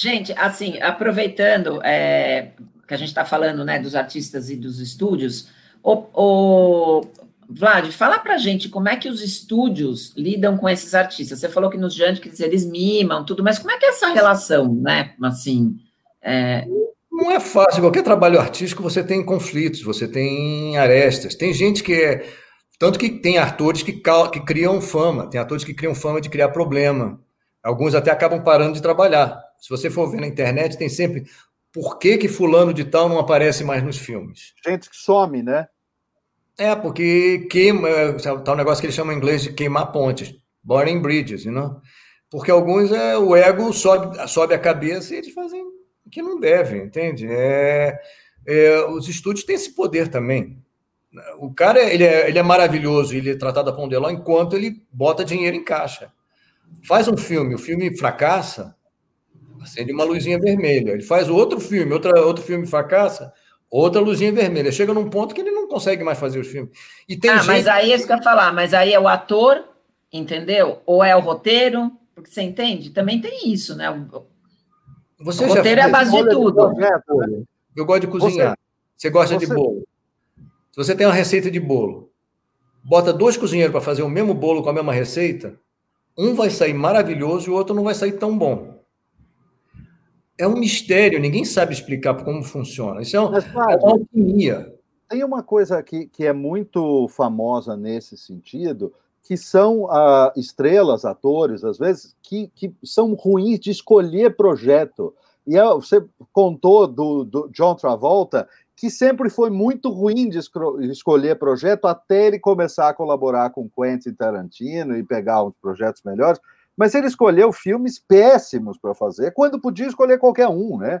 Gente, assim, aproveitando é, que a gente está falando né, dos artistas e dos estúdios, o, o Vlad, fala pra gente como é que os estúdios lidam com esses artistas. Você falou que nos Jantkins eles mimam tudo, mas como é que é essa relação, né? Assim, é... Não é fácil. Qualquer trabalho artístico você tem conflitos, você tem arestas. Tem gente que é. Tanto que tem atores que, que criam fama, tem atores que criam fama de criar problema. Alguns até acabam parando de trabalhar. Se você for ver na internet, tem sempre por que, que fulano de tal não aparece mais nos filmes. Gente que some, né? É, porque queima, tá um negócio que eles chamam em inglês de queimar pontes, burning bridges, you know? Porque alguns é o ego sobe, sobe a cabeça e eles fazem que não devem, entende? É, é, os estúdios têm esse poder também. O cara ele é, ele é maravilhoso, ele é tratado a pão de ló enquanto ele bota dinheiro em caixa. Faz um filme, o filme fracassa, acende uma luzinha vermelha. Ele faz outro filme, outra, outro filme fracassa, outra luzinha vermelha. Chega num ponto que ele não consegue mais fazer os filmes. E tem ah, gente... mas aí é isso que eu ia falar, mas aí é o ator, entendeu? Ou é o roteiro, porque você entende? Também tem isso, né? Você o roteiro é a base de tudo. De eu gosto de cozinhar. Você, você gosta você... de bolo. Se você tem uma receita de bolo, bota dois cozinheiros para fazer o mesmo bolo com a mesma receita, um vai sair maravilhoso e o outro não vai sair tão bom. É um mistério, ninguém sabe explicar como funciona. Isso é, um, é uma alquimia. Tem uma coisa que, que é muito famosa nesse sentido, que são uh, estrelas, atores, às vezes, que, que são ruins de escolher projeto. E é, você contou do, do, John Travolta, que sempre foi muito ruim de escolher projeto até ele começar a colaborar com Quentin Tarantino e pegar uns projetos melhores. Mas ele escolheu filmes péssimos para fazer, quando podia escolher qualquer um, né?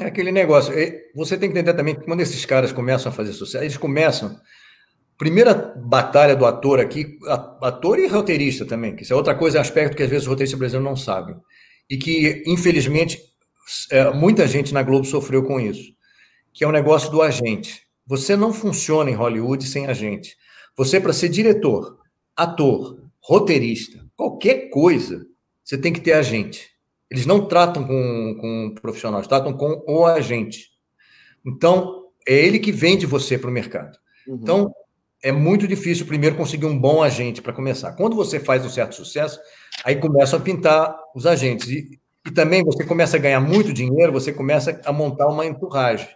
É aquele negócio. Você tem que entender também que quando esses caras começam a fazer sucesso, eles começam Primeira batalha do ator aqui, ator e roteirista também, que isso é outra coisa, aspecto que às vezes os roteiristas brasileiros não sabem. E que, infelizmente, é, muita gente na Globo sofreu com isso, que é o negócio do agente. Você não funciona em Hollywood sem agente. Você, para ser diretor, ator, roteirista, qualquer coisa, você tem que ter agente. Eles não tratam com, com profissionais, tratam com o agente. Então, é ele que vende você para o mercado. Uhum. Então, é muito difícil primeiro conseguir um bom agente para começar. Quando você faz um certo sucesso, aí começam a pintar os agentes. E, e também você começa a ganhar muito dinheiro, você começa a montar uma entourage,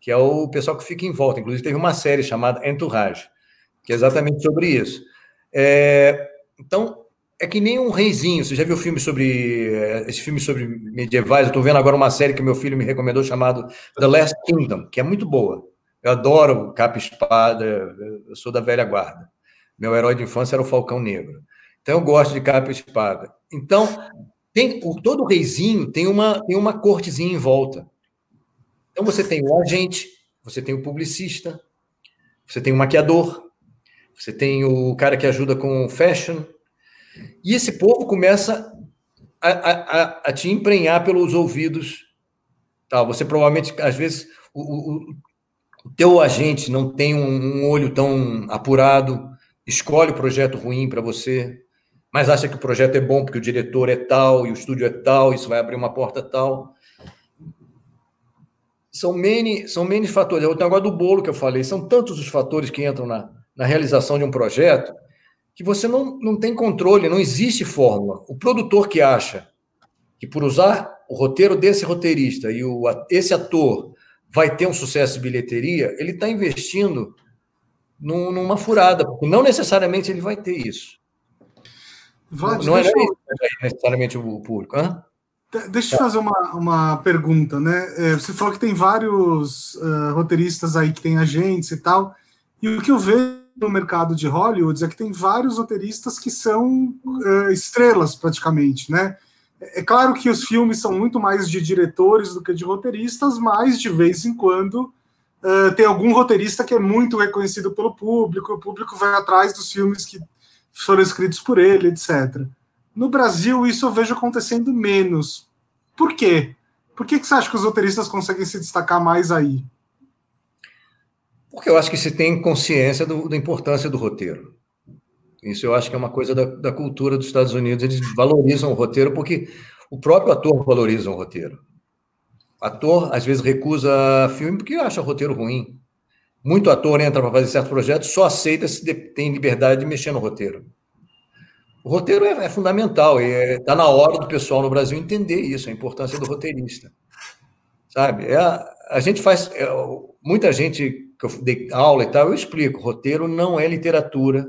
que é o pessoal que fica em volta. Inclusive, teve uma série chamada Entourage, que é exatamente sobre isso. É, então, é que nem um reizinho. Você já viu filme sobre. Eh, esse filme sobre medievais? Eu estou vendo agora uma série que meu filho me recomendou chamado The Last Kingdom, que é muito boa. Eu adoro capa espada, eu sou da velha guarda. Meu herói de infância era o Falcão Negro. Então eu gosto de capa espada. Então, tem, todo reizinho tem uma, tem uma cortezinha em volta. Então você tem o agente, você tem o publicista, você tem o maquiador, você tem o cara que ajuda com fashion. E esse povo começa a, a, a te emprenhar pelos ouvidos. Tá, você provavelmente, às vezes, o, o, o teu agente não tem um, um olho tão apurado, escolhe o projeto ruim para você, mas acha que o projeto é bom porque o diretor é tal e o estúdio é tal, isso vai abrir uma porta tal. São many, são many fatores. É o negócio do bolo que eu falei, são tantos os fatores que entram na, na realização de um projeto que você não, não tem controle, não existe fórmula. O produtor que acha que por usar o roteiro desse roteirista e o, esse ator vai ter um sucesso de bilheteria, ele está investindo num, numa furada, porque não necessariamente ele vai ter isso. Vlad, não, é necessariamente o público. Hã? Deixa eu fazer uma, uma pergunta, né? É, você falou que tem vários uh, roteiristas aí que têm agentes e tal, e o que eu vejo no mercado de Hollywood é que tem vários roteiristas que são uh, estrelas, praticamente, né? É claro que os filmes são muito mais de diretores do que de roteiristas, mas de vez em quando uh, tem algum roteirista que é muito reconhecido pelo público, o público vai atrás dos filmes que foram escritos por ele, etc. No Brasil, isso eu vejo acontecendo menos. Por quê? Por que, que você acha que os roteiristas conseguem se destacar mais aí? Porque eu acho que se tem consciência do, da importância do roteiro. Isso eu acho que é uma coisa da, da cultura dos Estados Unidos. Eles valorizam o roteiro porque o próprio ator valoriza o roteiro. Ator, às vezes, recusa filme porque acha o roteiro ruim. Muito ator entra para fazer certos projetos, só aceita se tem liberdade de mexer no roteiro. O roteiro é, é fundamental e está é, na hora do pessoal no Brasil entender isso, a importância do roteirista. Sabe? É, a gente faz. É, muita gente que eu dei aula e tal, eu explico: roteiro não é literatura,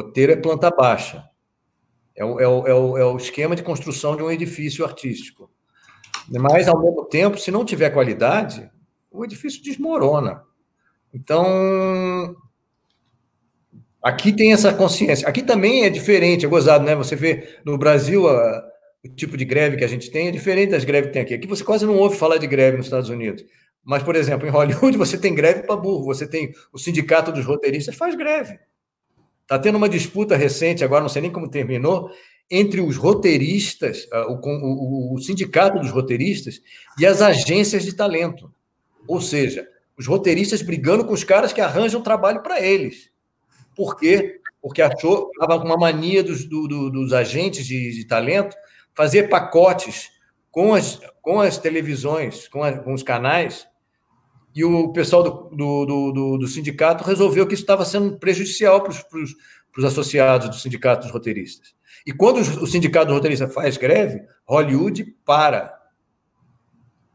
Roteiro é planta baixa. É o, é, o, é, o, é o esquema de construção de um edifício artístico. Mas, ao mesmo tempo, se não tiver qualidade, o edifício desmorona. Então, aqui tem essa consciência. Aqui também é diferente, é gozado, né? Você vê no Brasil a, o tipo de greve que a gente tem é diferente das greves que tem aqui. Aqui você quase não ouve falar de greve nos Estados Unidos. Mas, por exemplo, em Hollywood <laughs> você tem greve para burro, você tem o sindicato dos roteiristas faz greve. Está tendo uma disputa recente, agora não sei nem como terminou, entre os roteiristas, ah, o, sindicato dos roteiristas e as agências de talento. Ou seja, os roteiristas brigando com os caras que arranjam trabalho para eles. Por quê? Porque achou, estava com uma mania dos, do, do, dos agentes de, de, talento fazer pacotes com as, com as televisões, com, a, com os canais, e o pessoal do, do, do, do sindicato resolveu que isso estava sendo prejudicial para os associados do sindicato dos roteiristas. E quando o sindicato dos roteiristas faz greve, Hollywood para.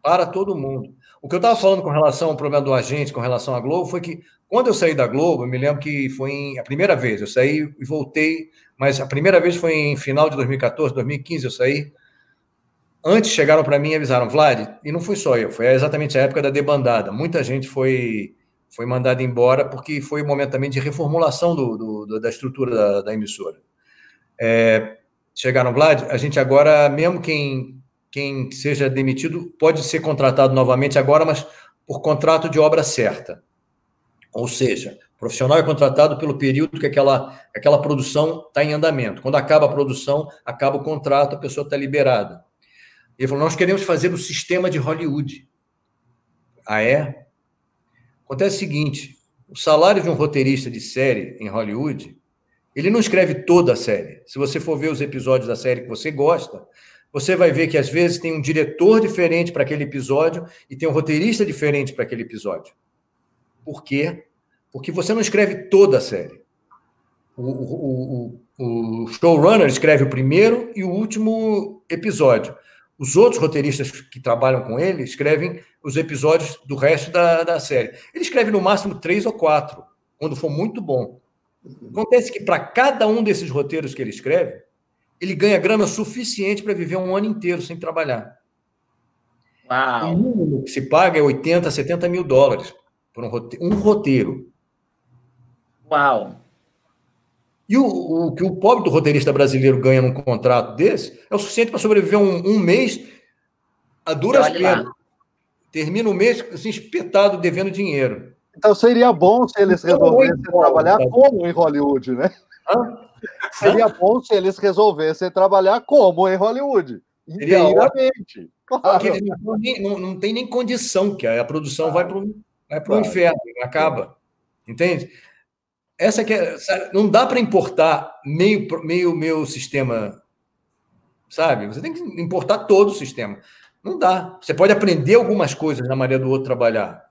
Para todo mundo. O que eu estava falando com relação ao problema do agente, com relação à Globo, foi que quando eu saí da Globo, eu me lembro que foi em, a primeira vez, eu saí e voltei, mas a primeira vez foi em final de 2014, 2015, eu saí Antes chegaram para mim e avisaram, Vlad, e não fui só eu, foi exatamente a época da debandada. Muita gente foi foi mandada embora porque foi um momento também de reformulação do, do da estrutura da, da emissora. É, chegaram, Vlad, a gente agora, mesmo quem, quem seja demitido, pode ser contratado novamente agora, mas por contrato de obra certa. Ou seja, o profissional é contratado pelo período que aquela, aquela produção está em andamento. Quando acaba a produção, acaba o contrato, a pessoa está liberada. Ele falou: Nós queremos fazer o sistema de Hollywood. Ah, é? Acontece o seguinte: o salário de um roteirista de série em Hollywood, ele não escreve toda a série. Se você for ver os episódios da série que você gosta, você vai ver que às vezes tem um diretor diferente para aquele episódio e tem um roteirista diferente para aquele episódio. Por quê? Porque você não escreve toda a série. O, o, o, o showrunner escreve o primeiro e o último episódio. Os outros roteiristas que trabalham com ele escrevem os episódios do resto da, da série. Ele escreve no máximo três ou quatro, quando for muito bom. Acontece que para cada um desses roteiros que ele escreve, ele ganha grana suficiente para viver um ano inteiro sem trabalhar. Uau. O mínimo que se paga é 80, 70 mil dólares por um roteiro. Um roteiro. Uau! E o, o, que o pobre do roteirista brasileiro ganha num contrato desse é o suficiente para sobreviver um, um, mês a duras penas. Termina o mês assim, espetado, devendo dinheiro. Então seria bom se eles resolvessem trabalhar como em Hollywood, né? Hã? Seria Hã? bom se eles resolvessem trabalhar como em Hollywood. Inteiramente. Claro. Não, não, não, tem nem condição, que a produção vai para o vai claro. inferno, acaba. Entende? Essa que é, sabe, não dá para importar meio, meio meu sistema, sabe? Você tem que importar todo o sistema. Não dá. Você pode aprender algumas coisas na maneira do outro trabalhar.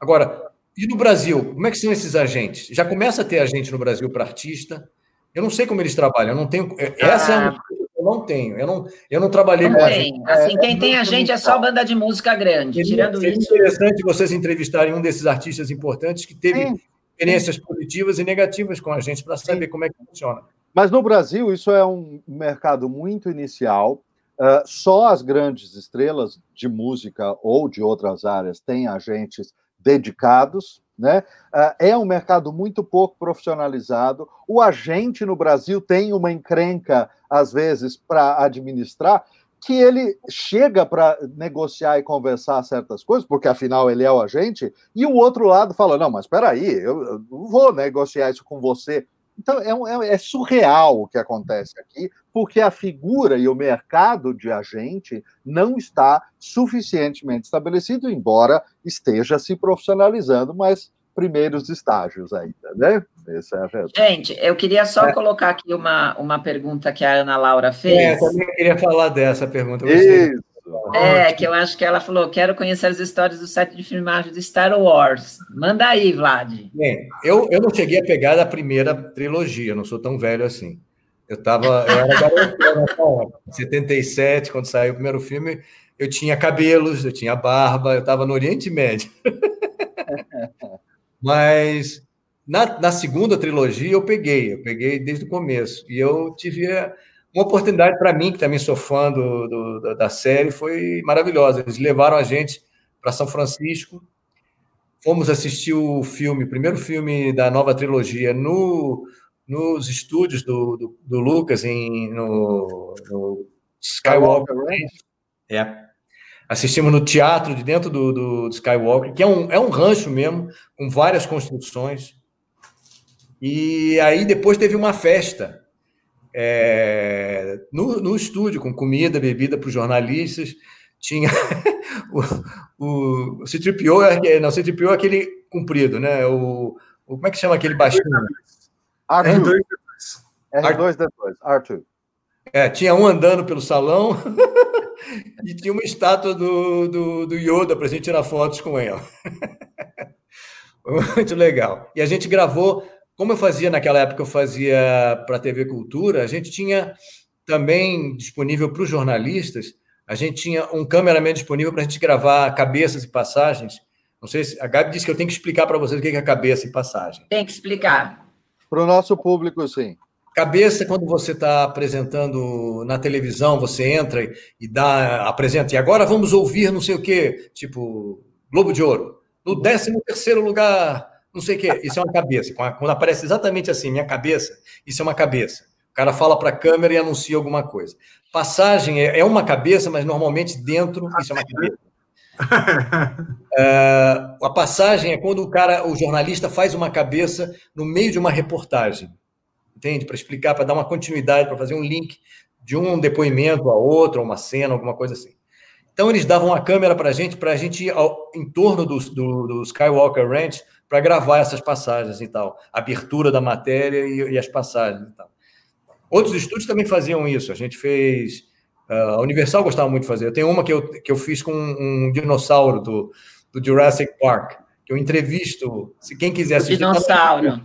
Agora, e no Brasil, como é que são esses agentes? Já começa a ter agente no Brasil para artista. Eu não sei como eles trabalham. Eu não tenho. É, essa ah. é uma eu não tenho. Eu não, eu não trabalhei não com tem. Assim, é, quem é, tem agente é só banda de música grande. Tirando isso. É interessante vocês entrevistarem um desses artistas importantes que teve. Sim experiências positivas e negativas com a gente para saber como é que funciona. Mas no Brasil, isso é um mercado muito inicial. Uh, só as grandes estrelas de música ou de outras áreas têm agentes dedicados. Né? Uh, é um mercado muito pouco profissionalizado. O agente no Brasil tem uma encrenca, às vezes, para administrar, que ele chega para negociar e conversar certas coisas, porque afinal ele é o agente, e o outro lado fala: não, mas espera aí, eu, eu, vou negociar isso com você. Então é, é, é, surreal o que acontece aqui, porque a figura e o mercado de agente não está suficientemente estabelecido, embora esteja se profissionalizando, mas primeiros estágios ainda, né? Essa é a verdade. Gente, eu queria só é. colocar aqui uma, uma pergunta que a Ana Laura fez. É, eu também queria falar dessa pergunta. Isso. É, que eu acho que ela falou: quero conhecer as histórias do set de filmagem de Star Wars. Manda aí, Vlad. Bem, eu, eu não cheguei a pegar da primeira trilogia, não sou tão velho assim. Eu tava, eu era garoto, em 77, quando saiu o primeiro filme, eu tinha cabelos, eu tinha barba, eu estava no Oriente Médio. <laughs> Mas na, na, segunda trilogia eu peguei, eu peguei desde o começo. E eu tive uma oportunidade para mim, que também sou fã do, do, da série, foi maravilhosa. Eles levaram a gente para São Francisco, fomos assistir o filme, o primeiro filme da nova trilogia, no, nos estúdios do, do, do Lucas, em, no, no Skywalker Ranch. É, Assistimos no teatro de dentro do, do, do Skywalker, que é um, é um rancho mesmo, com várias construções. E aí depois teve uma festa é, no, no estúdio, com comida, bebida para os jornalistas. Tinha <laughs> o, o C-3PO, é, não, C-3PO é aquele comprido, né? O, o, como é que chama aquele baixinho? R2D2. R2D2, R2. É, tinha um andando pelo salão <laughs> e tinha uma estátua do, do, do Yoda para a gente tirar fotos com ela. <laughs> Muito legal. E a gente gravou, como eu fazia naquela época, eu fazia para a TV Cultura, a gente tinha também disponível para os jornalistas, a gente tinha um cameraman disponível para a gente gravar cabeças e passagens. Não sei se a Gabi disse que eu tenho que explicar para vocês o que é cabeça e passagem. Tem que explicar. Para o nosso público, sim. Cabeça, quando você está apresentando na televisão, você entra e dá, apresenta, e agora vamos ouvir não sei o quê, tipo Globo de Ouro. No 13 terceiro lugar, não sei o quê. Isso é uma cabeça. Quando aparece exatamente assim, minha cabeça, isso é uma cabeça. O cara fala para a câmera e anuncia alguma coisa. Passagem é, é uma cabeça, mas normalmente dentro, isso é uma cabeça. uh, <laughs> a passagem é quando o cara, o jornalista faz uma cabeça no meio de uma reportagem entende? Para explicar, para dar uma continuidade, para fazer um link de um depoimento a outro, a uma cena, alguma coisa assim. Então, eles davam a câmera para a gente, para a gente ir ao, em torno do, do, do Skywalker Ranch para gravar essas passagens e tal, abertura da matéria e, e, as passagens e tal. Outros estúdios também faziam isso. A gente fez a Universal gostava muito de fazer. Eu tenho uma que eu, que eu fiz com um, dinossauro do, do Jurassic Park, que eu entrevisto, se quem quiser assistir. Dinossauro.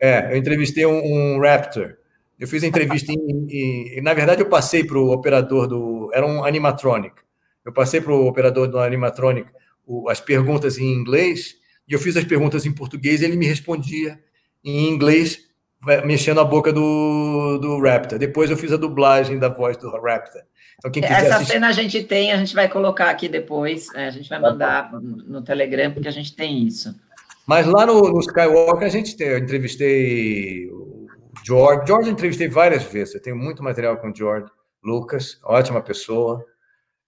É, eu entrevistei um, um Raptor. Eu fiz a entrevista em, <laughs> em, Na verdade, eu passei para o operador do. Era um animatronic. Eu passei para o operador do animatronic o, as perguntas em inglês e eu fiz as perguntas em português e ele me respondia em inglês, mexendo a boca do, do Raptor. Depois eu fiz a dublagem da voz do Raptor. Então, quem quiser Essa assistir... cena a gente tem, a gente vai colocar aqui depois, é, a gente vai mandar no Telegram, porque a gente tem isso. Mas lá no, no Skywalker a gente tem, eu entrevistei o George. George eu entrevistei várias vezes, eu tenho muito material com o George. Lucas, ótima pessoa.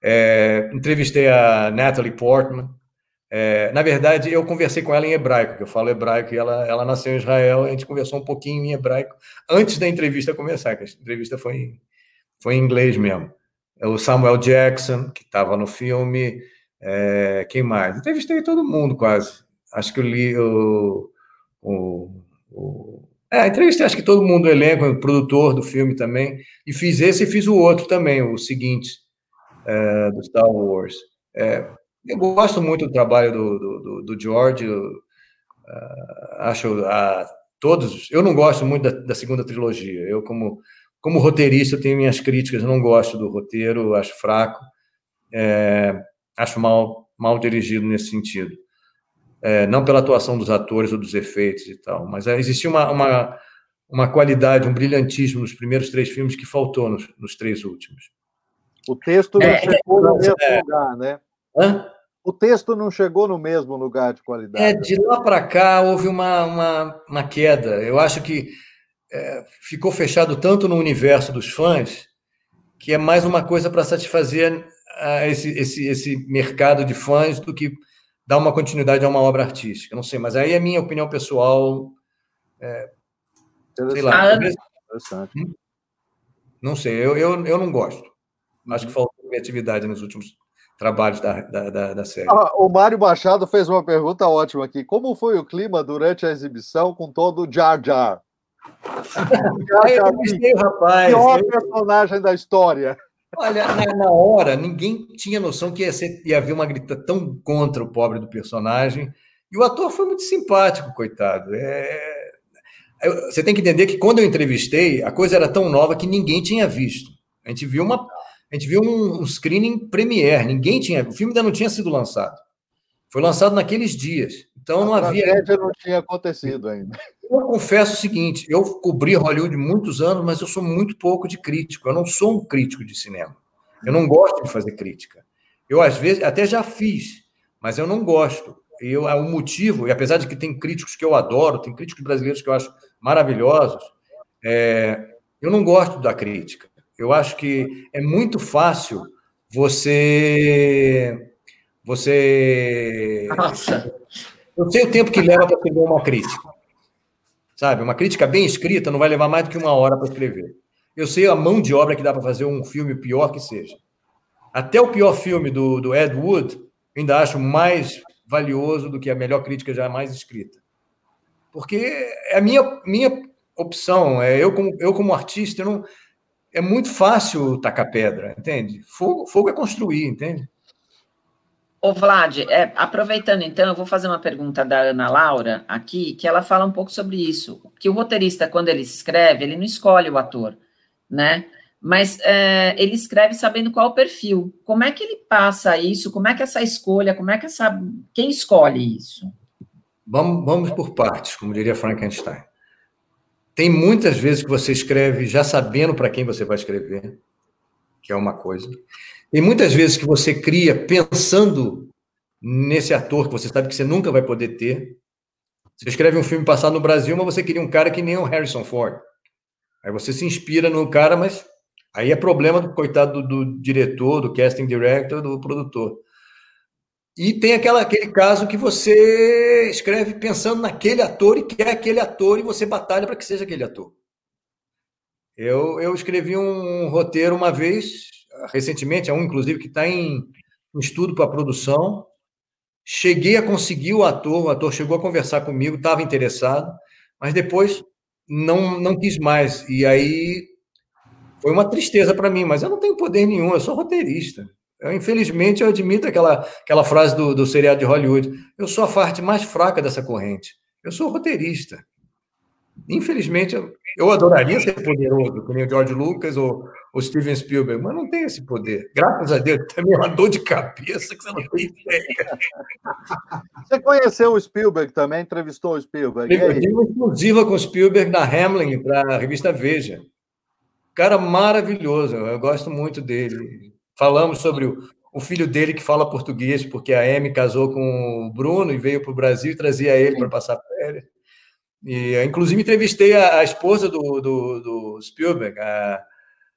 É, entrevistei a Natalie Portman. É, na verdade, eu conversei com ela em hebraico, que eu falo hebraico, e ela, ela nasceu em Israel, a gente conversou um pouquinho em hebraico antes da entrevista começar, que a entrevista foi foi em inglês mesmo. É o Samuel Jackson, que estava no filme, é, quem mais? Entrevistei todo mundo quase. Acho que eu li o. o, o é, entrevistei acho que todo mundo do elenco, o produtor do filme também, e fiz esse e fiz o outro também, o seguinte, é, do Star Wars. É, eu gosto muito do trabalho do, do, do George, eu, uh, acho uh, todos. Eu não gosto muito da, da, segunda trilogia. Eu, como, como roteirista, tenho minhas críticas, não gosto do roteiro, acho fraco, é, acho mal, mal dirigido nesse sentido. É, não pela atuação dos atores ou dos efeitos e tal, mas é, existia uma, uma, uma qualidade, um brilhantismo nos primeiros três filmes que faltou nos, nos três últimos. O texto não é, chegou no mesmo é. lugar, né? Hã? O texto não chegou no mesmo lugar de qualidade. É, de lá para cá houve uma, uma, uma, queda. Eu acho que é, ficou fechado tanto no universo dos fãs que é mais uma coisa para satisfazer uh, esse, esse, esse mercado de fãs do que dar uma continuidade a uma obra artística. Não sei, mas aí é minha opinião pessoal. É, sei lá. Interessante. Hum? Não sei, eu, eu, eu não gosto. Acho que faltou criatividade nos últimos trabalhos da, da, da, da série. Ah, o Mário Machado fez uma pergunta ótima aqui. Como foi o clima durante a exibição com todo o Jar Jar? <laughs> Jar Jar eu rapaz. Pior eu... personagem da história. Olha, na, na, hora, ninguém tinha noção que ia, ser, ia haver uma grita tão contra o pobre do personagem. E o ator foi muito simpático, coitado. É... Você tem que entender que quando eu entrevistei, a coisa era tão nova que ninguém tinha visto. A gente viu uma a gente viu um, um screening premiere, ninguém tinha, o filme ainda não tinha sido lançado. Foi lançado naqueles dias. Então a não havia. A não tinha acontecido ainda. Eu confesso o seguinte: eu cobri Hollywood muitos anos, mas eu sou muito pouco de crítico. Eu não sou um crítico de cinema. Eu não gosto de fazer crítica. Eu, às vezes, até já fiz, mas eu não gosto. E eu, é um motivo, e apesar de que tem críticos que eu adoro, tem críticos brasileiros que eu acho maravilhosos, é, eu não gosto da crítica. Eu acho que é muito fácil você. Você. Nossa. Eu sei o tempo que leva para escrever uma crítica. Sabe? Uma crítica bem escrita não vai levar mais do que uma hora para escrever. Eu sei a mão de obra que dá para fazer um filme pior que seja. Até o pior filme do, do Ed Wood, ainda acho mais valioso do que a melhor crítica jamais escrita. Porque é a minha, minha opção. É, eu, como, eu, como artista, eu não, é muito fácil tacar pedra, entende? Fogo, fogo é construir, entende? Ô, Vlad, é, aproveitando então, eu vou fazer uma pergunta da Ana Laura aqui, que ela fala um pouco sobre isso. Que o roteirista, quando ele escreve, ele não escolhe o ator, né? Mas é, ele escreve sabendo qual o perfil. Como é que ele passa isso? Como é que essa escolha, como é que essa. Quem escolhe isso? Vamos, vamos por partes, como diria Frankenstein. Tem muitas vezes que você escreve já sabendo para quem você vai escrever, que é uma coisa. Tem muitas vezes que você cria pensando nesse ator que você sabe que você nunca vai poder ter. Você escreve um filme passado no Brasil, mas você queria um cara que nem o Harrison Ford. Aí você se inspira no cara, mas aí é problema do coitado do, do diretor, do casting director, do produtor. E tem aquela, aquele caso que você escreve pensando naquele ator e quer aquele ator e você batalha para que seja aquele ator. Eu, eu escrevi um roteiro uma vez, recentemente, é um inclusive que está em, em estudo para produção. Cheguei a conseguir o ator, o ator chegou a conversar comigo, estava interessado, mas depois não, não quis mais. E aí foi uma tristeza para mim, mas eu não tenho poder nenhum, eu sou roteirista. Eu, infelizmente, eu admito aquela, aquela frase do, do seriado de Hollywood: eu sou a parte mais fraca dessa corrente. Eu sou roteirista. Infelizmente, eu, eu adoraria ser poderoso, como o George Lucas ou o Steven Spielberg, mas não tem esse poder. Graças a Deus, também é uma dor de cabeça que você não tem ideia. <laughs> Você conheceu o Spielberg também? Entrevistou o Spielberg? Eu tive uma exclusiva com o Spielberg na Hamlin, para a revista Veja. Cara maravilhoso, eu gosto muito dele. Falamos sobre o, o filho dele que fala português, porque a Amy casou com o Bruno e veio para o Brasil e trazia ele para passar férias. E, inclusive, entrevistei a, a esposa do, do, do, Spielberg, a,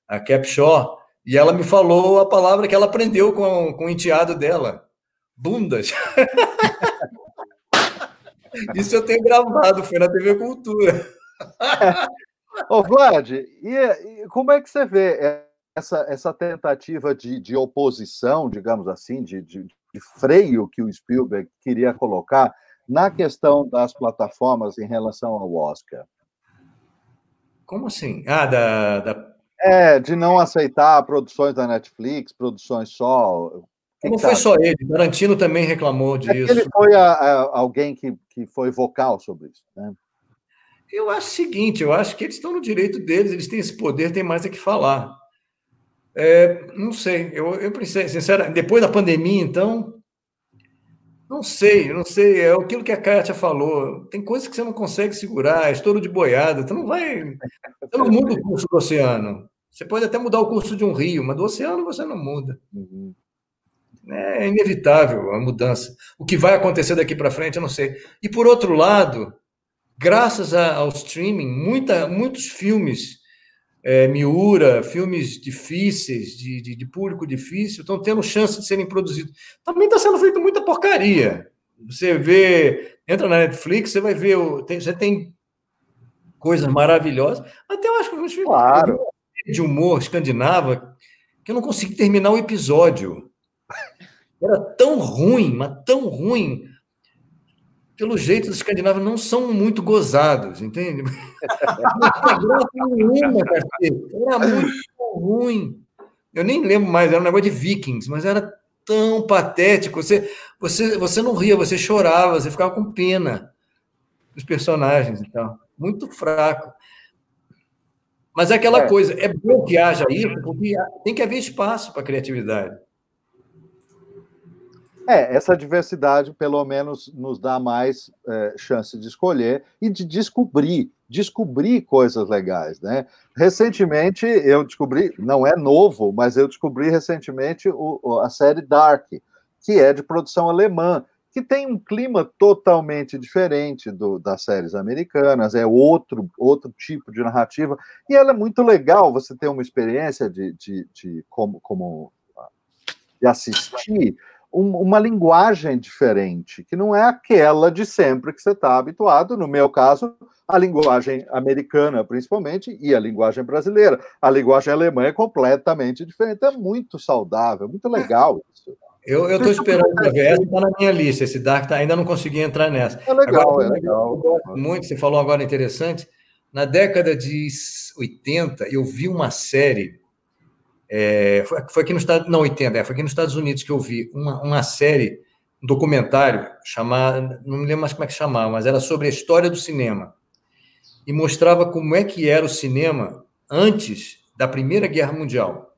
a Cap Shaw, e ela me falou a palavra que ela aprendeu com, com o enteado dela: bundas. <laughs> Isso eu tenho gravado, foi na TV Cultura. <laughs> Ô, Vlad, e, e, como é que você vê essa, essa tentativa de, de oposição, digamos assim, de, de, de freio que o Spielberg queria colocar na questão das plataformas em relação ao Oscar? Como assim? Ah, da, da... É, de não aceitar produções da Netflix, produções só. Não foi só ele, Tarantino também reclamou disso. É ele foi a, a, alguém que, que foi vocal sobre isso, né? Eu acho o seguinte, eu acho que eles estão no direito deles, eles têm esse poder, tem mais a que falar. É, não sei, eu, eu pensei, sinceramente, depois da pandemia, então, não sei, não sei, é aquilo que a Kátia falou, tem coisas que você não consegue segurar, é estouro de boiada, você não vai, <laughs> você não muda o curso do oceano, você pode até mudar o curso de um rio, mas do oceano você não muda. Uhum. É inevitável a mudança. O que vai acontecer daqui para frente, eu não sei. E por outro lado, graças ao streaming, muita, muitos filmes, é, Miura, filmes difíceis, de, de, de, público difícil, estão tendo chance de serem produzidos. Também está sendo feita muita porcaria. Você vê, entra na Netflix, você vai ver, tem, você tem coisas maravilhosas. Até eu acho que filmes claro. De humor escandinava que eu não consegui terminar o episódio. Era tão ruim, mas tão ruim pelo jeito, os escandinavos não são muito gozados, entende? Não nenhuma, Era muito ruim. Eu nem lembro mais, era um negócio de vikings, mas era tão patético. Você, você, você não ria, você chorava, você ficava com pena dos personagens e tal. Muito fraco. Mas é aquela é. coisa, é bom que haja isso, porque tem que haver espaço para criatividade. É, essa diversidade, pelo menos, nos dá mais é, chance de escolher e de descobrir, descobrir coisas legais, né? Recentemente, eu descobri, não é novo, mas eu descobri recentemente o, a série Dark, que é de produção alemã, que tem um clima totalmente diferente do, das séries americanas, é outro, outro tipo de narrativa, e ela é muito legal, você ter uma experiência de, de, de como, como de assistir um, uma linguagem diferente, que não é aquela de sempre que você está habituado. No meu caso, a linguagem americana, principalmente, e a linguagem brasileira. A linguagem alemã é completamente diferente. É muito saudável, muito legal isso. Eu estou esperando para ver, essa está na minha lista, esse Dark tá, ainda não consegui entrar nessa. É legal, agora, é legal. Muito, você falou agora interessante. Na década de 80, eu vi uma série é, foi, foi, aqui no Estado, não 80, é, foi aqui nos Estados Unidos que eu vi uma, uma série, um documentário chamado, não me lembro mais como é que chamava, mas era sobre a história do cinema e mostrava como é que era o cinema antes da Primeira Guerra Mundial.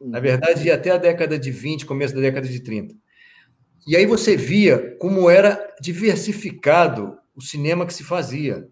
Na verdade, ia até a década de 20, começo da década de 30. E aí você via como era diversificado o cinema que se fazia.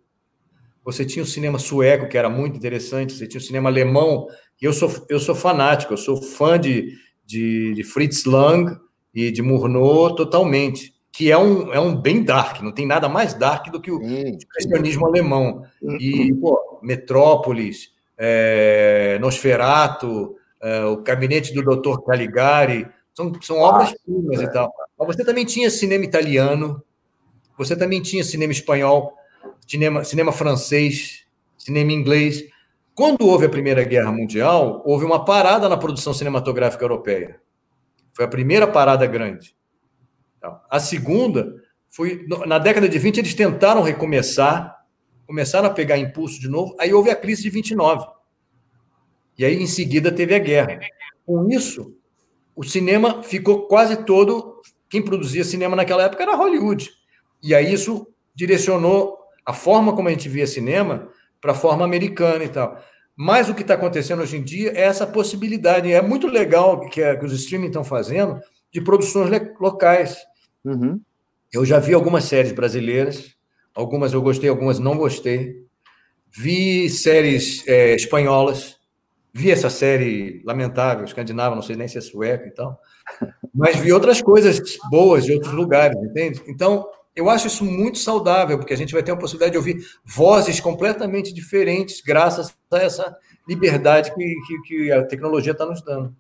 Você tinha o cinema sueco, que era muito interessante, você tinha o cinema alemão, eu sou, eu sou fanático, eu sou fã de, de, de Fritz Lang e de Murnau totalmente, que é um, é um bem dark, não tem nada mais dark do que o expressionismo alemão. E, pô, Metrópolis, é, Nosferatu, é, o Gabinete do Dr. Caligari, são, são obras-primas e tal. Mas você também tinha cinema italiano, você também tinha cinema espanhol, cinema, cinema francês, cinema inglês. Quando houve a Primeira Guerra Mundial, houve uma parada na produção cinematográfica europeia. Foi a primeira parada grande. Então, a segunda foi na década de 20 eles tentaram recomeçar, começaram a pegar impulso de novo, aí houve a crise de 29. E aí, em seguida, teve a guerra. Com isso, o cinema ficou quase todo. Quem produzia cinema naquela época era Hollywood. E aí isso direcionou a forma como a gente via cinema para a forma americana e tal. Mas o que está acontecendo hoje em dia é essa possibilidade. É muito legal que, é, que os streaming estão fazendo de produções locais. Uhum. Eu já vi algumas séries brasileiras, algumas eu gostei, algumas não gostei. Vi séries é, espanholas, vi essa série lamentável, escandinava, não sei nem se é sueca e tal, mas vi outras coisas boas de outros lugares, entende? Então, eu acho isso muito saudável, porque a gente vai ter a possibilidade de ouvir vozes completamente diferentes, graças a essa liberdade que, que, que a tecnologia está nos dando.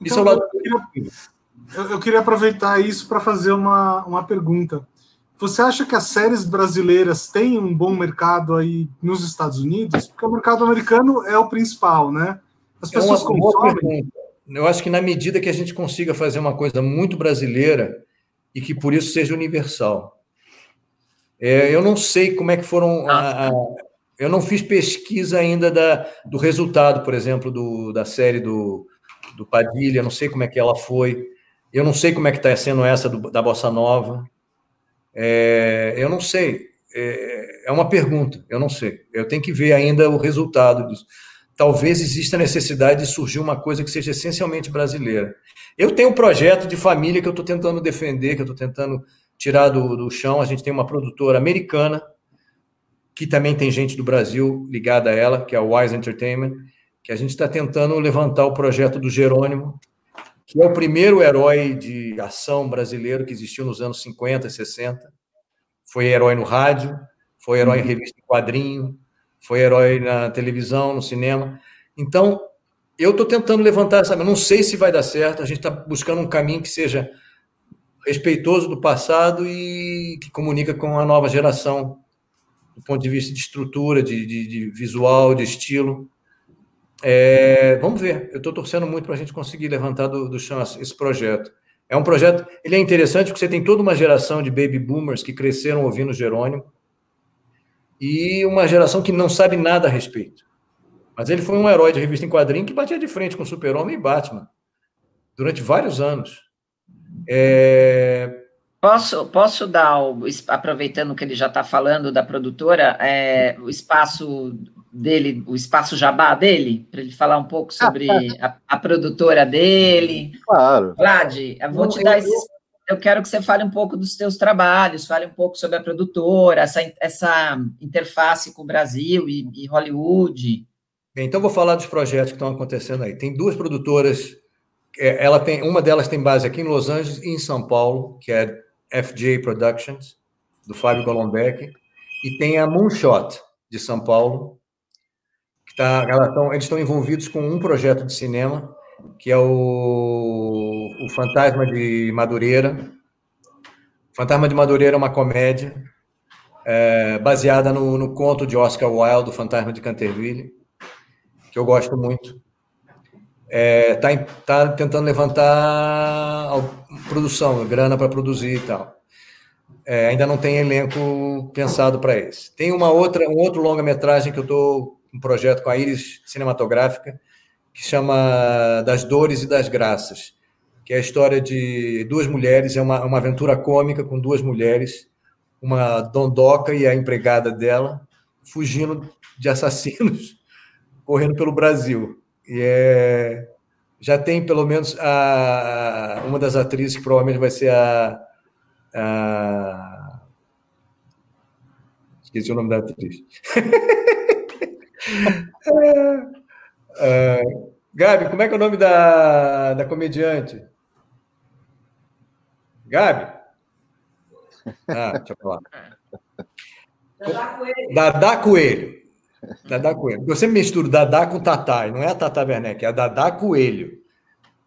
Isso então, é o lado. Eu queria, eu, eu queria aproveitar isso para fazer uma, uma pergunta. Você acha que as séries brasileiras têm um bom mercado aí nos Estados Unidos? Porque o mercado americano é o principal, né? As é pessoas é consomem. Eu acho que na medida que a gente consiga fazer uma coisa muito brasileira e que por isso seja universal. É, eu não sei como é que foram. A, a, eu não fiz pesquisa ainda da, do resultado, por exemplo, do, da série do, do Padilha, não sei como é que ela foi. Eu não sei como é que está sendo essa do, da Bossa Nova. É, eu não sei. É, é, uma pergunta, eu não sei. Eu tenho que ver ainda o resultado disso. Talvez exista a necessidade de surgir uma coisa que seja essencialmente brasileira. Eu tenho um projeto de família que eu estou tentando defender, que eu estou tentando tirar do, do chão. A gente tem uma produtora americana, que também tem gente do Brasil ligada a ela, que é a Wise Entertainment, que a gente está tentando levantar o projeto do Jerônimo, que é o primeiro herói de ação brasileiro que existiu nos anos 50 e 60. Foi herói no rádio, foi herói em uhum. revista em quadrinho, foi herói na televisão, no cinema. Então, eu estou tentando levantar essa. Não sei se vai dar certo, a gente está buscando um caminho que seja respeitoso do passado e que comunica com a nova geração, do ponto de vista de estrutura, de, de, de visual, de estilo. É, vamos ver. Eu estou torcendo muito para a gente conseguir levantar do, do chão esse projeto. É um projeto. Ele é interessante porque você tem toda uma geração de baby boomers que cresceram ouvindo Jerônimo e uma geração que não sabe nada a respeito. Mas ele foi um herói de revista em quadrinho que batia de frente com Super-Homem e Batman durante vários anos. É... Posso, posso dar, o, aproveitando que ele já está falando da produtora, é, o espaço dele, o espaço jabá dele, para ele falar um pouco sobre a, a, produtora dele. Claro. Vlad, eu vou Não, te dar eu, esses. Eu quero que você fale um pouco dos teus trabalhos, fale um pouco sobre a produtora, essa, essa interface com o Brasil e, e Hollywood. Bem, então vou falar dos projetos que estão acontecendo aí. Tem duas produtoras é, ela tem uma delas tem base aqui em Los Angeles e em São Paulo, que é FJ Productions, do Fábio Golombek, e tem a Moonshot, de São Paulo, que tá, tão, eles estão envolvidos com um projeto de cinema, que é o, o Fantasma de Madureira. O Fantasma de Madureira é uma comédia é, baseada no, no conto de Oscar Wilde, O Fantasma de Canterville, que eu gosto muito está é, tá tentando levantar produção, grana para produzir e tal. É, ainda não tem elenco pensado para esse. Tem uma outra, um outro longa-metragem que eu estou um projeto com a Iris Cinematográfica que chama Das Dores e das Graças, que é a história de duas mulheres, é uma, uma aventura cômica com duas mulheres, uma dondoca e a empregada dela, fugindo de assassinos, <laughs> correndo pelo Brasil. E é, já tem pelo menos a, uma das atrizes que provavelmente vai ser a, a esqueci o nome da atriz. <laughs> é, Gabi, como é que é o nome da, da comediante? Gabi? Ah, deixa eu falar. Dadá Coelho. Dadá Coelho. Dadá Coelho. Eu sempre misturo Dadá com Tatá, não é a Tatá Werneck, é a Dadá Coelho.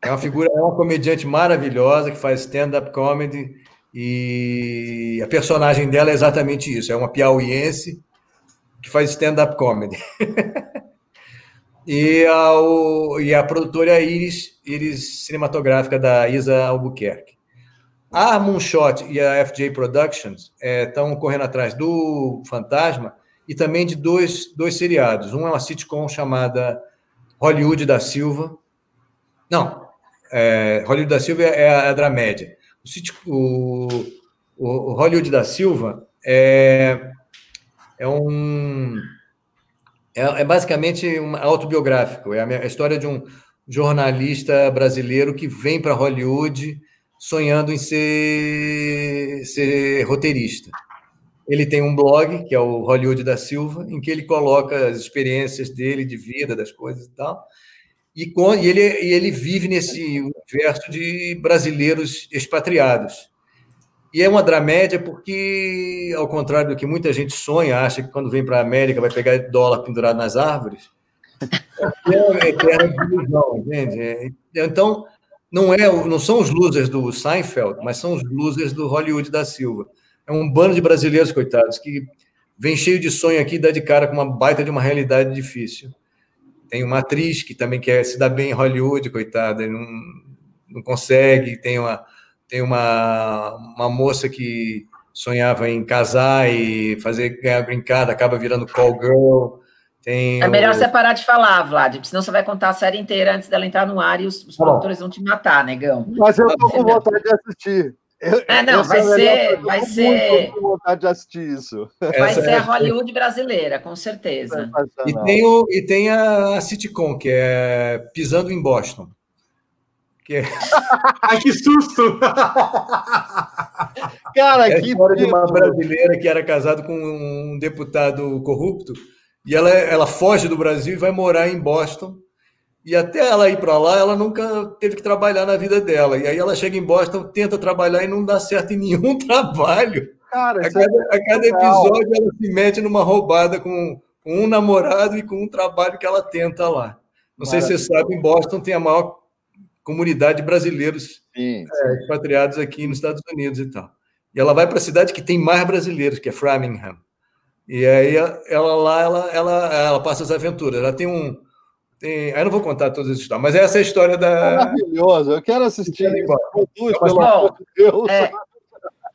É uma figura, é uma comediante maravilhosa que faz stand-up comedy e a personagem dela é exatamente isso, é uma piauiense que faz stand-up comedy. <laughs> e, a, o, e a produtora é Iris, Iris Cinematográfica da Isa Albuquerque. A Moonshot e a FJ Productions estão é, correndo atrás do Fantasma e também de dois, dois seriados. Um é uma sitcom chamada Hollywood da Silva. Não, é, Hollywood da Silva é a, é a dramédia. O, o, o, Hollywood da Silva é, é um. É, é basicamente um autobiográfico. É a, minha, a história de um jornalista brasileiro que vem para Hollywood sonhando em ser, ser roteirista. Ele tem um blog, que é o Hollywood da Silva, em que ele coloca as experiências dele de vida, das coisas e tal. E, ele, e ele vive nesse universo de brasileiros expatriados. E é uma dramédia porque, ao contrário do que muita gente sonha, acha que quando vem para a América vai pegar dólar pendurado nas árvores, é eterna ilusão, entende? É, então, não, é, não são os losers do Seinfeld, mas são os losers do Hollywood da Silva. É um bando de brasileiros, coitados, que vem cheio de sonho aqui e dá de cara com uma baita de uma realidade difícil. Tem uma atriz que também quer se dar bem em Hollywood, coitada, não, não consegue. Tem uma, tem uma, uma moça que sonhava em casar e fazer ganhar brincada, acaba virando call girl. Tem é melhor o... você parar de falar, Vlad, porque senão você vai contar a série inteira antes dela entrar no ar e os, os tá produtores vão te matar, negão. Mas eu tô com vontade de assistir. Eu, é, não, vai ser. Vai ser. Com vontade de assistir isso. Vai Essa ser é... a Hollywood brasileira, com certeza. E tem, o, e tem a sitcom, que é Pisando em Boston. Que é... <laughs> Ai, que susto! <laughs> Cara, é a que história de uma brasileira que era casada com um deputado corrupto e ela, ela foge do Brasil e vai morar em Boston. E até ela ir para lá, ela nunca teve que trabalhar na vida dela. E aí ela chega em Boston, tenta trabalhar e não dá certo em nenhum <laughs> trabalho. Cara, a, cada, é a cada episódio ela se mete numa roubada com, com um namorado e com um trabalho que ela tenta lá. Não sei se você sabe, em Boston tem a maior comunidade de brasileiros sim, sim. É, expatriados aqui nos Estados Unidos e tal. E ela vai para a cidade que tem mais brasileiros, que é Framingham. E aí ela lá, ela, ela, ela passa as aventuras. Ela tem um. Tem, aí não vou contar todas as histórias, mas essa é a história da. Maravilhoso, eu quero assistir. Amor de Deus. É,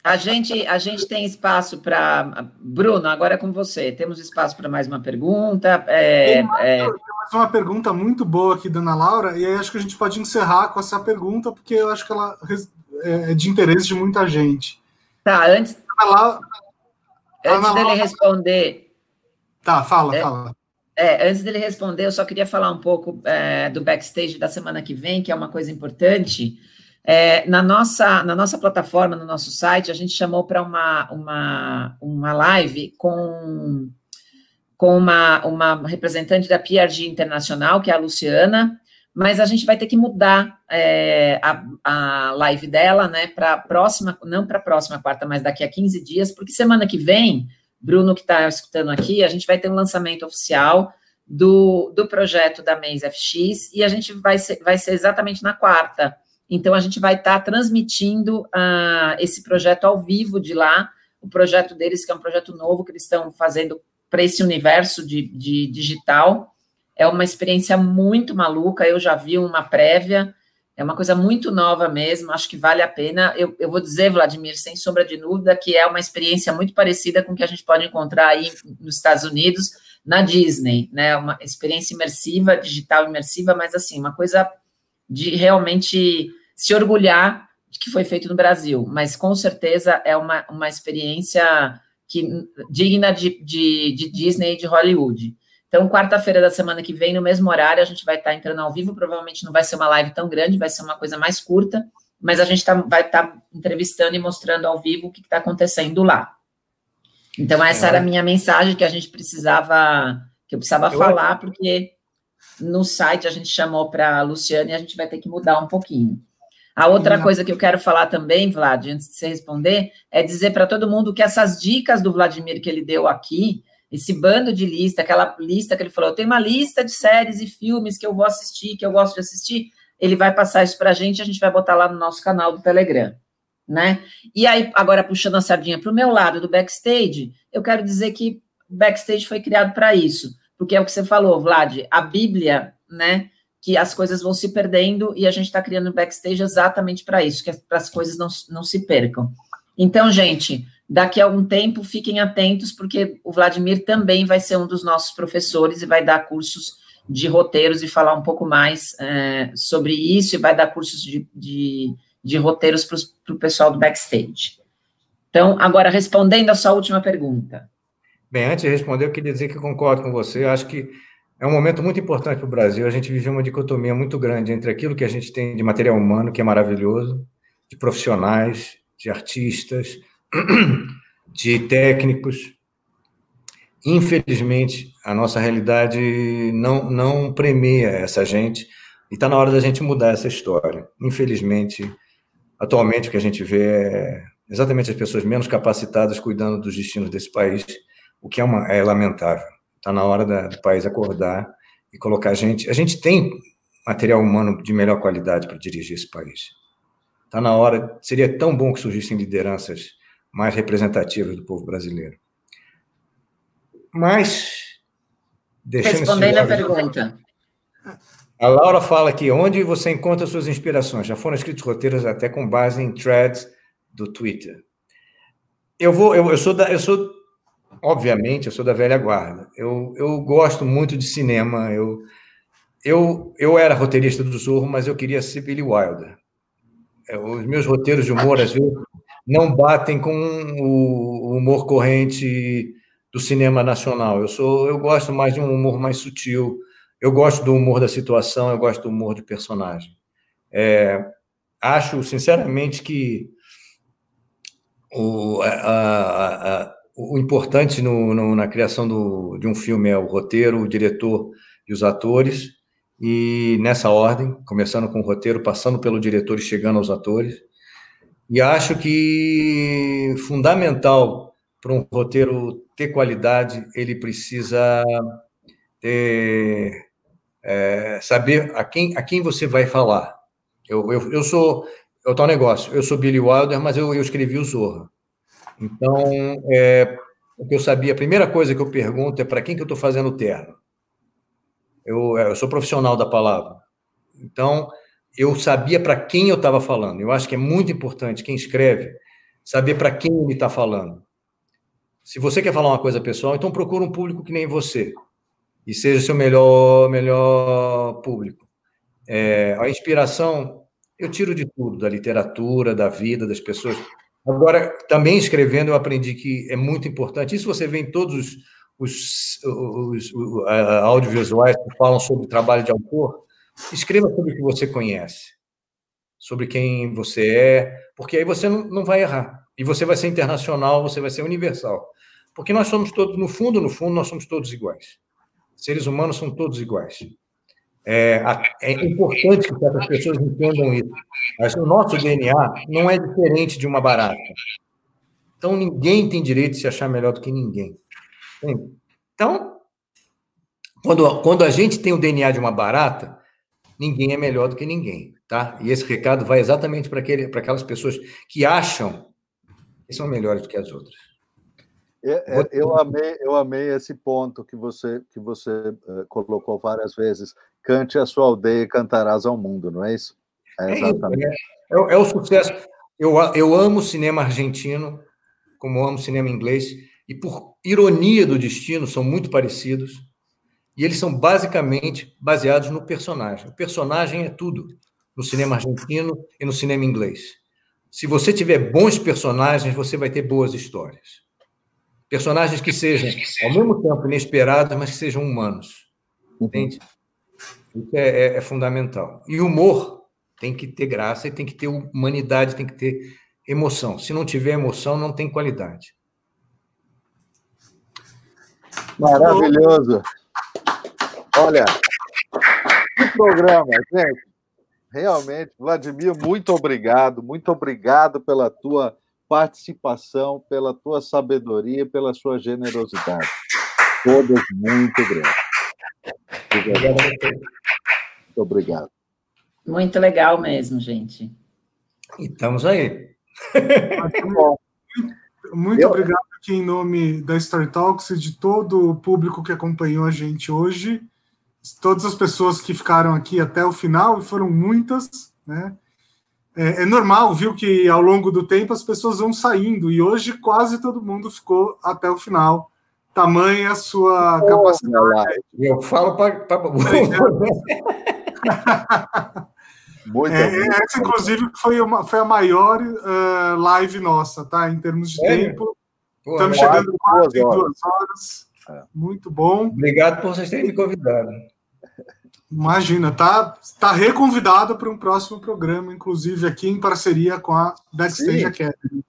a, gente, a gente tem espaço para. Bruno, agora é com você. Temos espaço para mais uma pergunta. É, tem, mais, é... mais uma pergunta muito boa aqui da Ana Laura, e aí acho que a gente pode encerrar com essa pergunta, porque eu acho que ela é, é de interesse de muita gente. Tá, antes. Ana Antes dele responder. Tá, fala, é, fala. É, antes dele responder, eu só queria falar um pouco é, do backstage da semana que vem, que é uma coisa importante. É, na, nossa, na nossa plataforma, no nosso site, a gente chamou para uma, uma, uma live com, com uma, uma representante da PRG Internacional, que é a Luciana, mas a gente vai ter que mudar é, a, a live dela, né, para próxima, não para a próxima quarta, mas daqui a 15 dias, porque semana que vem, Bruno que está escutando aqui, a gente vai ter um lançamento oficial do, do projeto da Mês FX e a gente vai ser, vai ser exatamente na quarta. Então, a gente vai estar tá transmitindo uh, esse projeto ao vivo de lá, o projeto deles, que é um projeto novo que eles estão fazendo para esse universo de, de digital, é uma experiência muito maluca. Eu já vi uma prévia, é uma coisa muito nova mesmo. Acho que vale a pena. Eu, eu vou dizer, Vladimir, sem sombra de dúvida, que é uma experiência muito parecida com o que a gente pode encontrar aí nos Estados Unidos, na Disney, né? Uma experiência imersiva, digital imersiva, mas assim, uma coisa de realmente se orgulhar de que foi feito no Brasil. Mas com certeza é uma, uma experiência que, digna de, de, de Disney e de Hollywood. Então, quarta-feira da semana que vem, no mesmo horário, a gente vai estar entrando ao vivo. Provavelmente não vai ser uma live tão grande, vai ser uma coisa mais curta, mas a gente tá, vai estar tá entrevistando e mostrando ao vivo o que está acontecendo lá. Então, essa é. era a minha mensagem que a gente precisava, que eu precisava eu falar, porque no site a gente chamou para a Luciane e a gente vai ter que mudar um pouquinho. A outra coisa que eu quero falar também, Vlad, antes de você responder, é dizer para todo mundo que essas dicas do Vladimir que ele deu aqui, esse bando de lista, aquela lista que ele falou, eu tenho uma lista de séries e filmes que eu vou assistir, que eu gosto de assistir, ele vai passar isso para a gente, a gente vai botar lá no nosso canal do Telegram, né? E aí, agora puxando a sardinha para o meu lado do backstage, eu quero dizer que backstage foi criado para isso, porque é o que você falou, Vlad, a Bíblia, né? Que as coisas vão se perdendo e a gente está criando backstage exatamente para isso, que para as coisas não, não se percam. Então, gente, Daqui a algum tempo, fiquem atentos, porque o Vladimir também vai ser um dos nossos professores e vai dar cursos de roteiros e falar um pouco mais é, sobre isso e vai dar cursos de, de, de roteiros para o pessoal do backstage. Então, agora, respondendo a sua última pergunta. Bem, antes de responder, eu queria dizer que concordo com você. Eu acho que é um momento muito importante para o Brasil. A gente vive uma dicotomia muito grande entre aquilo que a gente tem de material humano, que é maravilhoso, de profissionais, de artistas, <clears throat> de técnicos. Infelizmente, a nossa realidade não, não premia essa gente e está na hora da gente mudar essa história. Infelizmente, atualmente o que a gente vê é exatamente as pessoas menos capacitadas cuidando dos destinos desse país, o que é, uma, é lamentável. Está na hora da, do país acordar e colocar a gente. A gente tem material humano de melhor qualidade para dirigir esse país. Está na hora. Seria tão bom que surgissem lideranças mais representativas do povo brasileiro. Mas. Respondendo a pergunta. A Laura fala aqui, onde você encontra suas inspirações? Já foram escritos roteiros até com base em threads do Twitter. Eu vou, eu, eu sou da, eu sou, obviamente, eu sou da velha guarda. Eu, eu gosto muito de cinema. Eu, eu, eu era roteirista do Zorro, mas eu queria ser Billy Wilder. É, os meus roteiros de humor, às vezes, não batem com o humor corrente do cinema nacional. Eu sou, eu gosto mais de um humor mais sutil. Eu gosto do humor da situação. Eu gosto do humor de personagem. É, acho, sinceramente, que o, a, a, a, o importante no, no, na criação do, de um filme é o roteiro, o diretor e os atores, e nessa ordem, começando com o roteiro, passando pelo diretor e chegando aos atores. E acho que fundamental para um roteiro ter qualidade, ele precisa ter, é, saber a quem, a quem você vai falar. Eu, eu, eu sou é o tal negócio. Eu sou Billy Wilder, mas eu, eu escrevi o Zorra. Então, é, o que eu sabia, a primeira coisa que eu pergunto é para quem que eu estou fazendo o terno. Eu, é, eu sou profissional da palavra. Então, eu sabia para quem eu estava falando. Eu acho que é muito importante quem escreve saber para quem ele está falando. Se você quer falar uma coisa pessoal, então procura um público que nem você e seja seu melhor melhor público. É, a inspiração eu tiro de tudo, da literatura, da vida, das pessoas. Agora, também escrevendo, eu aprendi que é muito importante. Isso você vê em todos os, os, os, os audiovisuais que falam sobre trabalho de autor. Escreva sobre o que você conhece, sobre quem você é, porque aí você não, não vai errar. E você vai ser internacional, você vai ser universal. Porque nós somos todos, no fundo, no fundo, nós somos todos iguais. Seres humanos são todos iguais. É, é importante que essas pessoas entendam isso. Mas o nosso DNA não é diferente de uma barata. Então, ninguém tem direito de se achar melhor do que ninguém. Então, quando, quando a gente tem o DNA de uma barata, ninguém é melhor do que ninguém, tá? E esse recado vai exatamente para aquelas pessoas que acham que são melhores do que as outras. É, é, eu amei, eu amei esse ponto que você que você uh, colocou várias vezes. Cante a sua aldeia e cantarás ao mundo, não é isso? É, é exatamente. É, é, o sucesso. Eu, eu amo cinema argentino, como amo cinema inglês, e por ironia do destino são muito parecidos. E eles são basicamente baseados no personagem. O personagem é tudo no cinema argentino e no cinema inglês. Se você tiver bons personagens, você vai ter boas histórias. Personagens que sejam, ao mesmo tempo, inesperados, mas que sejam humanos. Uhum. Entende? Isso é, é, é, fundamental. E humor tem que ter graça e tem que ter humanidade, tem que ter emoção. Se não tiver emoção, não tem qualidade. Maravilhoso. Olha, que programa, gente. Realmente, Vladimir, muito obrigado, muito obrigado pela tua participação, pela tua sabedoria, pela sua generosidade. Todas muito grandes. Muito obrigado. Muito legal mesmo, gente. E estamos aí. Muito bom. Muito Eu... obrigado aqui em nome da Story Talks e de todo o público que acompanhou a gente hoje. Todas as pessoas que ficaram aqui até o final, e foram muitas, né? é, é, normal, viu, que ao longo do tempo as pessoas vão saindo, e hoje quase todo mundo ficou até o final tamanha a sua oh, capacidade. Eu falo para. <laughs> Muito é, essa, inclusive, foi, uma, foi a maior uh, live nossa, tá? Em termos de é. tempo. Pô, Estamos chegando quase duas horas. Duas horas. É. Muito bom. Obrigado por vocês terem me convidado. Imagina, tá, tá reconvidado para um próximo programa, inclusive aqui em parceria com a Backstage Sim. Academy.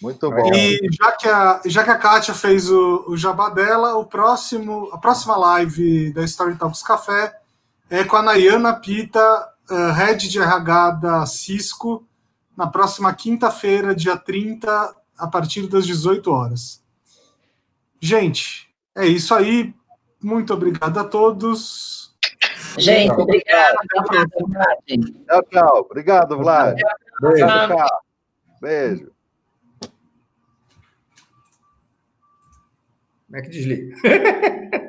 Muito bom. E já que a, já que a Kátia fez o, o jabá dela, o próximo, a próxima live da Story Talks Café é com a Nayana Pita, uh, Head de RH da Cisco, na próxima quinta-feira, dia 30, a partir das 18 horas. Gente, é isso aí. Muito obrigado a todos. Gente, obrigado. Tchau, tchau. Obrigado, Vlad. Beijo. Tchau. Beijo. Como é que desliga?